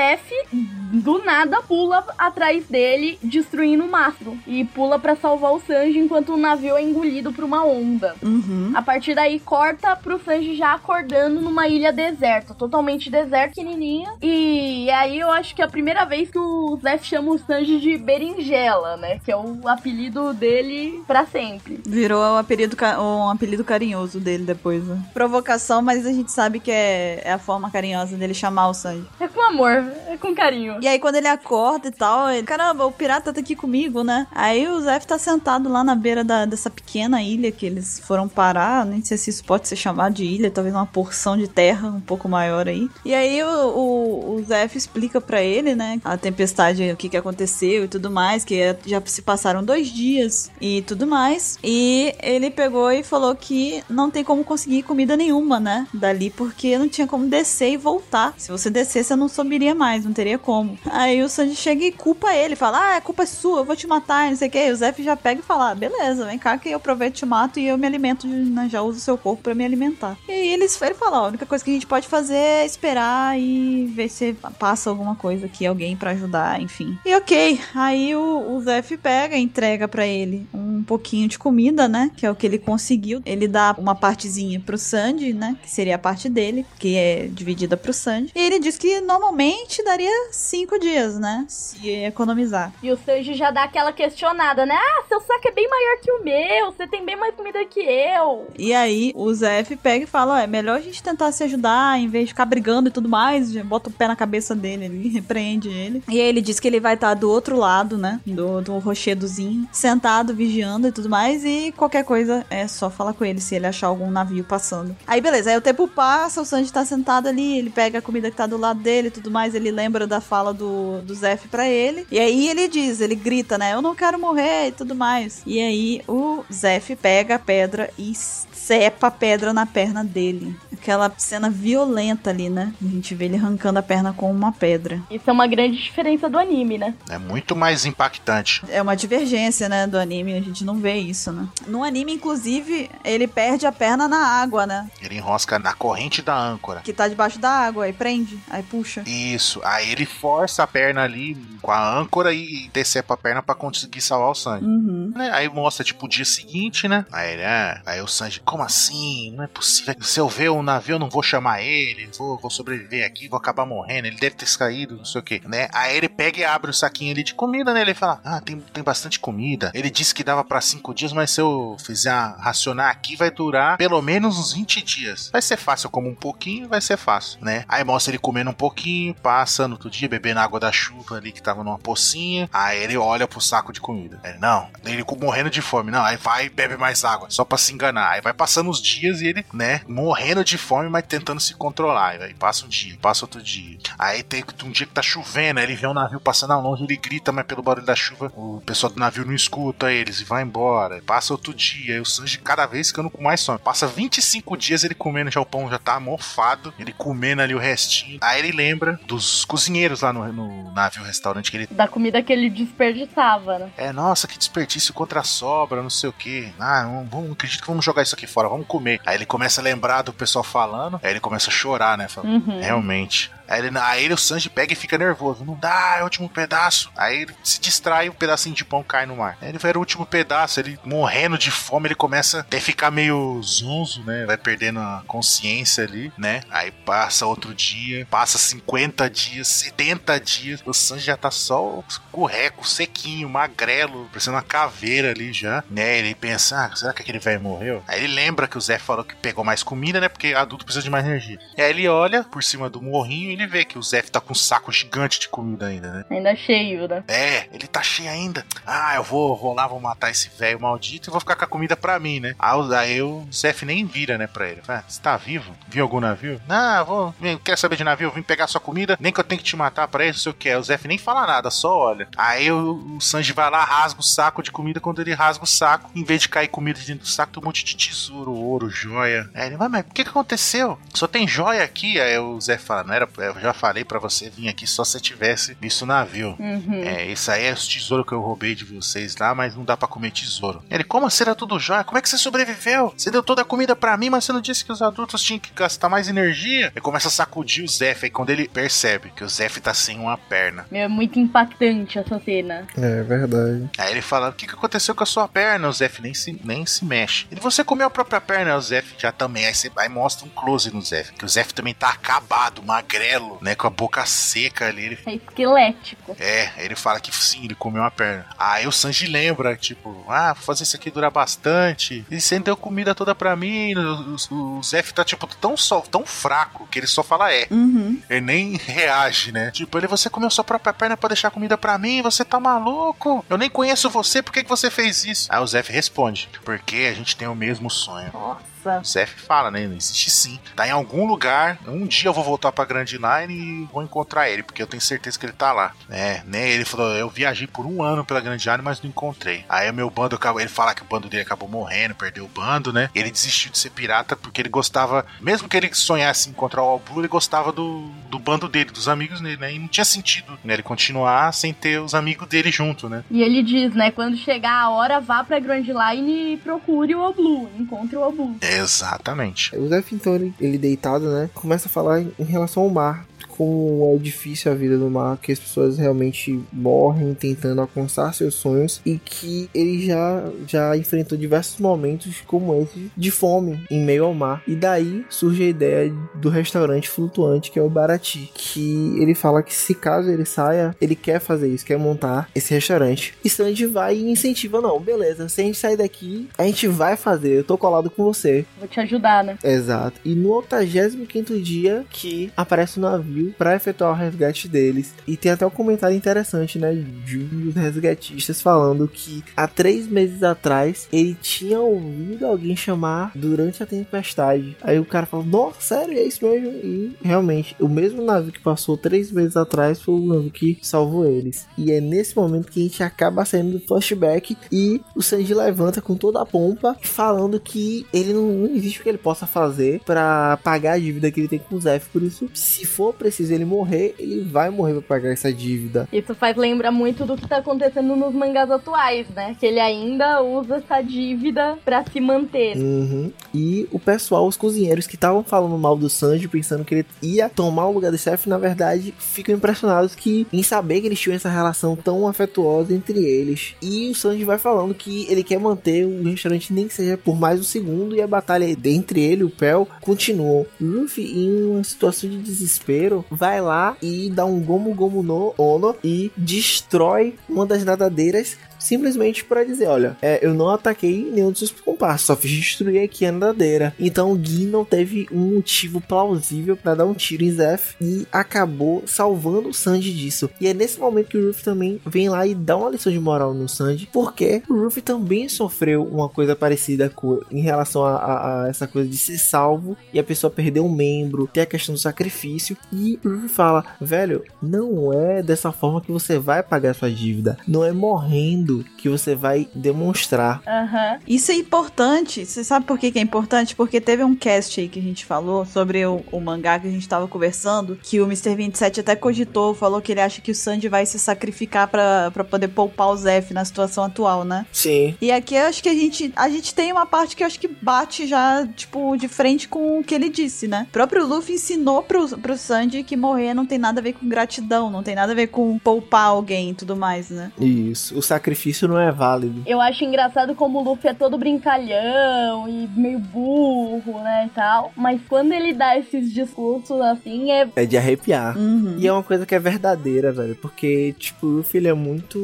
do nada pula atrás dele, destruindo o mastro e pula pra salvar o Sanji enquanto o navio é engolido por uma onda. Uhum. A partir daí corta pro Sanji já acordando numa ilha deserta, totalmente deserta, pequenininha. E aí eu acho que é a primeira vez que o Zef chama o Sanji de berinjela, né? Que é o apelido dele pra sempre. Virou um apelido, um apelido carinhoso dele depois, né? Provocação, mas a gente sabe que é, é a forma carinhosa dele chamar o Sanji. É com amor, com carinho. E aí quando ele acorda e tal, ele, caramba, o pirata tá aqui comigo, né? Aí o Zef tá sentado lá na beira da- dessa pequena ilha que eles foram parar, nem sei se isso pode ser chamado de ilha, talvez uma porção de terra um pouco maior aí. E aí o, o, o Zef explica pra ele, né, a tempestade, o que que aconteceu e tudo mais, que é- já se passaram dois dias e tudo mais. E ele pegou e falou que não tem como conseguir comida nenhuma, né, dali, porque não tinha como descer e voltar. Se você descer, você não subiria mais, não teria como. Aí o Sanji chega e culpa ele, fala: Ah, a culpa é sua, eu vou te matar, não sei o que. E o Zef já pega e fala: ah, Beleza, vem cá que eu aproveito te mato e eu me alimento, né, já uso o seu corpo pra me alimentar. E aí ele fala: A única coisa que a gente pode fazer é esperar e ver se passa alguma coisa aqui, alguém pra ajudar, enfim. E ok, aí o, o Zef pega e entrega pra ele um pouquinho de comida, né? Que é o que ele conseguiu. Ele dá uma partezinha pro Sandy, né? Que seria a parte dele, que é dividida pro Sandy. E ele diz que normalmente daria cinco dias, né? Se economizar. E o Sanji já dá aquela questionada, né? Ah, seu saco é bem maior que o meu, você tem bem mais comida que eu. E aí o Zef pega e fala: ó, é melhor a gente tentar se ajudar em vez de ficar brigando e tudo mais. Bota o pé na cabeça dele ali, repreende ele. E aí ele diz que ele vai estar do outro lado, né? Do, do rochedozinho, sentado, vigiando e tudo mais. E qualquer coisa é só falar com ele se ele achar algum navio passando. Aí beleza, aí o tempo passa, o Sanji tá sentado ali, ele pega a comida que tá do lado dele e tudo mais. Ele lembra da fala do, do Zef pra ele. E aí ele diz, ele grita, né? Eu não quero morrer e tudo mais. E aí o Zef pega a pedra e cepa a pedra na perna dele. Aquela cena violenta ali, né? A gente vê ele arrancando a perna com uma pedra. Isso é uma grande diferença do anime, né? É muito mais impactante. É uma divergência, né, do anime. A gente não vê isso, né? No anime, inclusive, ele perde a perna na água, né? Ele enrosca na corrente da âncora. Que tá debaixo da água, aí prende, aí puxa. Isso. Aí ele força a perna ali com a âncora e decepa a perna pra conseguir salvar o Sanji. Uhum. Né? Aí mostra, tipo, o dia seguinte, né? Aí ele, é. Aí o Sanji, como assim? Não é possível. Se eu ver o navio, eu não vou chamar ele. Vou, vou sobreviver aqui, vou acabar morrendo. Ele deve ter caído, não sei o que, né? Aí ele pega e abre o saquinho ali de comida, né? Ele fala, ah, tem, tem bastante comida. Ele disse que dava pra cinco dias, mas se eu fizer racionar aqui, vai durar pelo menos uns 20 dias. Vai ser fácil, eu como um pouquinho, vai ser fácil, né? Aí mostra ele comendo um pouquinho, passa no outro dia, bebendo água da chuva ali que tava numa pocinha. Aí ele olha pro saco de comida. Ele, não, ele morrendo de fome. Não, aí vai e bebe mais água, só pra se enganar. Aí vai passando os dias e ele, né, morrendo de fome, mas tentando se controlar. Aí passa um dia, passa outro dia. Aí tem um dia que tá chovendo, aí ele vê um navio passando ao longe, ele grita, mas pelo barulho da chuva, o pessoal do navio não escuta eles e vai embora. Aí passa outro dia, aí o Sanji cada vez ficando com mais fome. Passa 25 dias ele comendo, já o pão já tá mofado, ele comendo ali o restinho. Aí ele lembra dos cozinheiros lá no, no navio restaurante que ele Da comida que ele desperdiçava, né? é, nossa, que desperdício contra a sobra, não sei o que. Ah, não, vamos, acredito que vamos jogar isso aqui fora, vamos comer. Aí ele começa a lembrar do pessoal falando, aí ele começa a chorar, né? Fala, Uhum. Realmente. Aí, ele, aí o Sanji pega e fica nervoso. Não dá, é o último pedaço. Aí ele se distrai um pedacinho de pão cai no mar. Aí ele vai o último pedaço, ele morrendo de fome, ele começa até ficar meio zonzo, né? Vai perdendo a consciência ali, né? Aí passa outro dia, passa 50 dias, 70 dias. O Sanji já tá só o reco, sequinho, magrelo, parecendo uma caveira ali já, né? Ele pensa, ah, será que aquele velho morreu? Aí ele lembra que o Zé falou que pegou mais comida, né? Porque adulto precisa de mais energia. Aí ele olha por cima do morrinho e ele vê que o Zé tá com um saco gigante de comida ainda, né? Ainda cheio, né? É, ele tá cheio ainda. Ah, eu vou, lá, vou matar esse velho maldito e vou ficar com a comida pra mim, né? Aí, o- Zef nem vira, né, pra ele. Fala, você tá vivo? Viu algum navio? Não, vou. Quer saber de navio? Vim pegar sua comida, nem que eu tenho que te matar pra isso, não sei o que. O Zef nem fala nada, só olha. Aí o, o Sanji vai lá, rasga o saco de comida. Quando ele rasga o saco, em vez de cair comida dentro do saco, tem um monte de tesouro, ouro, joia. Aí ele, mas, mas o que que aconteceu? Só tem joia aqui. Aí o Zé fala, não era, eu já falei pra você vir aqui só se você tivesse visto o navio. Uhum. É, isso aí é os tesouros que eu roubei de vocês lá, mas não dá pra comer tesouro. Ele, como assim era tudo jóia? Como é que você sobreviveu? Você deu toda a comida pra mim, mas você não disse que os adultos tinham que gastar mais energia? Ele começa a sacudir o Zef, aí quando ele percebe que o Zef tá sem uma perna. É muito impactante essa cena. É verdade. Aí ele fala, o que, que aconteceu com a sua perna? O Zef nem se, nem se mexe. Ele, você comeu a própria perna? O Zef já também. Aí, você, aí mostra um close no Zef, que o Zef também tá acabado, magrelo, né, com a boca seca ali. Ele É esquelético. É, ele fala que sim, ele comeu uma perna. Aí o Sanji lembra, tipo, ah, vou fazer isso aqui durar bastante. E você deu comida toda pra mim. O, o, o Zef tá, tipo, tão, só, tão fraco que ele só fala é. Uhum. Ele nem reage, né? Tipo, ele, você comeu sua própria perna pra deixar comida pra mim? Você tá maluco? Eu nem conheço você, por que, que você fez isso? Aí o Zef responde, porque a gente tem o mesmo sonho. Nossa, Nossa. O Zef fala, né? Existe sim. Tá em algum lugar. Um dia eu vou voltar pra Grand Line e vou encontrar ele, porque eu tenho certeza que ele tá lá. É, né? Ele falou: eu viajei por um ano pela Grand Line, mas não encontrei. Aí o meu bando acabou. Ele fala que o bando dele acabou morrendo, perdeu o bando, né? Ele desistiu de ser pirata porque ele gostava. Mesmo que ele sonhasse em encontrar o All Blue, ele gostava do, do bando dele, dos amigos dele, né? E não tinha sentido né, ele continuar sem ter os amigos dele junto, né? E ele diz, né? Quando chegar a hora, vá pra Grand Line e procure o Oblu. Encontre o Oblu. Exatamente. O Zef, então, ele, deitado, né? Começa a falar em relação ao mar. Como é difícil a vida no mar, que as pessoas realmente morrem tentando alcançar seus sonhos e que ele já, já enfrentou diversos momentos como esse de fome em meio ao mar. E daí surge a ideia do restaurante flutuante que é o Barati, que ele fala que se caso ele saia, ele quer fazer isso, quer montar esse restaurante. E Sandy vai e incentiva, não, beleza, se a gente sair daqui, a gente vai fazer, eu tô colado com você. Vou te ajudar, né? Exato. E no 85 dia que aparece o navio para efetuar o resgate deles. E tem até um comentário interessante, né? De um dos resgatistas falando que há três meses atrás ele tinha ouvido alguém chamar durante a tempestade. Aí o cara falou: Nossa, sério, é isso mesmo? E realmente, o mesmo navio que passou três meses atrás foi o navio que salvou eles. E é nesse momento que a gente acaba saindo do flashback e o Sanji levanta com toda a pompa, falando que ele não, não existe o que ele possa fazer para pagar a dívida que ele tem com o Zef. Por isso, se for preciso ele morrer, ele vai morrer pra pagar essa dívida. Isso faz lembrar muito do que tá acontecendo nos mangás atuais, né? Que ele ainda usa essa dívida pra se manter. Uhum. E o pessoal, os cozinheiros que estavam falando mal do Sanji, pensando que ele ia tomar o lugar do Zef, na verdade, ficam impressionados que em saber que eles tinham essa relação tão afetuosa entre eles. E o Sanji vai falando que ele quer manter o restaurante nem que seja por mais um segundo e a batalha entre ele e o Pel continua. Luffy, em uma situação de desespero, vai lá e dá um Gomu Gomu no Ono e destrói uma das nadadeiras simplesmente para dizer, olha, é, eu não ataquei nenhum dos seus comparsas, só fiz destruir aqui a nadadeira. Então o Gui não teve um motivo plausível para dar um tiro em Zef e acabou salvando o Sanji disso. E é nesse momento que o Ruffy também vem lá e dá uma lição de moral no Sanji, porque o Ruffy também sofreu uma coisa parecida com, em relação a, a, a essa coisa de ser salvo e a pessoa perder um membro, ter a questão do sacrifício. E o Ruffy fala, velho, não é dessa forma que você vai pagar sua dívida, não é morrendo que você vai demonstrar. Aham. Isso é importante. Você sabe por que, que é importante? Porque teve um cast aí que a gente falou sobre o, o mangá que a gente tava conversando, que o Mr. 27 até cogitou, falou que ele acha que o Sanji vai se sacrificar pra pra poder poupar o Zef na situação atual, né? Sim. E aqui eu acho que a gente, a gente tem uma parte que eu acho que bate já, tipo, de frente com o que ele disse, né? O próprio Luffy ensinou pro, pro Sanji que morrer não tem nada a ver com gratidão, não tem nada a ver com poupar alguém e tudo mais, né? Isso. O sacrifício não é válido. Eu acho engraçado como o Luffy é todo brincalhão e meio burro, né, e tal. Mas quando ele dá esses discursos assim, é... É de arrepiar. Uhum. E é uma coisa que é verdadeira, velho. Porque, tipo, o Luffy ele é muito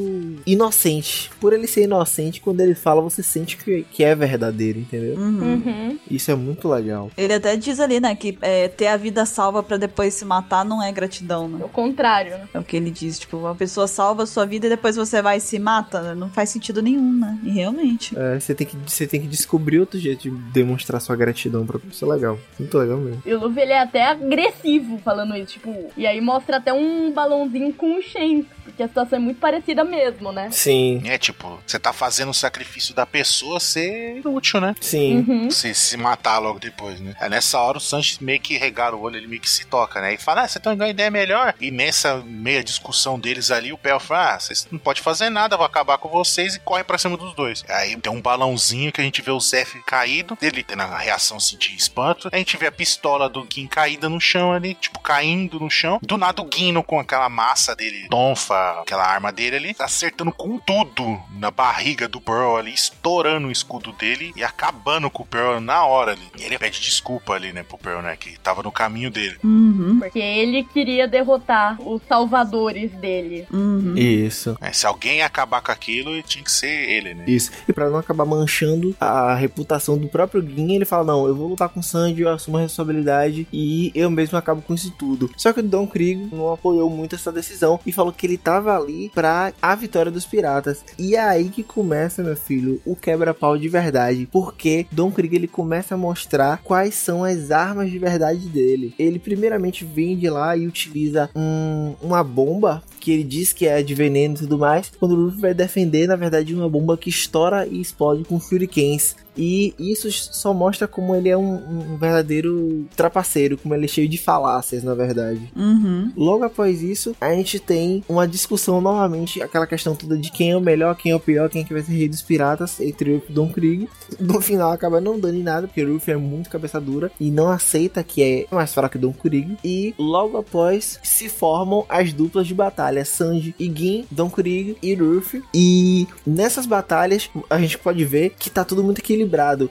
inocente. Por ele ser inocente, quando ele fala, você sente que, que é verdadeiro, entendeu? Uhum. Uhum. Isso é muito legal. Ele até diz ali, né, que é, ter a vida salva pra depois se matar não é gratidão, né? O contrário, né? É o que ele diz, tipo, uma pessoa salva a sua vida e depois você vai e se mata, não faz sentido nenhum, né? E realmente. É, você, tem que, você tem que descobrir outro jeito de demonstrar sua gratidão pra pessoa legal. Muito legal mesmo. E o Luffy, ele é até agressivo falando isso, tipo... E aí mostra até um balãozinho com o Shen. Porque a situação é muito parecida mesmo, né? Sim, É tipo, você tá fazendo o sacrifício da pessoa ser inútil, né? sim. Uhum. Se, se matar logo depois, né? Aí nessa hora o Sanji meio que regala o olho, ele meio que se toca, né? E fala, ah, você tem uma ideia melhor. E nessa meia discussão deles ali, o Pel fala, ah, vocês não podem fazer nada, eu vou acabar com vocês e corre pra cima dos dois. Aí tem um balãozinho que a gente vê o Zef caído, ele tendo a reação assim, de espanto. A gente vê a pistola do Gin caída no chão ali, tipo, caindo no chão. Do nada o Gino com aquela massa dele, tonfa, aquela arma dele ali, tá acertando com tudo na barriga do Pearl ali, estourando o escudo dele e acabando com o Pearl na hora ali. E ele pede desculpa ali, né, pro Pearl, né, que tava no caminho dele. Uhum. Porque ele queria derrotar os salvadores dele. Uhum. Isso. É, se alguém acabar com aquilo e tinha que ser ele, né? Isso. E pra não acabar manchando a reputação do próprio Gin, ele fala: Não, eu vou lutar com o Sanji, eu assumo a responsabilidade e eu mesmo acabo com isso tudo. Só que o Don Krieg não apoiou muito essa decisão e falou que ele tava ali pra a vitória dos piratas. E é aí que começa, meu filho, o quebra-pau de verdade. Porque Don Krieg ele começa a mostrar quais são as armas de verdade dele. Ele primeiramente vem de lá e utiliza um, uma bomba que ele diz que é de veneno e tudo mais, quando o Luffy vai defender, na verdade, uma bomba que estoura e explode com shurikens. E isso só mostra como ele é um, um verdadeiro trapaceiro, como ele é cheio de falácias, na verdade. Uhum. Logo após isso, a gente tem uma discussão novamente, aquela questão toda de quem é o melhor, quem é o pior, quem é que vai ser rei dos piratas, entre o Luffy e Don Krieg. No final acaba não dando em nada, porque o Luffy é muito cabeça dura e não aceita que é mais fraco que Don Krieg. E logo após se formam as duplas de batalha, Sanji e Gin, Don Krieg e Luffy. E nessas batalhas a gente pode ver que tá tudo muito equilibrado.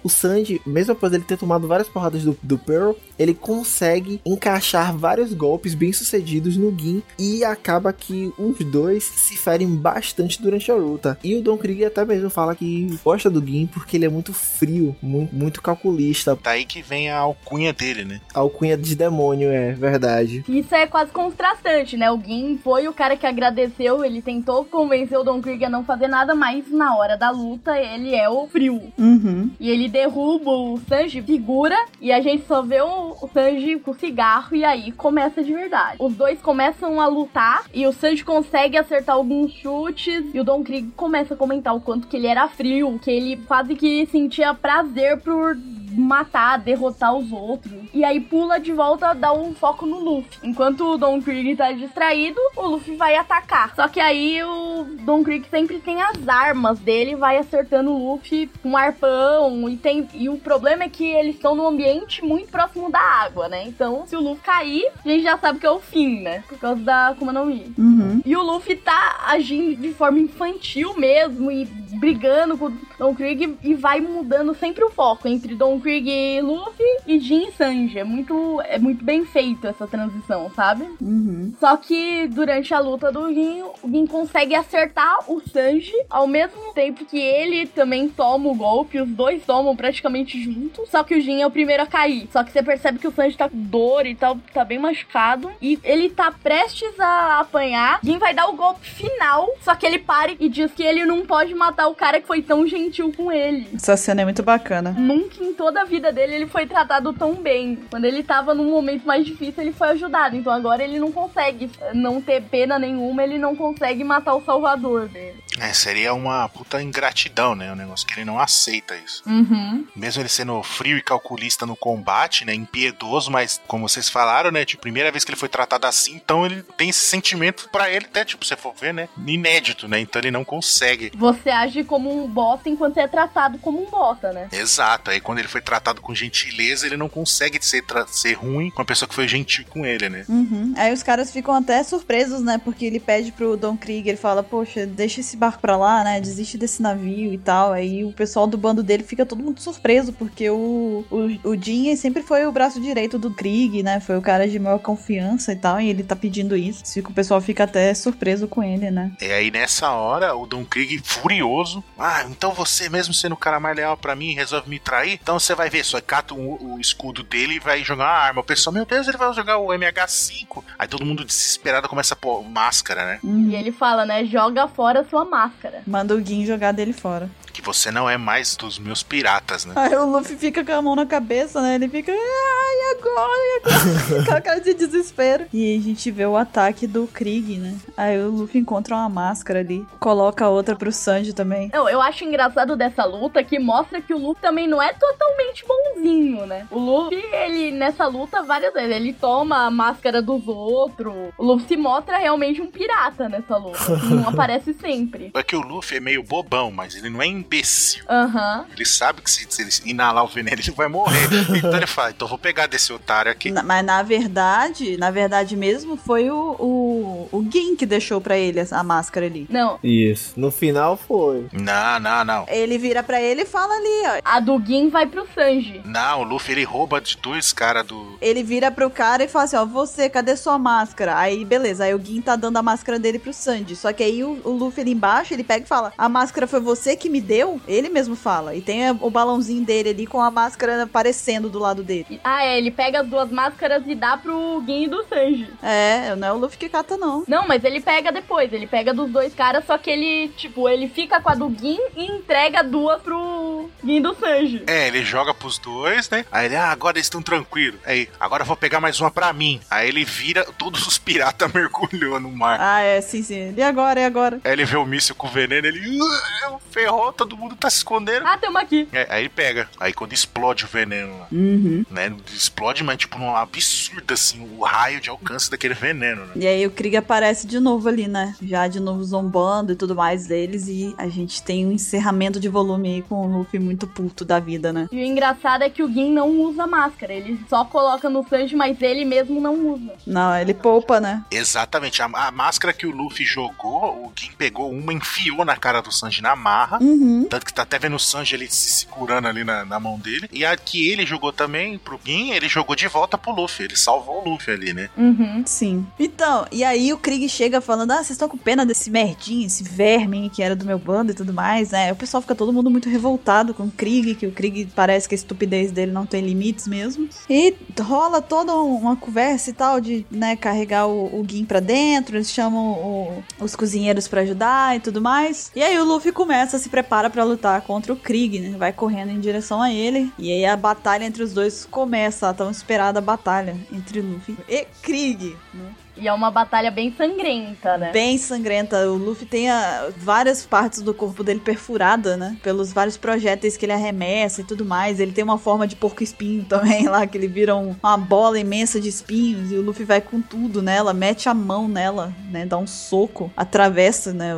O Sanji, mesmo após ele ter tomado várias porradas do, do Pearl, ele consegue encaixar vários golpes bem sucedidos no Gin e acaba que os dois se ferem bastante durante a luta. E o Don Krieg até mesmo fala que gosta do Gin porque ele é muito frio, muito, muito calculista. Daí que vem a alcunha dele, né? A alcunha de demônio, é verdade. Isso é quase contrastante, né? O Gin foi o cara que agradeceu, ele tentou convencer o Don Krieg a não fazer nada, mas na hora da luta ele é o frio. Uhum. E ele derruba o Sanji, figura, e a gente só vê o, o Sanji com o cigarro, e aí começa de verdade. Os dois começam a lutar, e o Sanji consegue acertar alguns chutes, e o Don Krieg começa a comentar o quanto que ele era frio, que ele quase que sentia prazer por matar, derrotar os outros. E aí pula de volta, dá um foco no Luffy. Enquanto o Don Krieg tá distraído, o Luffy vai atacar. Só que aí o Don Krieg sempre tem as armas dele, vai acertando o Luffy com um arpão. E, tem, e o problema é que eles estão num ambiente muito próximo da água, né? Então, se o Luffy cair, a gente já sabe que é o fim, né? Por causa da Akuma no Mi. Uhum. E o Luffy tá agindo de forma infantil mesmo e brigando com o Don Krieg e vai mudando sempre o foco entre Don Krieg e Luffy e Jin e Sanji. É muito, é muito bem feito essa transição, sabe? Uhum. Só que durante a luta do Jin, o Jin consegue acertar o Sanji ao mesmo tempo que ele também toma o golpe. Os dois tomam praticamente juntos. Só que o Jin é o primeiro a cair. Só que você percebe que o Sanji tá com dor e tal, tá bem machucado. E ele tá prestes a apanhar. Jin vai dar o golpe final. Só que ele para e diz que ele não pode matar o cara que foi tão gentil com ele. Essa cena é muito bacana. Nunca em toda a vida dele ele foi tratado tão bem. Quando ele tava num momento mais difícil, ele foi ajudado. Então agora ele não consegue não ter pena nenhuma, ele não consegue matar o salvador dele. É, seria uma puta ingratidão, né? O negócio que ele não aceita isso. Uhum. Mesmo ele sendo frio e calculista no combate, né? Impiedoso, mas como vocês falaram, né? Tipo, primeira vez que ele foi tratado assim, então ele tem esse sentimento pra ele, até, tipo, se você for ver, né? Inédito, né? Então ele não consegue. Você age como um bosta enquanto é tratado como um bosta, né? Exato. Aí quando ele foi tratado com gentileza, ele não consegue ser, ser ruim com uma pessoa que foi gentil com ele, né? Uhum. Aí os caras ficam até surpresos, né? Porque ele pede pro Don Krieg, ele fala, poxa, deixa esse barco pra lá, né? Desiste desse navio e tal. Aí o pessoal do bando dele fica todo mundo surpreso, porque o, o, o Jin sempre foi o braço direito do Krieg, né? Foi o cara de maior confiança e tal, e ele tá pedindo isso. O pessoal fica até surpreso com ele, né? E aí nessa hora, o Don Krieg furioso. Ah, então você mesmo sendo o cara mais leal pra mim, resolve me trair? Então você vai ver, só cata o, o escudo dele e vai jogar uma arma. O pessoal, meu Deus, ele vai jogar o MH5. Aí todo mundo desesperado começa a pôr máscara, né? E ele fala, né? Joga fora sua máscara. Manda o Gin jogar dele fora. Que você não é mais dos meus piratas, né? Aí o Luffy fica com a mão na cabeça, né? Ele fica, ai, agora, e agora? Com a cara de desespero. E aí a gente vê o ataque do Krieg, né? Aí o Luffy encontra uma máscara ali, coloca outra pro Sanji também. Não, eu acho engraçado dessa luta que mostra que o Luffy também não é totalmente bonzinho, né? O Luffy, ele, nessa luta, várias vezes, ele toma a máscara dos outros. O Luffy se mostra realmente um pirata nessa luta. não aparece sempre. É que o Luffy é meio bobão, mas ele não é imbecil. Aham. Ele sabe que se, se ele inalar o veneno, ele vai morrer. Então ele fala, então eu vou pegar desse otário aqui. Na- mas na verdade, na verdade mesmo, foi o, o, o Gin que deixou pra ele a a máscara ali. Não, Isso. No final foi. Não, não, não. Ele vira pra ele e fala ali, ó. a do Gin vai pro Sanji. Não, o Luffy ele rouba de dois caras do. Ele vira pro cara e fala assim, ó, você, cadê sua máscara? Aí, beleza, aí o Gin tá dando a máscara dele pro Sanji. Só que aí o, o Luffy ali embaixo, ele pega e fala, a máscara foi você que me deu? Ele mesmo fala. E tem o balãozinho dele ali com a máscara aparecendo do lado dele. Ah, é, ele pega as duas máscaras e dá pro Gin e do Sanji. É, não é o Luffy que cata, não. Não, mas ele pega depois, ele pega dos dois caras, só que ele, tipo, ele fica com a do Gin e entrega duas pro Gin do Sanji. É, ele joga pros dois, né? Aí ele, ah, agora eles estão tranquilos. Aí, agora eu vou pegar mais uma pra mim. Aí ele vira, todos os piratas mergulhou no mar. Ah, é, sim, sim. E agora, e agora? Aí ele vê o míssil com veneno, ele "Ah, ferrou, todo mundo tá se escondendo. Ah, tamo aqui. É, aí ele pega. Aí quando explode o veneno lá, Uhum. né? Explode, mas tipo, num absurdo assim, o raio de alcance daquele veneno, né? E aí o Krieg aparece de novo ali, né? Já de novo zombando e tudo mais deles. E a gente tem um encerramento de volume aí com o Luffy muito puto da vida, né? E o engraçado é que o Gin não usa máscara, ele só coloca no Sanji, mas ele mesmo não usa. Não, ele poupa, né? Exatamente. A, a máscara que o Luffy jogou, o Gin pegou uma, enfiou na cara do Sanji na marra. Uhum. Tanto que tá até vendo o Sanji ele se segurando ali na, na mão dele. E a que ele jogou também pro Gin, ele jogou de volta pro Luffy. Ele salvou o Luffy ali, né? Uhum. Sim. Então, e aí o Krieg chega falando: Ah, vocês estão com pena desse merdinho, esse verme que era do meu bando e tudo mais, né? O pessoal fica todo mundo muito revoltado com o Krieg, que o Krieg parece que a estupidez dele não tem limites mesmo. E rola toda uma conversa e tal de, né, carregar o, o Gin pra dentro, eles chamam o- os cozinheiros pra ajudar e tudo mais. E aí o Luffy começa, se prepara pra lutar contra o Krieg, né? Vai correndo em direção a ele. E aí a batalha entre os dois começa, a tão esperada batalha entre Luffy e Krieg, né? E é uma batalha bem sangrenta, né? Bem sangrenta. O Luffy tem a- várias partes do corpo dele perfurada, né? Pelos vários projéteis que ele arremessa e tudo mais. Ele tem uma forma de porco espinho também lá, que ele vira um- uma bola imensa de espinhos. E o Luffy vai com tudo nela, mete a mão nela, né? Dá um soco, atravessa, né?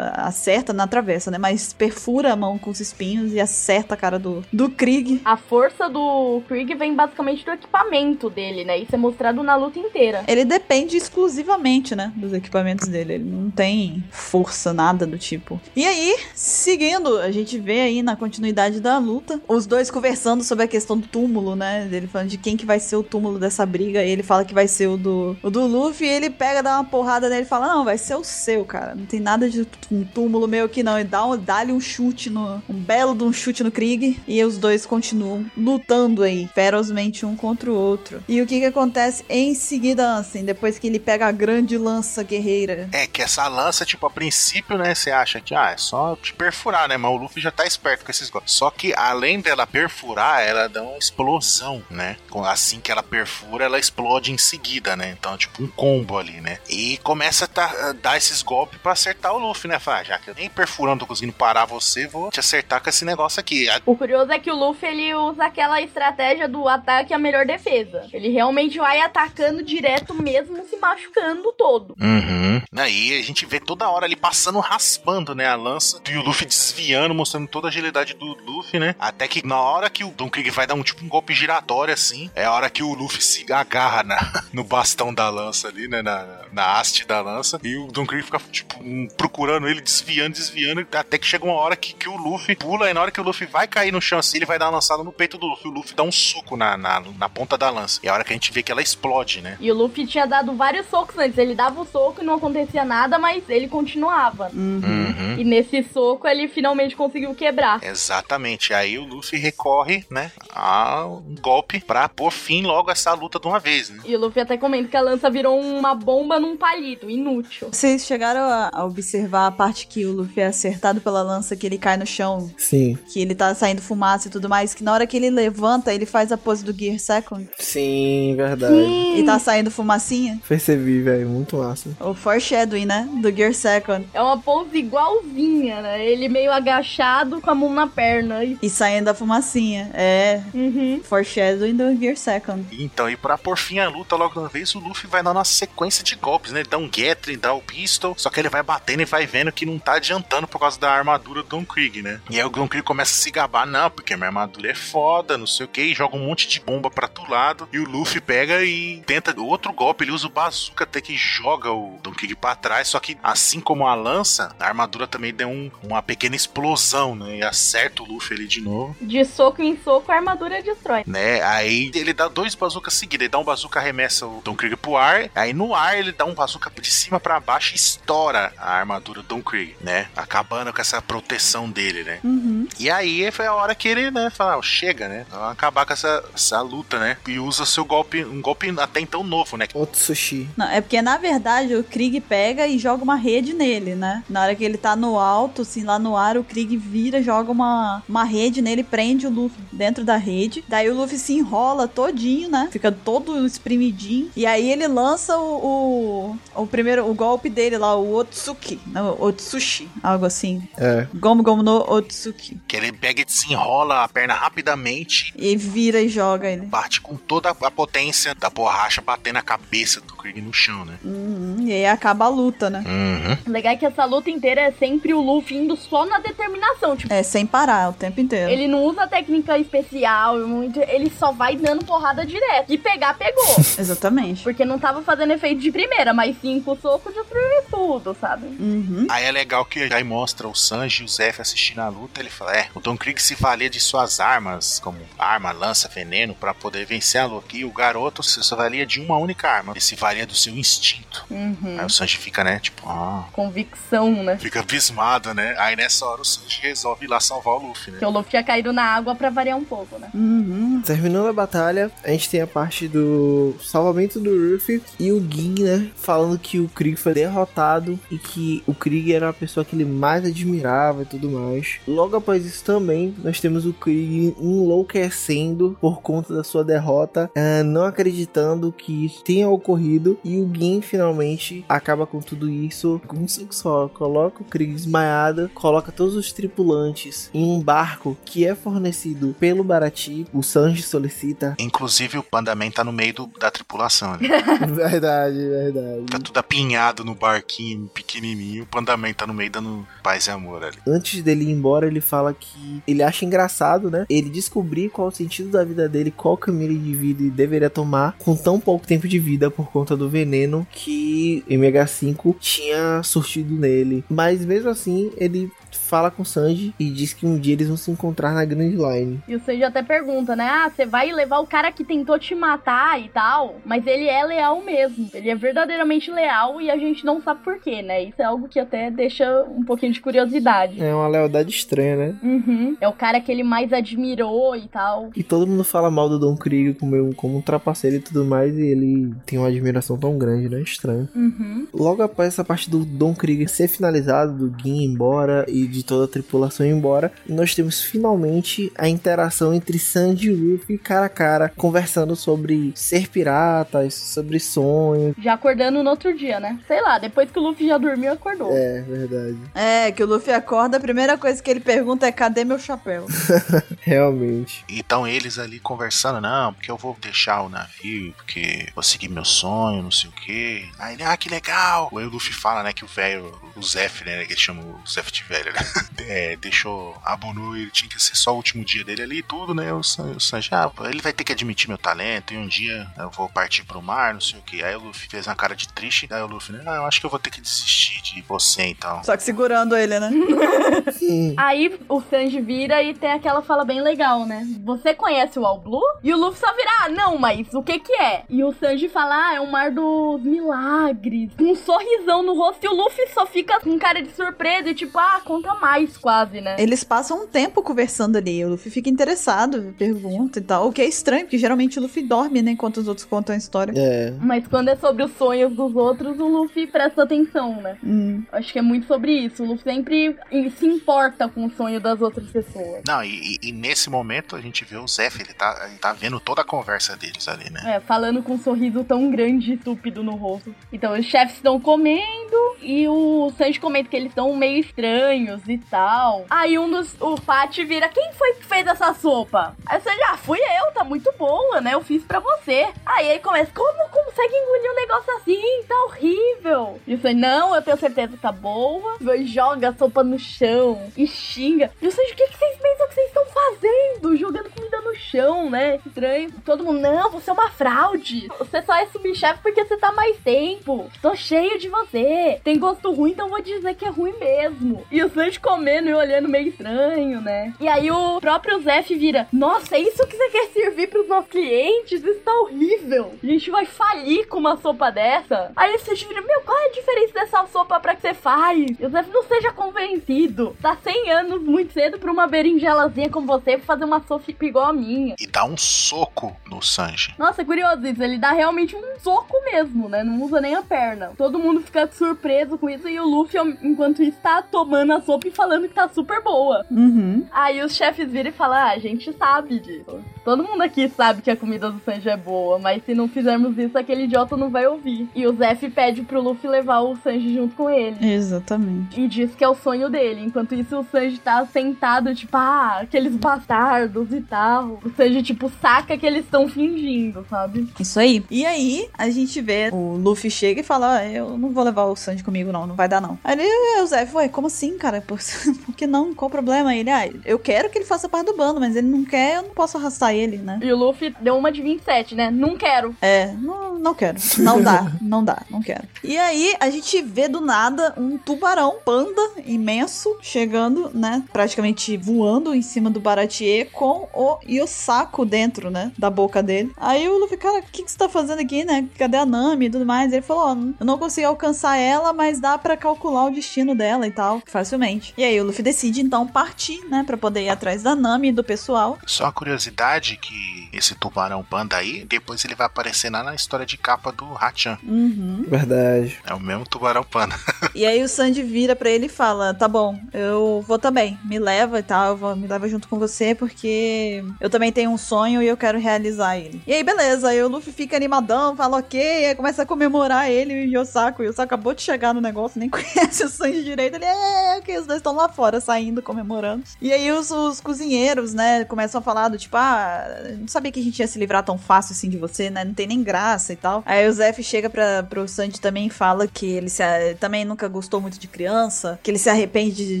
Acerta na travessa, né? Mas perfura a mão com os espinhos e acerta a cara do, do Krieg. A força do Krieg vem basicamente do equipamento dele, né? Isso é mostrado na luta inteira. Ele depende exclusivamente, né, dos equipamentos dele. Ele não tem força, nada do tipo. E aí, seguindo, a gente vê aí na continuidade da luta, os dois conversando sobre a questão do túmulo, né? Ele falando de quem que vai ser o túmulo dessa briga. E ele fala que vai ser o do, o do Luffy. E ele pega, dá uma porrada nele e fala: Não, vai ser o seu, cara. Não tem nada de um túmulo meu aqui, não. E dá um, dá-lhe um chute no. Um belo de um chute no Krieg. E os dois continuam lutando aí, ferozmente um contra o outro. E o que que acontece em seguida, assim, depois que ele pega a grande lança guerreira? É que essa lança, tipo, a princípio, né, você acha que, ah, é só te perfurar, né? Mas o Luffy já tá esperto com esses golpes. Só que, além dela perfurar, ela dá uma explosão, né? Com- Assim que ela perfura, ela explode em seguida, né? Então, tipo, um combo ali, né? E começa a, tá- dar esses golpes pra acertar o Luffy, né? Fala, ah, já que eu nem perfurando tô conseguindo parar você, vou te acertar com esse negócio aqui. O curioso é que o Luffy ele usa aquela estratégia do ataque a melhor defesa. Ele realmente vai atacando direto mesmo se machucando todo. Uhum. Aí a gente vê toda hora ali passando, raspando, né, a lança. E o Luffy desviando, mostrando toda a agilidade do Luffy, né? Até que na hora que o Don Krieg vai dar um tipo um golpe giratório assim, é a hora que o Luffy se agarra na, no bastão da lança ali, né? Na, na haste da lança. E o Don Krieg fica, tipo, um, procurando ele, desviando, desviando. Até que chega uma hora que, que o Luffy pula. E na hora que o Luffy vai cair no chão assim, ele vai dar uma lançada no peito do Luffy. O Luffy dá um soco na, na, na ponta da lança. E é a hora que a gente vê que ela explode, né? E o Luffy tinha dado vários socos antes. Ele dava o soco e não acontecia nada, mas ele continuava. Uhum. E nesse soco ele finalmente conseguiu quebrar. Exatamente. Aí o Luffy recorre, né, a um golpe pra pôr fim logo a essa luta de uma vez, né? E o Luffy até comenta que a lança virou uma bomba num palito, inútil. Vocês chegaram a a observar a parte que o Luffy é acertado pela lança, que ele cai no chão, Sim. que ele tá saindo fumaça e tudo mais, que na hora que ele levanta, ele faz a pose do Gear Second Sim, verdade. e tá saindo fumacinha? Percebi, velho. Muito massa. O foreshadowing, né? Do Gear Second. É uma pose igualzinha, né? Ele meio agachado com a mão na perna. E... E saindo a fumacinha. É. Uhum. Foreshadowing do Gear Second. Então, e pra pôr fim à luta logo de uma vez, o Luffy vai dando uma sequência de golpes, né? Ele dá um Gatling, dá o Pistol, só que ele vai batendo e vai vendo que não tá adiantando por causa da armadura do Don Krieg, né? E aí o Don Krieg começa a se gabar, não, porque minha armadura é foda, não sei o que, e joga um monte de bomba pra todo lado, e o Luffy pega e tenta outro golpe, ele usa o bazuca até que joga o Don Krieg pra trás. Só que, assim como a lança, a armadura também deu um- uma pequena explosão, né? E acerta o Luffy ali de novo. De soco em soco, a armadura destrói. né? Aí ele dá dois bazucas seguidos. Ele dá um bazuca, arremessa o Don Krieg pro ar. Aí no ar ele dá um bazuca de cima pra baixo e estoura a armadura do Don Krieg, né? Acabando com essa proteção dele, né? Uhum. E aí foi a hora que ele, né, fala, "Ah, chega, né? Vamos acabar com essa, essa luta, né? E usa seu golpe, um golpe até então novo, né? Otsushi. Não, é porque, na verdade, o Krieg pega e joga uma rede nele, né? Na hora que ele tá no alto, assim, lá no ar, o Krieg vira, joga uma, uma rede nele, prende o Luffy dentro da rede. Daí o Luffy se enrola todinho, né? Fica todo espremidinho. E aí ele lança o, o, o primeiro, o golpe dele lá, o Otsuki. Não, Otsushi, algo assim. É. Gomu Gomu no Otsuki. Que ele pega e desenrola a perna rapidamente. E vira e joga ele. Bate com toda a potência da borracha batendo a cabeça do Krieg no chão, né? Uhum. E aí acaba a luta, né? Uhum. O legal é que essa luta inteira é sempre o Luffy indo só na determinação. Tipo, É, sem parar o tempo inteiro. ele não usa técnica especial, muito- ele só vai dando porrada direto. E pegar, pegou. Exatamente. Porque não tava fazendo efeito de primeira, mas cinco socos destruiu tudo, sabe? Uhum. Aí é legal que aí mostra o Sanji e o Zef assistindo a luta. Ele fala: É, o Don Krieg se valia de suas armas, como arma, lança, veneno, pra poder vencer a luta. E o garoto se só valia de uma única arma. Ele se valia do seu instinto. Uhum. Aí o Sanji fica, né? Tipo, ah. Convicção, né? Fica abismado, né? Aí nessa hora o Sanji resolve ir lá salvar o Luffy, né? Que o Luffy tinha caído na água pra variar um pouco, né? Uhum. Terminando a batalha, a gente tem a parte do salvamento do Ruffy e o Gin, né? Falando que o Krieg foi derrotado e que o Krieg era a pessoa que ele mais admirava e tudo mais. Logo após isso também, nós temos o Krieg enlouquecendo por conta da sua derrota, ah, não acreditando que isso tenha ocorrido. E o Gin finalmente acaba com tudo isso com um soco só. Coloca o Krieg desmaiado, coloca todos os tripulantes em um barco que é fornecido pelo Barati. O Sanji solicita. Inclusive o Pandaman tá no meio do- da tripulação, né? verdade, verdade. Tá tudo apinhado no barquinho pequenininho. O Pandaman tá no meio dando paz e amor ali. Antes dele ir embora, ele fala que ele acha engraçado, né? Ele descobrir qual o sentido da vida dele, qual caminho de vida ele deveria tomar com tão pouco tempo de vida por conta do veneno que MH5 tinha surtido nele. Mas mesmo assim, ele fala com o Sanji e diz que um dia eles vão se encontrar na Grand Line. E o Sanji até pergunta, né? Ah, você vai levar o cara que tentou te matar e tal, mas ele é leal mesmo. Ele é verdadeiramente leal e a gente não sabe por quê, né? Isso é algo que até deixa um pouquinho de curiosidade. É uma lealdade estranha, né? Uhum. É o cara que ele mais admirou e tal. E todo mundo fala mal do Don Krieg como, como um trapaceiro e tudo mais, e ele tem uma admiração tão grande, né? Estranho. Uhum. Logo após essa parte do Don Krieger ser finalizado, do Gin ir embora e de toda a tripulação ir embora, nós temos finalmente a interação entre Sanji e Luffy cara a cara, conversando sobre ser piratas, sobre sonhos. Já acordando no outro dia, né? Sei lá, depois que o Luffy já dormiu, acordou. É, verdade. É, que o Luffy acorda, a primeira coisa que ele pergunta é: cadê meu chapéu? Realmente. Então eles ali conversando, não, porque eu vou deixar o navio, porque vou seguir meu sonho, não sei o quê. Aí ele, ah, que legal. Aí o Luffy fala, né, que o velho, o Zef, né, que ele chama o Zef de velho, né, é, deixou a Bonu, ele tinha que ser só o último dia dele ali e tudo, né, o, San- o Sanji, ah, ele vai ter que admitir meu talento e um dia eu vou partir pro mar, não sei o quê. Aí o Luffy fez uma cara de triste, aí o Luffy, né, ah, eu acho que eu vou ter que desistir de você, então. Só que segurando ele, né? Sim. Aí o Sanji vira e tem aquela fala bem legal, né? Você conhece o All Blue? E o Luffy só vira, ah, não, mas o que que é? E o Sanji fala, ah, é o mar dos milagres. Com um sorrisão no rosto e o Luffy só fica com cara de surpresa e tipo, ah, conta mais quase, né? Eles passam um tempo conversando ali. O Luffy fica interessado, pergunta e tal. O que é estranho, porque geralmente o Luffy dorme, né? Enquanto os outros contam a história. É. Mas quando é sobre os sonhos dos outros, o Luffy presta atenção, né? Hum. Acho que é muito sobre isso. O Luffy sempre se importa com o sonho das outras pessoas. Não, e, e- nesse momento a gente vê o Zef, ele tá, ele tá vendo toda a conversa deles ali, né? É, falando com um sorriso tão grande e estúpido no rosto. Então, os chefes estão comendo e o Sanji comenta que eles estão meio estranhos e tal. Aí um dos. O Fati vira: Quem foi que fez essa sopa? Aí o Sanji, ah, fui eu, tá muito boa, né? Eu fiz pra você. Aí ele começa: Como consegue engolir um negócio assim? Tá horrível. E Sanji, não, eu tenho certeza que tá boa. E joga a sopa no chão e xinga. E Sanji, o que, que vocês pensam que vocês estão fazendo? Jogando comida no chão. né? Estranho. Todo mundo, não, você é uma fraude. Você só é subchefe porque você tá mais tempo. Tô cheio de você. Tem gosto ruim, então vou dizer que é ruim mesmo. E o Sanji comendo e olhando meio estranho, né? E aí o próprio Zef vira: Nossa, é isso que você quer servir pros nossos clientes? Isso tá horrível. A gente vai falir com uma sopa dessa. Aí Sanji vira: Meu, qual é a diferença dessa sopa pra que você faz? E o Zef não seja convencido. Tá 100 anos muito cedo pra uma berinjelazinha como você fazer uma sopa igual a minha. E dá um soco no Sanji. Nossa, é curioso isso. Ele dá realmente um soco mesmo, né? Não usa nem a perna. Todo mundo fica surpreso com isso e o Luffy, enquanto isso, tá tomando a sopa e falando que tá super boa. Uhum. Aí os chefes viram e falam: ah, a gente sabe disso. Todo mundo aqui sabe que a comida do Sanji é boa, mas se não fizermos isso, aquele idiota não vai ouvir. E o Zef pede pro Luffy levar o Sanji junto com ele. Exatamente. E diz que é o sonho dele. Enquanto isso, o Sanji tá sentado, tipo, ah, aqueles bastardos e tal. O Sanji, tipo, saca que eles estão fingindo, sabe? Isso aí. E aí, a gente vê o Luffy chega e fala: ah, Eu não vou levar o Sanji comigo, não, não vai dar, não. Aí o Zé, ué, como assim, cara? Por, por que não? Qual o problema? Ele, ah, eu quero que ele faça parte do bando, mas ele não quer, eu não posso arrastar ele, né? E o Luffy deu uma de 27, né? Não quero. É, não, não quero. Não dá, não dá, não quero. E aí, a gente vê do nada um tubarão panda imenso chegando, né? Praticamente voando em cima do Baratier com o Yosako dentro, né? Da boca dele. Aí o Luffy, cara, o que, que você tá fazendo aqui, né? Cadê a Nami e tudo mais? Ele falou: Ó, eu não consegui alcançar ela, mas dá para calcular o destino dela e tal, facilmente. E aí o Luffy decide então partir, né? Pra poder ir atrás da Nami e do pessoal. Só uma curiosidade que esse tubarão panda aí, depois ele vai aparecer lá na história de capa do Hachan. Uhum. Verdade. É o mesmo tubarão panda. E aí o Sandy vira pra ele e fala: Tá bom, eu vou também. Me leva e tal, eu vou, me leva junto com você, porque eu também tenho um sonho e eu quero realizar ele. E aí, beleza, aí o Luffy fica animadão, fala ok, aí começa a comemorar ele e o Yosako. E o Yosako acabou de chegar no negócio, nem conhece o Sanji direito. Ele é, ok, os dois estão lá fora, saindo, comemorando. E aí os, os cozinheiros, né, começam a falar do tipo, ah, não sabia que a gente ia se livrar tão fácil assim de você, né? Não tem nem graça e tal. Aí o Zef chega pra, pro Sanji também e fala que ele se, também nunca gostou muito de criança, que ele se arrepende de,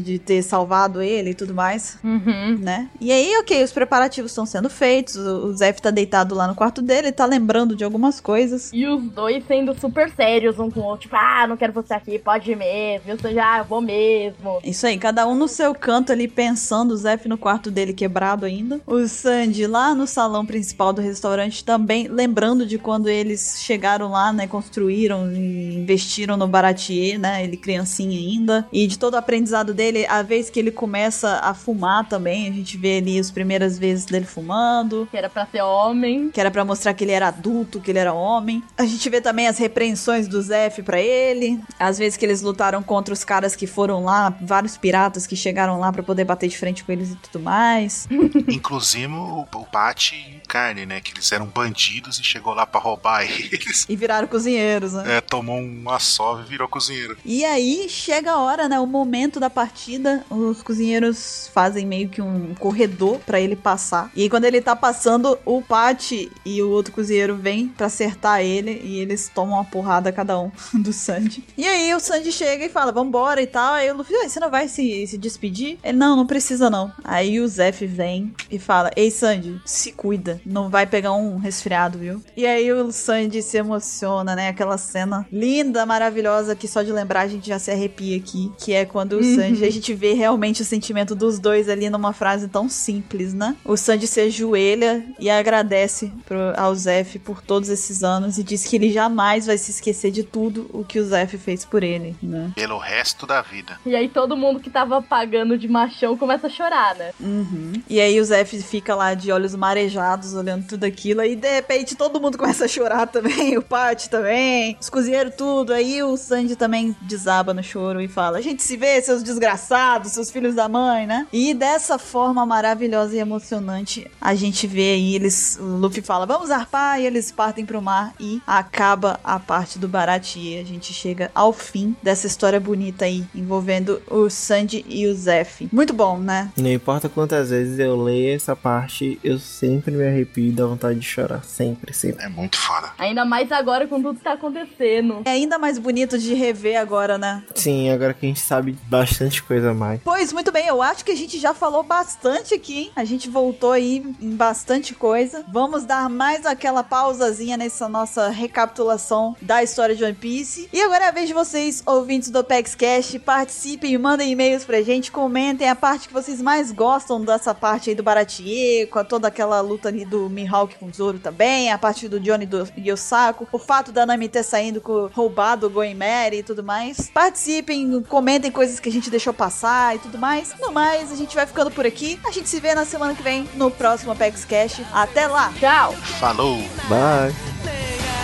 de ter salvado ele e tudo mais, Uhum. né? E aí, ok, os preparativos estão sendo feitos, o, o Zef tá deitado lá no quarto dele, tá lembrando de algumas coisas. E os dois sendo super sérios um com o outro. Tipo, ah, não quero você aqui, pode ir mesmo. Eu já ah, eu vou mesmo. Isso aí, cada um no seu canto ali pensando, o Zef no quarto dele quebrado ainda. O Sandy lá no salão principal do restaurante também, lembrando de quando eles chegaram lá, né, construíram e investiram no Baratier, né, ele criancinha ainda. E de todo o aprendizado dele, a vez que ele começa a fumar também, a gente vê ali as primeiras vezes dele fumando. Que era pra ser homem. Que era pra mostrar que ele era adulto, que ele era homem. A gente vê também as repreensões do Zef pra ele. Às vezes que eles lutaram contra os caras que foram lá, vários piratas que chegaram lá pra poder bater de frente com eles e tudo mais. Inclusive o, o Pat e Carne, né? Que eles eram bandidos e chegou lá pra roubar eles. E viraram cozinheiros, né? É, tomou uma sova e virou cozinheiro. E aí chega a hora, né? O momento da partida. Os cozinheiros fazem meio que um corredor pra ele passar. E aí, quando ele tá passando, o Pat e o outro cozinheiro vêm pra acertar ele. E eles tomam uma porrada cada um do Sandy. E aí o Sandy chega e fala: Vambora e tal. Aí o Luffy, "Ué, você não vai se, se despedir? Ele, não, não precisa não. Aí o Zef vem e fala: Ei, Sandy, se cuida. Não vai pegar um resfriado, viu? E aí o Sandy se emociona, né? Aquela cena linda, maravilhosa, que só de lembrar a gente já se arrepia aqui. Que é quando o Sandy, a gente vê realmente o sentimento dos dois ali numa frase tão simples, né? O Sandy se ajoelha e agradece pro, ao Zef por todos esses anos e diz que ele jamais vai se esquecer de tudo o que o Zef fez por ele, né? Pelo resto da vida. E aí todo mundo que tava pagando de machão começa a chorar, né? Uhum. E aí o Zef fica lá de olhos marejados, olhando tudo aquilo, aí de repente todo mundo começa a chorar também, o Pat também, os cozinheiros tudo, aí o Sandy também desaba no choro e fala, a gente se vê, seus desgraçados, seus filhos da mãe, né? E dessa forma maravilhosa e emocionante, a gente vê aí, eles, o Luffy fala, vamos arpar, e eles partem pro mar e acaba a parte do Baratie, a gente chega ao fim dessa história bonita aí, envolvendo o Sandy e o Zef. Muito bom, né? Não importa quantas vezes eu leio essa parte, eu sempre me arrepio e dá vontade de chorar. Sempre, sempre. É muito foda. Ainda mais agora com tudo que tá acontecendo. É ainda mais bonito de rever agora, né? Sim, agora que a gente sabe bastante coisa a mais. Pois, muito bem, eu acho que a gente já falou bastante aqui, hein? A gente voltou aí em, bastante coisa. Vamos dar mais aquela pausazinha nessa nossa recapitulação da história de One Piece. E agora é a vez de vocês, ouvintes do Opex Cash, participem e mandem e-mails pra gente, comentem a parte que vocês mais gostam dessa parte aí do Baratie, com toda aquela luta ali do Mihawk com o Zoro também, a parte do Johnny do Yosako, o fato da Nami ter saindo com roubado o Goemeri e tudo mais. Participem, comentem coisas que a gente deixou passar e tudo mais. No mais, a gente vai ficando por aqui. A gente se vê na semana que vem no próximo Apex Cash. Até lá! Tchau! Falou! Bye.